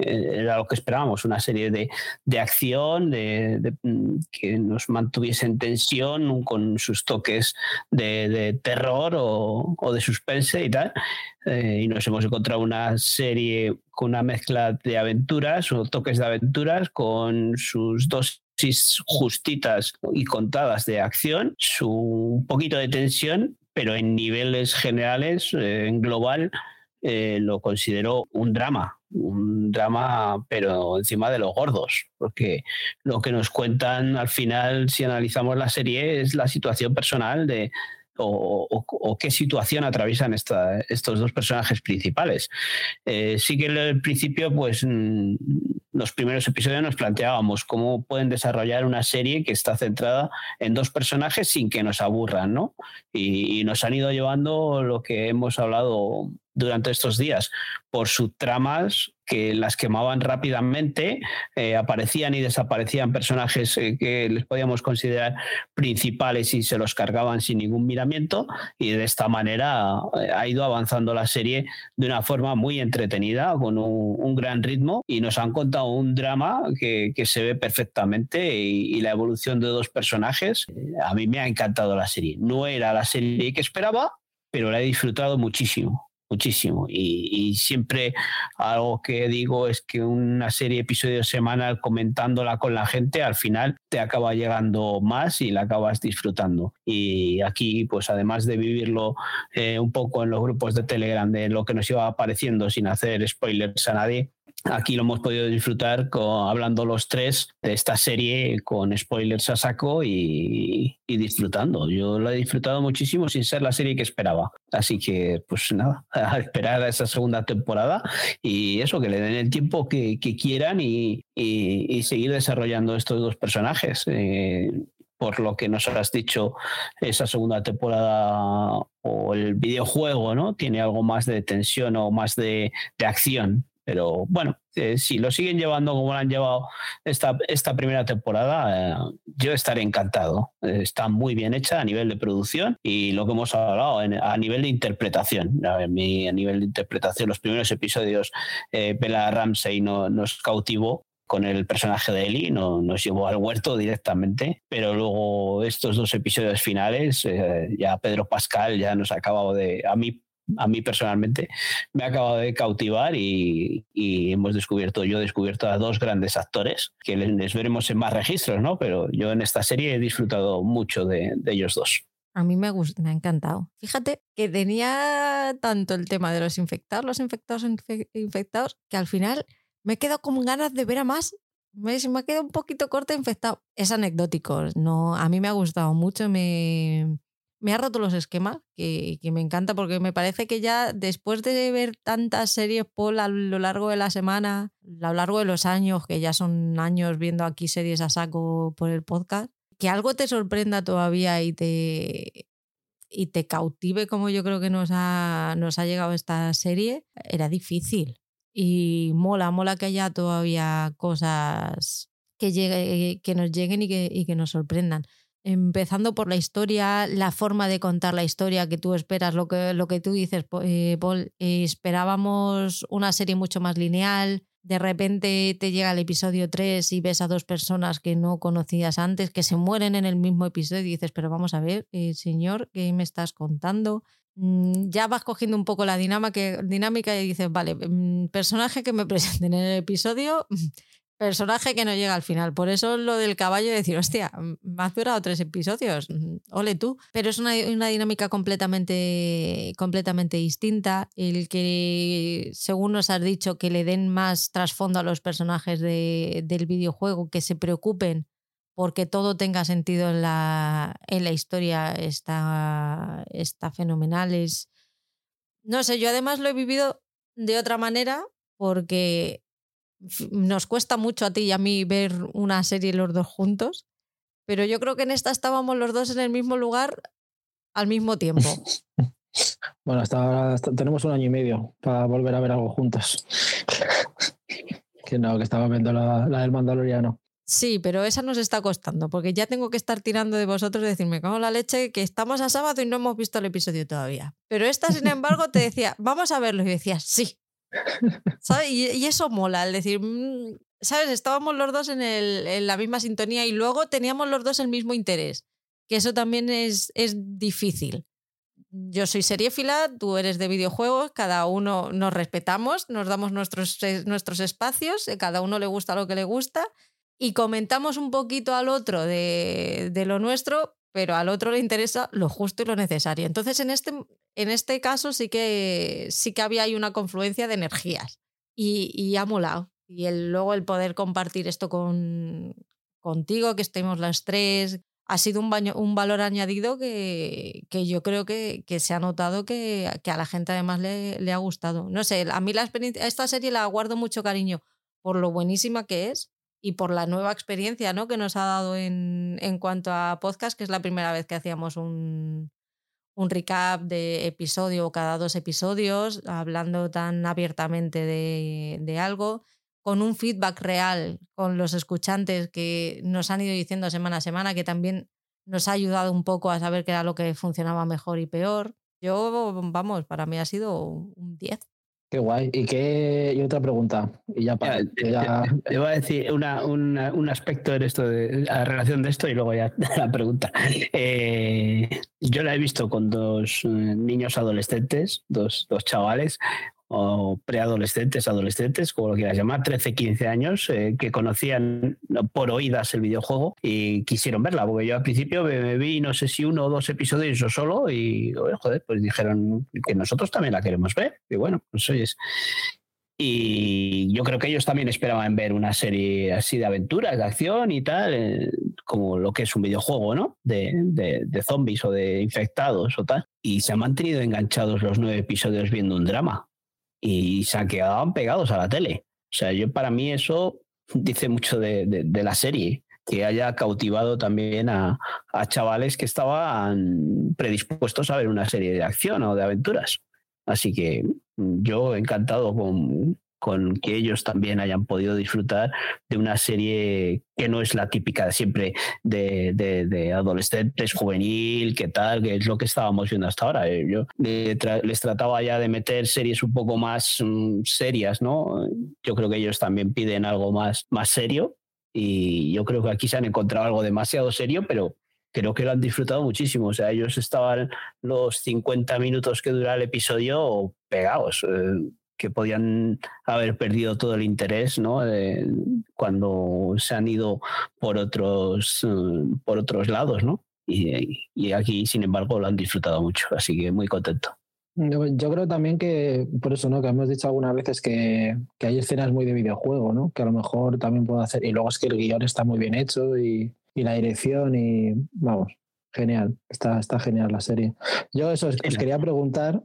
Era lo que esperábamos, una serie de, de acción de, de, mm, que nos mantuviese en tensión con sus toques de, de terror o, o, de suspense y tal. Eh, y nos hemos encontrado una serie con una mezcla de aventuras o toques de aventuras con sus dosis justitas y contadas de acción, su un poquito de tensión, pero en niveles generales, eh, en global, eh, lo considero un drama, un drama, pero encima de los gordos, porque lo que nos cuentan al final, si analizamos la serie, es la situación personal de. O, qué situación atraviesan estos dos personajes principales. Eh, sí que en el principio, pues mm, los primeros episodios nos planteábamos cómo pueden desarrollar una serie que está centrada en dos personajes sin que nos aburran, ¿no? Y nos han ido llevando lo que hemos hablado durante estos días por subtramas que las quemaban rápidamente, eh, aparecían y desaparecían personajes eh, que les podíamos considerar principales y se los cargaban sin ningún miramiento y de esta manera eh, ha ido avanzando la serie de una forma muy entretenida, con un, gran ritmo y nos han contado un drama que, que se ve perfectamente y, y, la evolución de dos personajes. A mí me ha encantado la serie. No era la serie que esperaba, pero la he disfrutado muchísimo muchísimo. Y, siempre algo que digo es que una serie episodio semanal comentándola con la gente, al final te acaba llegando más y la acabas disfrutando. Y aquí, pues además de vivirlo eh, un poco en los grupos de Telegram de lo que nos iba apareciendo sin hacer spoilers a nadie, Aquí lo hemos podido disfrutar hablando los tres de esta serie con spoilers a saco y, disfrutando. Yo la he disfrutado muchísimo sin ser la serie que esperaba. Así que, pues nada, esperar a esa segunda temporada y eso, que le den el tiempo que, quieran y, seguir desarrollando estos dos personajes. Eh, por lo que nos has dicho, esa segunda temporada o el videojuego, ¿no? Tiene algo más de tensión o más de acción. Pero bueno, eh, si lo siguen llevando como lo han llevado esta, esta primera temporada, eh, yo estaré encantado. Eh, está muy bien hecha a nivel de producción y lo que hemos hablado a nivel de interpretación. A, mí, a nivel de interpretación, los primeros episodios, Bella Ramsey no, nos cautivó con el personaje de Ellie, no, nos llevó al huerto directamente, pero luego estos dos episodios finales, ya Pedro Pascal ya nos ha acabado de, a mí a mí personalmente me ha acabado de cautivar y, hemos descubierto, yo he descubierto a dos grandes actores que les, veremos en más registros, ¿no? Pero yo en esta serie he disfrutado mucho de, ellos dos. A mí me, gusta, me ha encantado. Fíjate que tenía tanto el tema de los infectados, los infectados, infe infectados, que al final me he quedado con ganas de ver a más. Me, me ha quedado un poquito corto infectado. Es anecdótico. No, a mí me ha gustado mucho. Me, me ha roto los esquemas, que, que, me encanta porque me parece que ya después de ver tantas series Paul a lo largo de la semana, a lo largo de los años, que ya son años viendo aquí series a saco por el podcast, que algo te sorprenda todavía y te, y te cautive como yo creo que nos ha, nos ha llegado esta serie, era difícil. Y mola, mola que haya todavía cosas que, llegue, que nos lleguen y que, y que nos sorprendan empezando por la historia, la forma de contar la historia que tú esperas, lo que, lo que tú dices, eh, Paul, esperábamos una serie mucho más lineal, de repente te llega el episodio 3 y ves a dos personas que no conocías antes, que se mueren en el mismo episodio y dices, pero vamos a ver, eh, señor, ¿qué me estás contando? Mm, ya vas cogiendo un poco la dinámica, dinámica y dices, vale, mm, personaje que me presenten en el episodio Personaje que no llega al final. Por eso lo del caballo de decir, hostia, me ha durado tres episodios. Ole tú. Pero es una, dinámica completamente, completamente distinta. El que, según nos has dicho, que le den más trasfondo a los personajes del videojuego, que se preocupen porque todo tenga sentido en la, en la historia, está, está fenomenal. Es, no sé, yo además lo he vivido de otra manera porque nos cuesta mucho a ti y a mí ver una serie los dos juntos, pero yo creo que en esta estábamos los dos en el mismo lugar al mismo tiempo. bueno, hasta, tenemos un año y medio para volver a ver algo juntos. que no, que estaba viendo la, del Mandaloriano. Sí, pero esa nos está costando, porque ya tengo que estar tirando de vosotros y decirme, como la leche, que estamos a sábado y no hemos visto el episodio todavía. Pero esta, sin embargo, te decía, vamos a verlo. Y decías, sí, y, eso mola, es decir, mm, ¿sabes? Estábamos los dos en, el, la misma sintonía y luego teníamos los dos el mismo interés, que eso también es, es difícil. Yo soy seriéfila, tú eres de videojuegos, cada uno nos respetamos, nos damos nuestros, nuestros espacios, eh, cada uno le gusta lo que le gusta y comentamos un poquito al otro de, de lo nuestro, pero al otro le interesa lo justo y lo necesario. Entonces, en este, en este caso sí que, sí que había ahí una confluencia de energías y, y ha molado. Y el, luego el poder compartir esto con, contigo, que estemos las tres, ha sido un, baño, un valor añadido que, que yo creo que, que, se ha notado que, que a la gente además le, le, ha gustado. No sé, a mí la experiencia, esta serie la guardo mucho cariño por lo buenísima que es y por la nueva experiencia ¿no? que nos ha dado en, en cuanto a podcast, que es la primera vez que hacíamos un, un recap de episodio cada dos episodios, hablando tan abiertamente de, de, algo, con un feedback real con los escuchantes que nos han ido diciendo semana a semana, que también nos ha ayudado un poco a saber qué era lo que funcionaba mejor y peor. Yo, vamos, para mí ha sido un 10. Qué guay. ¿Y qué y otra pregunta? Y ya para. Ya, voy a decir una, un aspecto en esto de la relación de esto y luego ya la pregunta. Eh, yo la he visto con dos eh, niños adolescentes, dos, dos chavales o preadolescentes, adolescentes, como lo quieras llamar, 13, 15 años, eh, que conocían por oídas el videojuego y quisieron verla, porque yo al principio me, vi, no sé si uno o dos episodios o solo, y joder, pues dijeron que nosotros también la queremos ver. Y bueno, pues oyes. Y yo creo que ellos también esperaban ver una serie así de aventuras, de acción y tal, eh, como lo que es un videojuego, ¿no? De, de, de, zombies o de infectados o tal. Y se han mantenido enganchados los nueve episodios viendo un drama y se quedaban pegados a la tele. O sea, yo para mí eso dice mucho de, de, la serie, que haya cautivado también a, a, chavales que estaban predispuestos a ver una serie de acción o de aventuras. Así que yo encantado con, con que ellos también hayan podido disfrutar de una serie que no es la típica de siempre de, de, adolescentes, juvenil, qué tal, que es lo que estábamos viendo hasta ahora. Eh, yo les trataba ya de meter series un poco más mm, serias, ¿no? Yo creo que ellos también piden algo más, más serio y yo creo que aquí se han encontrado algo demasiado serio, pero creo que lo han disfrutado muchísimo. O sea, ellos estaban los 50 minutos que dura el episodio pegados. Eh, que podían haber perdido todo el interés ¿no? cuando se han ido por otros, eh, por otros lados. ¿no? Y, y, aquí, sin embargo, lo han disfrutado mucho, así que muy contento. Yo creo también que, por eso, ¿no? Que hemos dicho algunas veces que, que hay escenas muy de videojuego, ¿no? Que a lo mejor también puedo hacer. Y luego es que el guion está muy bien hecho y, y la dirección y vamos, genial. Está, está genial la serie. Yo eso os quería preguntar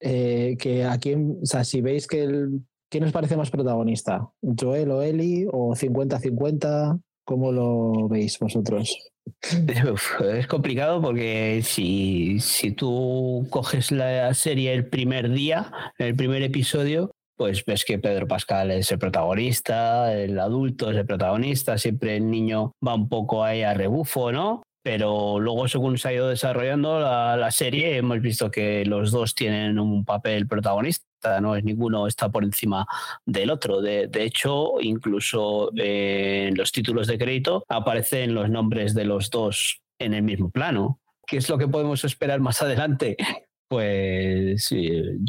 eh, que aquí, o sea, si veis que el, ¿quién os parece más protagonista? ¿Joel o Eli o 50-50? ¿Cómo lo veis vosotros? es complicado porque si, si tú coges la serie el primer día, el primer episodio, pues ves que Pedro Pascal es el protagonista, el adulto es el protagonista, siempre el niño va un poco ahí a rebufo, ¿no? Pero luego según se ha ido desarrollando la, serie hemos visto que los dos tienen un papel protagonista, no es ninguno está por encima del otro. De, hecho, incluso en los títulos de crédito aparecen los nombres de los dos en el mismo plano. ¿Qué es lo que podemos esperar más adelante? Pues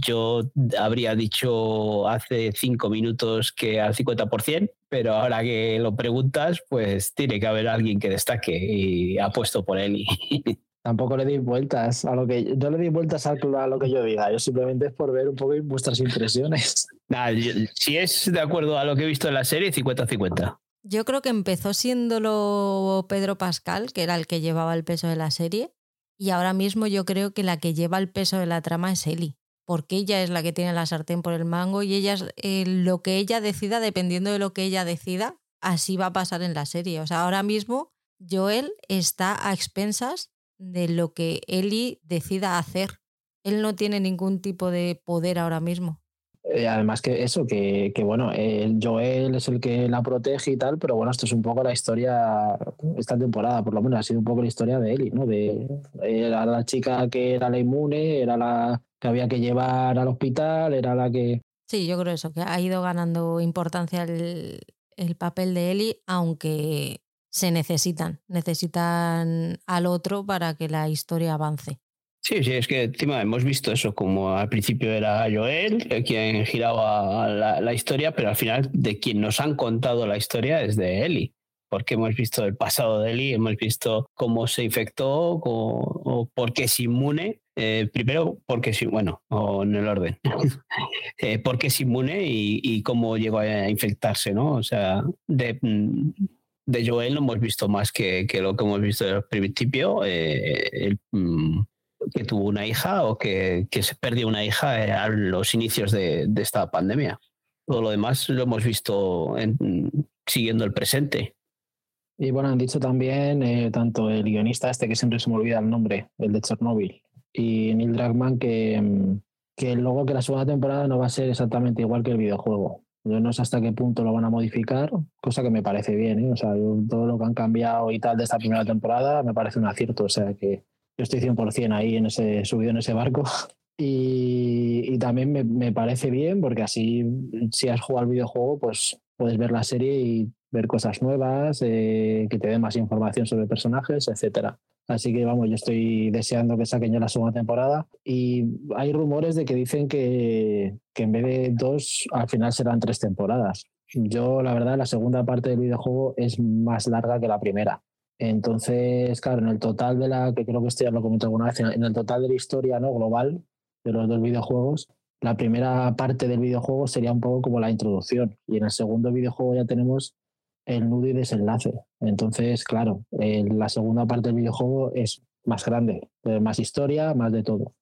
yo habría dicho hace cinco minutos que al 50%, pero ahora que lo preguntas, pues tiene que haber alguien que destaque y apuesto por él. Tampoco le di vueltas a lo que yo le di vueltas a lo que yo diga. Yo simplemente es por ver un poco vuestras impresiones. si es de acuerdo a lo que he visto en la serie, 50-50. Yo creo que empezó siéndolo Pedro Pascal, que era el que llevaba el peso de la serie, y ahora mismo yo creo que la que lleva el peso de la trama es Ellie, porque ella es la que tiene la sartén por el mango y ella es eh, lo que ella decida, dependiendo de lo que ella decida, así va a pasar en la serie. O sea, ahora mismo Joel está a expensas de lo que Ellie decida hacer. Él no tiene ningún tipo de poder ahora mismo. Eh, además que eso, que, bueno, el Joel es el que la protege y tal, pero bueno, esto es un poco la historia, esta temporada por lo menos ha sido un poco la historia de Ellie, ¿no? De, era la chica que era la inmune, era la que había que llevar al hospital, era la que... Sí, yo creo eso, que ha ido ganando importancia el, el papel de Ellie, aunque se necesitan, necesitan al otro para que la historia avance. Sí, sí, es que encima hemos visto eso, como al principio era Joel, eh, quien giraba la, historia, pero al final de quien nos han contado la historia es de Ellie, porque hemos visto el pasado de Ellie, hemos visto cómo se infectó o, por qué es inmune. Eh, primero, porque sí, bueno, o en el orden, eh, porque es inmune y, cómo llegó a infectarse, ¿no? O sea, de, de Joel no hemos visto más que, que lo que hemos visto desde el principio. el, mm, que tuvo una hija o que, se perdió una hija a los inicios de, esta pandemia. Todo lo demás lo hemos visto siguiendo el presente. Y bueno, han dicho también eh, tanto el guionista este, que siempre se me olvida el nombre, el de Chernobyl, y Neil Druckmann, que, mm, que luego que la segunda temporada no va a ser exactamente igual que el videojuego. Yo no sé hasta qué punto lo van a modificar, cosa que me parece bien. ¿eh? O sea, todo lo que han cambiado y tal de esta primera temporada me parece un acierto. O sea, que, yo estoy 100% ahí en ese, subido en ese barco. Y, también me, parece bien porque así, si has jugado al videojuego, pues puedes ver la serie y ver cosas nuevas, eh, que te den más información sobre personajes, etcétera. Así que vamos, yo estoy deseando que saquen ya la segunda temporada. Y hay rumores de que dicen que, que en vez de dos, al final serán tres temporadas. Yo, la verdad, la segunda parte del videojuego es más larga que la primera. Entonces, claro, en el total de la, que creo que esto ya lo alguna vez, en el total de la historia ¿no? global de los dos videojuegos, la primera parte del videojuego sería un poco como la introducción y en el segundo videojuego ya tenemos el nudo y desenlace. Entonces, claro, la segunda parte del videojuego es más grande, más historia, más de todo.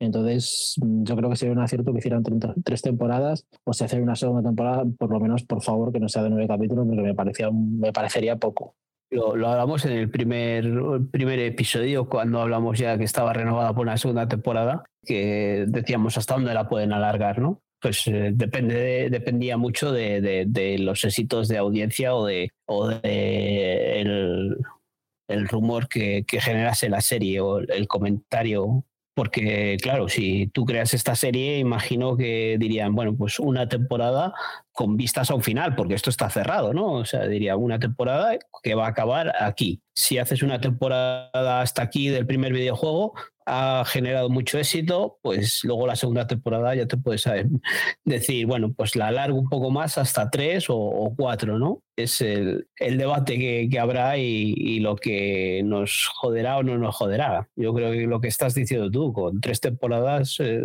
Entonces, yo creo que sería un acierto que hicieran tres temporadas o si hacer una segunda temporada, por lo menos, por favor, que no sea de nueve capítulos, porque me, parecía, me parecería poco. Lo, hablamos en el primer, primer episodio, cuando hablamos ya que estaba renovada por una segunda temporada, que decíamos hasta dónde la pueden alargar, ¿no? Pues eh, depende dependía mucho de, de, los éxitos de audiencia o de, o de el, el rumor que, que, generase la serie o el comentario porque claro, si tú creas esta serie, imagino que dirían, bueno, pues una temporada con vistas a un final, porque esto está cerrado, ¿no? O sea, diría una temporada que va a acabar aquí. Si haces una temporada hasta aquí del primer videojuego, ha generado mucho éxito, pues luego la segunda temporada ya te puedes decir, bueno, pues la alargo un poco más hasta tres o, cuatro, ¿no? Es el, debate que, habrá y, lo que nos joderá o no nos joderá. Yo creo que lo que estás diciendo tú, con tres temporadas, eh,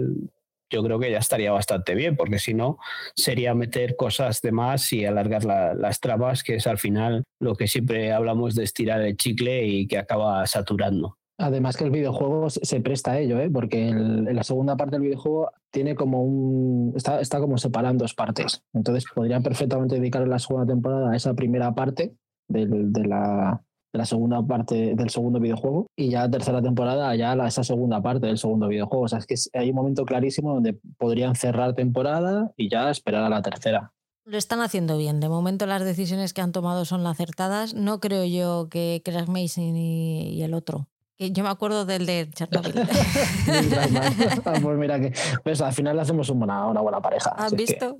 yo creo que ya estaría bastante bien, porque si no, sería meter cosas de más y alargar las tramas, que es al final lo que siempre hablamos de estirar el chicle y que acaba saturando. Además que el videojuego se presta a ello, ¿eh? porque en la segunda parte del videojuego tiene como un. Está, está como separado en dos partes. Entonces podrían perfectamente dedicar la segunda temporada a esa primera parte de, la, de la segunda parte del segundo videojuego y ya la tercera temporada ya la, esa segunda parte del segundo videojuego. O sea, es que hay un momento clarísimo donde podrían cerrar temporada y ya esperar a la tercera. Lo están haciendo bien. De momento las decisiones que han tomado son acertadas. No creo yo que Crash Mason y el otro yo me acuerdo del de Chernobyl. Pues mira que pues al final hacemos una, una buena pareja. ¿Has visto?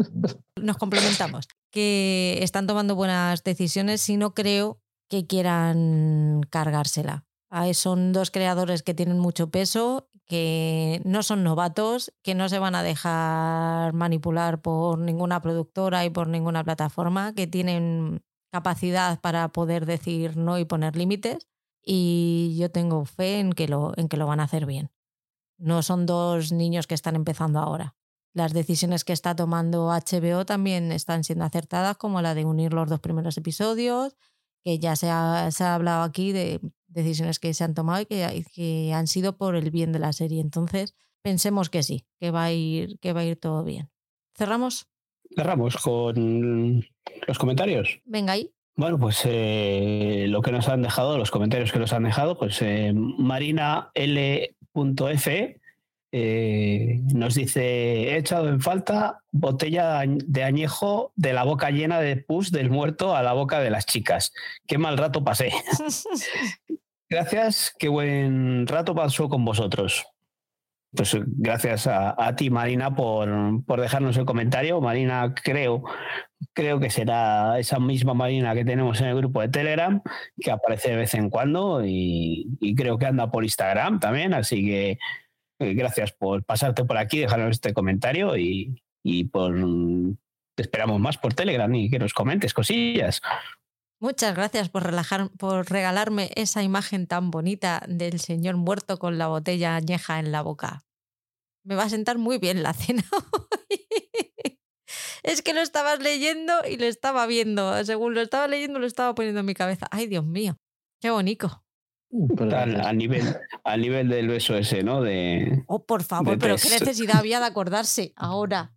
Nos complementamos. Que están tomando buenas decisiones y no creo que quieran cargársela. Son dos creadores que tienen mucho peso, que no son novatos, que no se van a dejar manipular por ninguna productora y por ninguna plataforma, que tienen capacidad para poder decir no y poner límites. Y yo tengo fe en que, lo, en que lo van a hacer bien. No son dos niños que están empezando ahora. Las decisiones que está tomando HBO también están siendo acertadas, como la de unir los dos primeros episodios, que ya se ha, se ha hablado aquí de decisiones que se han tomado y que, que, han sido por el bien de la serie. Entonces, pensemos que sí, que va a ir, que va a ir todo bien. ¿Cerramos? Cerramos con los comentarios. Venga ahí. Bueno, pues eh, lo que nos han dejado, los comentarios que nos han dejado, pues eh, Marina L.F. Eh, nos dice, he echado en falta botella de añejo de la boca llena de pus del muerto a la boca de las chicas. Qué mal rato pasé. Gracias, qué buen rato pasó con vosotros. Pues gracias a, a ti, Marina, por, por, dejarnos el comentario. Marina, creo, creo que será esa misma Marina que tenemos en el grupo de Telegram, que aparece de vez en cuando y, y creo que anda por Instagram también. Así que eh, gracias por pasarte por aquí, dejarnos este comentario y, y por te esperamos más por Telegram y que nos comentes cosillas. Muchas gracias por, relajar, por regalarme esa imagen tan bonita del señor muerto con la botella añeja en la boca. Me va a sentar muy bien la cena es que lo estabas leyendo y lo estaba viendo. Según lo estaba leyendo, lo estaba poniendo en mi cabeza. Ay, Dios mío, qué bonito. Al, a, nivel, a nivel del beso ese, ¿no? De, oh, por favor, pero qué necesidad había de acordarse ahora.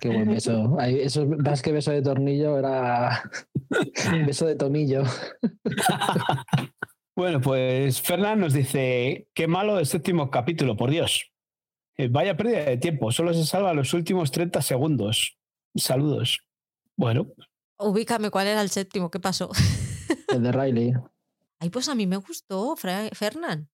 Qué buen beso. Eso más que beso de tornillo, era beso de tomillo. bueno, pues Fernán nos dice: Qué malo el séptimo capítulo, por Dios. Eh, vaya pérdida de tiempo, solo se salva los últimos 30 segundos. Saludos. Bueno. Ubícame cuál era el séptimo, ¿qué pasó? El de Riley. Ay, pues a mí me gustó, Fernán.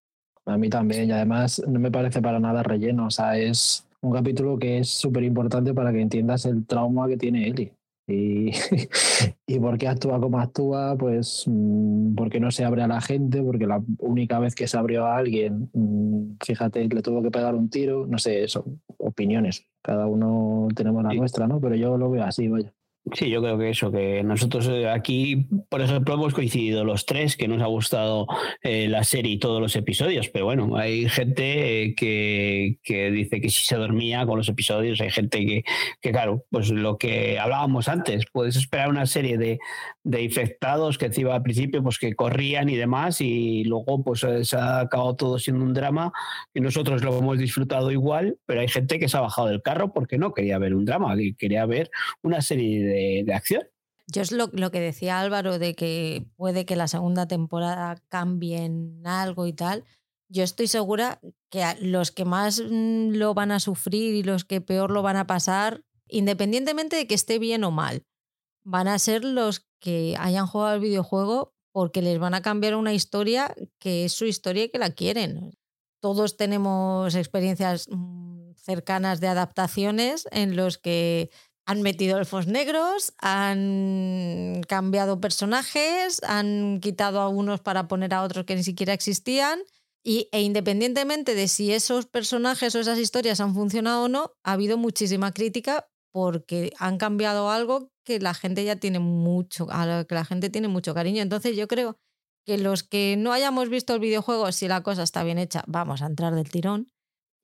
A mí también, y además no me parece para nada relleno. O sea, es un capítulo que es súper importante para que entiendas el trauma que tiene Eli. Y, y por qué actúa como actúa, pues mm, porque no se abre a la gente, porque la única vez que se abrió a alguien, mm, fíjate, le tuvo que pegar un tiro, no sé, son opiniones, cada uno tenemos la nuestra, ¿no? Pero yo lo veo así, vaya. Sí, yo creo que eso, que nosotros eh, aquí, por ejemplo, hemos coincidido los tres, que nos ha gustado eh, la serie y todos los episodios, pero bueno, hay gente eh, que, que, dice que si se dormía con los episodios, hay gente que, que, claro, pues lo que hablábamos antes, puedes esperar una serie de, de infectados que encima al principio, pues que corrían y demás, y luego pues se ha acabado todo siendo un drama, y nosotros lo hemos disfrutado igual, pero hay gente que se ha bajado del carro porque no quería ver un drama, quería ver una serie de de, acción. Yo es lo, lo, que decía Álvaro de que puede que la segunda temporada cambien algo y tal. Yo estoy segura que los que más mm, lo van a sufrir y los que peor lo van a pasar, independientemente de que esté bien o mal, van a ser los que hayan jugado al videojuego porque les van a cambiar una historia que es su historia y que la quieren. Todos tenemos experiencias mm, cercanas de adaptaciones en los que han metido elfos negros, han cambiado personajes, han quitado a unos para poner a otros que ni siquiera existían. Y, e independientemente de si esos personajes o esas historias han funcionado o no, ha habido muchísima crítica porque han cambiado algo que la gente ya tiene mucho, a lo que la gente tiene mucho cariño. Entonces yo creo que los que no hayamos visto el videojuego, si la cosa está bien hecha, vamos a entrar del tirón.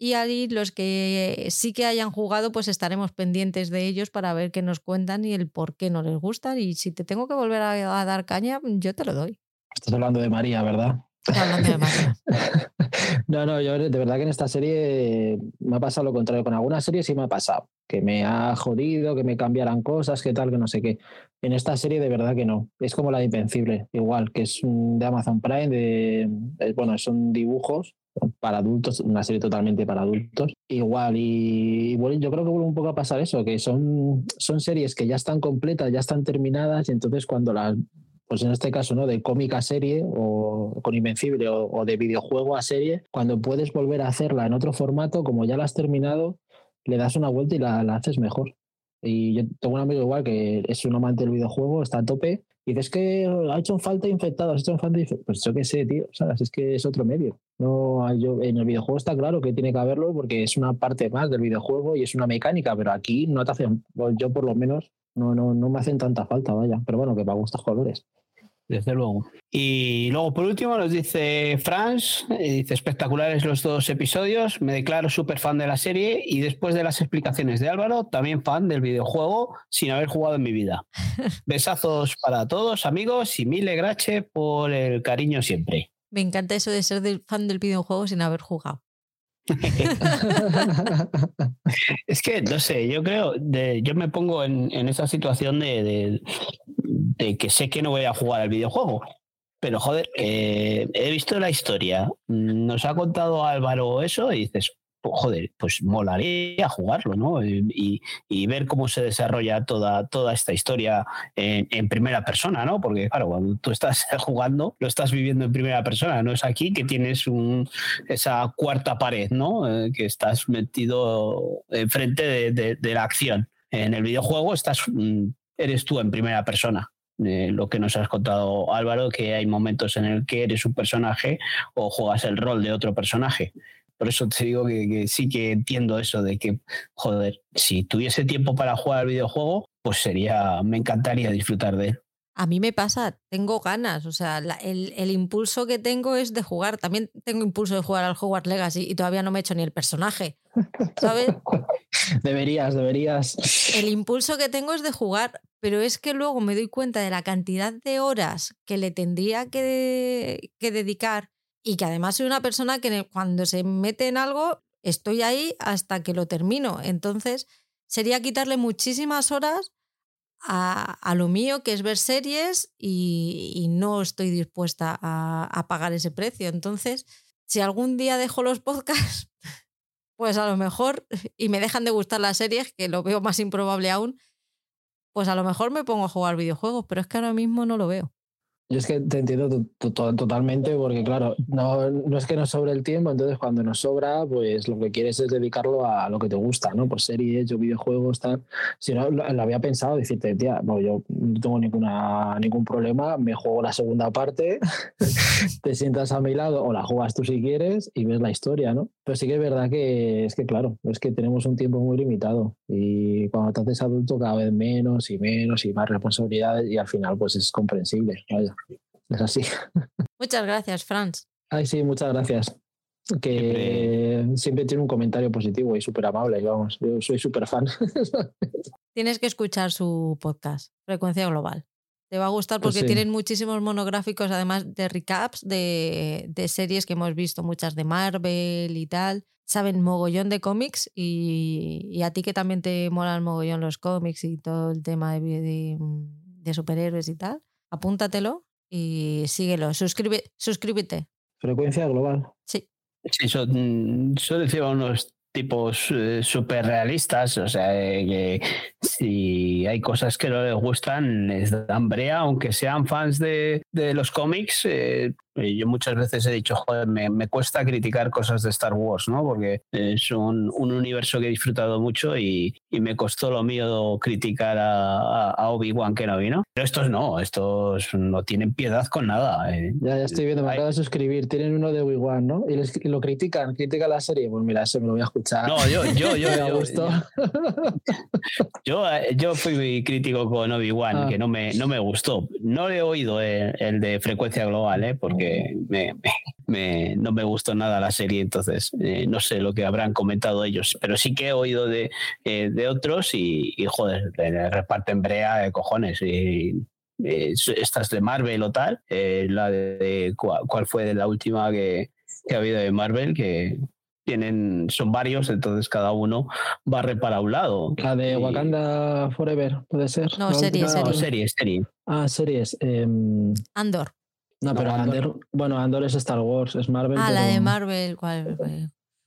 Y ahí los que sí que hayan jugado, pues estaremos pendientes de ellos para ver qué nos cuentan y el por qué no les gustan. Y si te tengo que volver a, dar caña, yo te lo doy. Estás hablando de María, ¿verdad? Hablando de María. no, no, yo de verdad que en esta serie me ha pasado lo contrario. Con alguna serie sí me ha pasado. Que me ha jodido, que me cambiaran cosas, que tal, que no sé qué. En esta serie de verdad que no. Es como la de Invencible, igual, que es de Amazon Prime, de, bueno, son dibujos para adultos, una serie totalmente para adultos. Igual, y, bueno, yo creo que vuelve un poco a pasar eso, que son, son series que ya están completas, ya están terminadas, y entonces cuando las, pues en este caso, ¿no? De cómica a serie o con Invencible o, de videojuego a serie, cuando puedes volver a hacerla en otro formato, como ya la has terminado, le das una vuelta y la, la haces mejor. Y yo tengo un amigo igual que es un amante del videojuego, está a tope, y dices que ha hecho falta infectados, ha hecho falta Pues yo qué sé, tío, ¿sabes? Es que es otro medio. No, yo, en el videojuego está claro que tiene que haberlo porque es una parte más del videojuego y es una mecánica, pero aquí no te hacen, yo por lo menos, no, no, no me hacen tanta falta, vaya. Pero bueno, que para gustos colores. Desde luego. Y luego, por último, nos dice Franz, eh, dice espectaculares los dos episodios, me declaro súper fan de la serie y después de las explicaciones de Álvaro, también fan del videojuego sin haber jugado en mi vida. Besazos para todos, amigos, y mil gracias por el cariño siempre. Me encanta eso de ser del fan del videojuego sin haber jugado. es que, no sé, yo creo, de, yo me pongo en, en esa situación de, de, de, que sé que no voy a jugar al videojuego. Pero joder, eh, he visto la historia, nos ha contado Álvaro eso y dices, pues, joder, pues molaría jugarlo, ¿no? Y, y, ver cómo se desarrolla toda, toda esta historia en, en, primera persona, ¿no? Porque, claro, cuando tú estás jugando, lo estás viviendo en primera persona, no es aquí que tienes un, esa cuarta pared, ¿no? Eh, que estás metido enfrente de, de, de, la acción. En el videojuego estás, mm, eres tú en primera persona. Eh, lo que nos has contado Álvaro, que hay momentos en el que eres un personaje o juegas el rol de otro personaje. Por eso te digo que, que, sí que entiendo eso de que, joder, si tuviese tiempo para jugar al videojuego, pues sería, me encantaría disfrutar de él. A mí me pasa, tengo ganas, o sea, la, el, el, impulso que tengo es de jugar. También tengo impulso de jugar al Hogwarts Legacy y todavía no me he hecho ni el personaje, ¿sabes? deberías, deberías. El impulso que tengo es de jugar, pero es que luego me doy cuenta de la cantidad de horas que le tendría que, de, que dedicar y que además soy una persona que cuando se mete en algo estoy ahí hasta que lo termino. Entonces sería quitarle muchísimas horas a, a lo mío, que es ver series, y, y no estoy dispuesta a, a, pagar ese precio. Entonces, si algún día dejo los podcasts, pues a lo mejor, y me dejan de gustar las series, que lo veo más improbable aún, pues a lo mejor me pongo a jugar videojuegos, pero es que ahora mismo no lo veo. Yo es que te entiendo totalmente porque, claro, no, no, es que nos sobre el tiempo, entonces cuando nos sobra, pues lo que quieres es dedicarlo a lo que te gusta, ¿no? Pues series o videojuegos, tal. Si no, lo, lo había pensado, decirte, tía, no, yo no tengo ninguna, ningún problema, me juego la segunda parte, te sientas a mi lado o la juegas tú si quieres y ves la historia, ¿no? Pero sí que es verdad que es que, claro, es que tenemos un tiempo muy limitado y cuando te haces adulto cada vez menos y menos y más responsabilidades y al final pues es comprensible, vaya. Es así. Muchas gracias, Franz. Ay, sí, muchas gracias. Que siempre, siempre tiene un comentario positivo y súper amable, y vamos, yo soy súper fan. Tienes que escuchar su podcast, Frecuencia Global. Te va a gustar porque pues sí. tienen muchísimos monográficos, además de recaps de, de, series que hemos visto, muchas de Marvel y tal. Saben mogollón de cómics y, y a ti que también te molan mogollón los cómics y todo el tema de, de, de superhéroes y tal, apúntatelo y síguelo. Suscribe, suscríbete. Frecuencia global. Sí. Sí, son, son decía unos tipos eh, súper realistas, o sea, eh, que si hay cosas que no les gustan, les dan brea, aunque sean fans de, de los cómics. Eh, yo muchas veces he dicho, joder, me, me, cuesta criticar cosas de Star Wars, ¿no? Porque es un, un universo que he disfrutado mucho y, y, me costó lo mío criticar a, a Obi-Wan Kenobi, ¿no? Pero estos no, estos no tienen piedad con nada. Eh. Ya, ya estoy viendo, me acabo de suscribir. Tienen uno de Obi-Wan, ¿no? Y, les, y, lo critican, critican la serie. Pues mira, eso me lo voy a escuchar. No, yo, yo, yo. yo, yo, yo, yo, fui crítico con Obi-Wan, ah. que no me, no me gustó. No he oído el, el de frecuencia global, ¿eh? Porque me, me, no me gustó nada la serie, entonces eh, no sé lo que habrán comentado ellos, pero sí que he oído de, eh, de otros y, y, joder, reparten brea de cojones. Y, eh, estas de Marvel o tal, la de, de cuál, cuál, fue la última que, que ha habido de Marvel, que, tienen, son varios, entonces cada uno barre para un lado. La de Wakanda. Forever, puede ser. No, series, no, series, series. Ah, series. Eh... Andor. No, pero Andor, bueno, Andor es Star Wars, es Marvel. Ah, pero... la de Marvel, ¿cuál?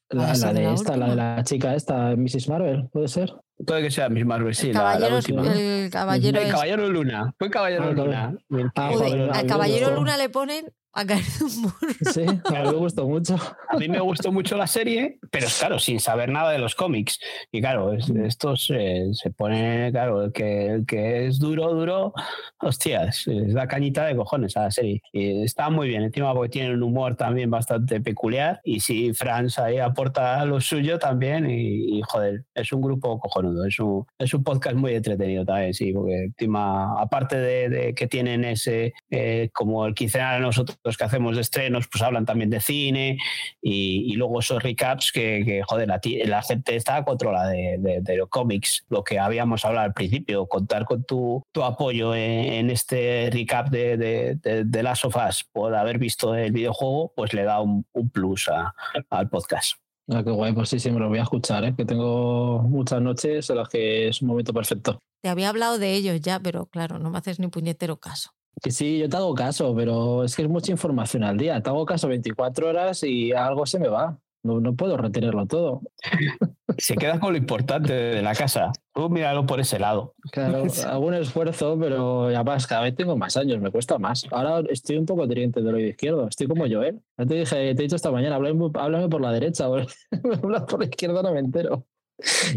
La, la de esta, la de la chica esta, Mrs. Marvel, ¿puede ser? Puede que sea Miss Marvel, sí, la, la, última. El caballero, el caballero Luna. Fue Caballero ah, Luna. Ah, joder, al Caballero Luna le ponen a caer de humor. Sí, a mí me gustó mucho. A mí me gustó mucho la serie, pero es claro, sin saber nada de los cómics. Y claro, es- estos eh, se pone, claro, el que, el que es duro, duro, hostias, les da cañita de cojones a la serie. Y está muy bien, encima porque tiene un humor también bastante peculiar. Y sí, Franz ahí aporta lo suyo también. Y, y, joder, es un grupo cojonudo. Es un, es un podcast muy entretenido también, sí, porque encima, aparte de, de que tienen ese, eh, como el quincenal nosotros que hacemos de estrenos, pues hablan también de cine y, y luego esos recaps que, que, joder, la, la gente está controla de, de, de los cómics, lo que habíamos hablado al principio, contar con tu, tu apoyo en, en este recap de, de, de, of Us por haber visto el videojuego, pues le da un, un plus a- al podcast. Ah, qué guay, pues sí, sí, me lo voy a escuchar, ¿eh? que tengo muchas noches en las que es un momento perfecto. Te había hablado de ellos ya, pero claro, no me haces ni puñetero caso. Que sí, yo te hago caso, pero es que es mucha información al día. Te hago caso 24 horas y algo se me va. No, no puedo retenerlo todo. Se queda con lo importante de la casa. Tú míralo por ese lado. Claro, hago un esfuerzo, pero además cada vez tengo más años, me cuesta más. Ahora estoy un poco teniente del oído izquierdo, estoy como yo, ¿eh? Ya te dije, te he dicho esta mañana, háblame, háblame por la derecha, hablas por la izquierda no me entero.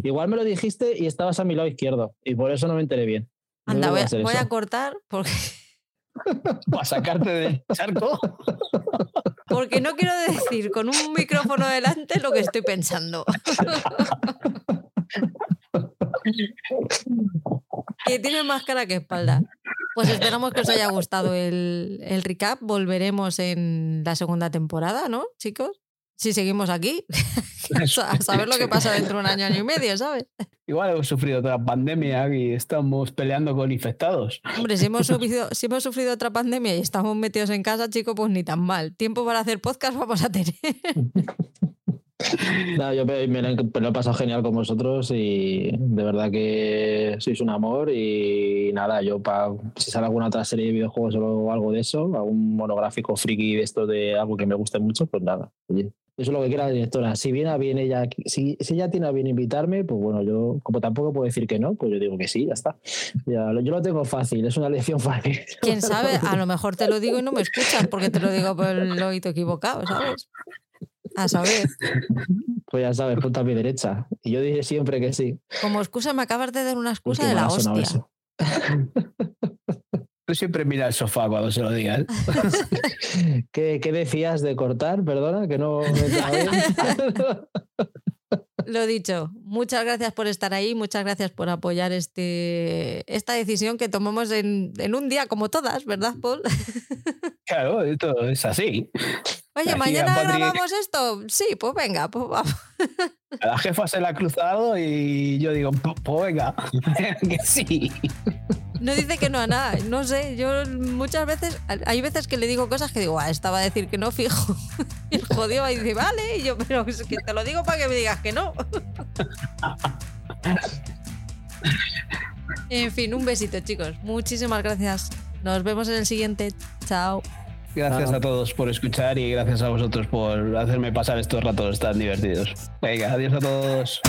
Igual me lo dijiste y estabas a mi lado izquierdo, y por eso no me enteré bien. No Anda, debo voy a, voy a cortar porque, Para sacarte del charco. porque no quiero decir con un micrófono delante lo que estoy pensando. que tiene más cara que espalda. Pues esperamos que os haya gustado el, el recap. Volveremos en la segunda temporada, ¿no, chicos? Si seguimos aquí, a saber lo que pasa dentro de un año, año y medio, ¿sabes? Igual hemos sufrido otra pandemia y estamos peleando con infectados. Hombre, si hemos, sufrido, si hemos sufrido otra pandemia y estamos metidos en casa, chicos, pues ni tan mal. Tiempo para hacer podcast vamos a tener. No, yo me, me lo he- me lo he pasado genial con vosotros y de verdad que sois un amor y nada, yo pa, si sale alguna otra serie de videojuegos o algo de eso, algún monográfico friki de esto de algo que me guste mucho, pues nada, oye, eso es lo que quiera la directora. Si viene a bien ella, si, si ella tiene a bien invitarme, pues bueno, yo como tampoco puedo decir que no, pues yo digo que sí, ya está. Ya, yo lo tengo fácil, es una elección fácil. Quién sabe, a lo mejor te lo digo y no me escuchas porque te lo digo por el oído equivocado, ¿sabes? A saber, Pues ya sabes, punta a mi derecha. Y yo diré siempre que sí. como excusa me acabas de dar una excusa de la hostia. Tú siempre mira el sofá cuando se lo digas. ¿Qué, qué decías de cortar? Perdona, que no me. Lo dicho, muchas gracias por estar ahí, muchas gracias por apoyar este, esta decisión que tomamos en, en un día como todas, ¿verdad, Paul? Claro, esto es así. Oye, mañana grabamos esto. Sí, pues venga, pues vamos. A la jefa se la ha cruzado y yo digo, "Pu- pues venga, que sí. No dice que no a nada, no sé, yo muchas veces, hay veces que le digo cosas que digo, ah, esta va a decir que no fijo. Y el jodido y dice, vale, y yo, pero es que te lo digo para que me digas que no. En fin, un besito, chicos. Muchísimas gracias. Nos vemos en el siguiente. Chao. Gracias a todos por escuchar y gracias a vosotros por hacerme pasar estos ratos tan divertidos. Venga, adiós a todos.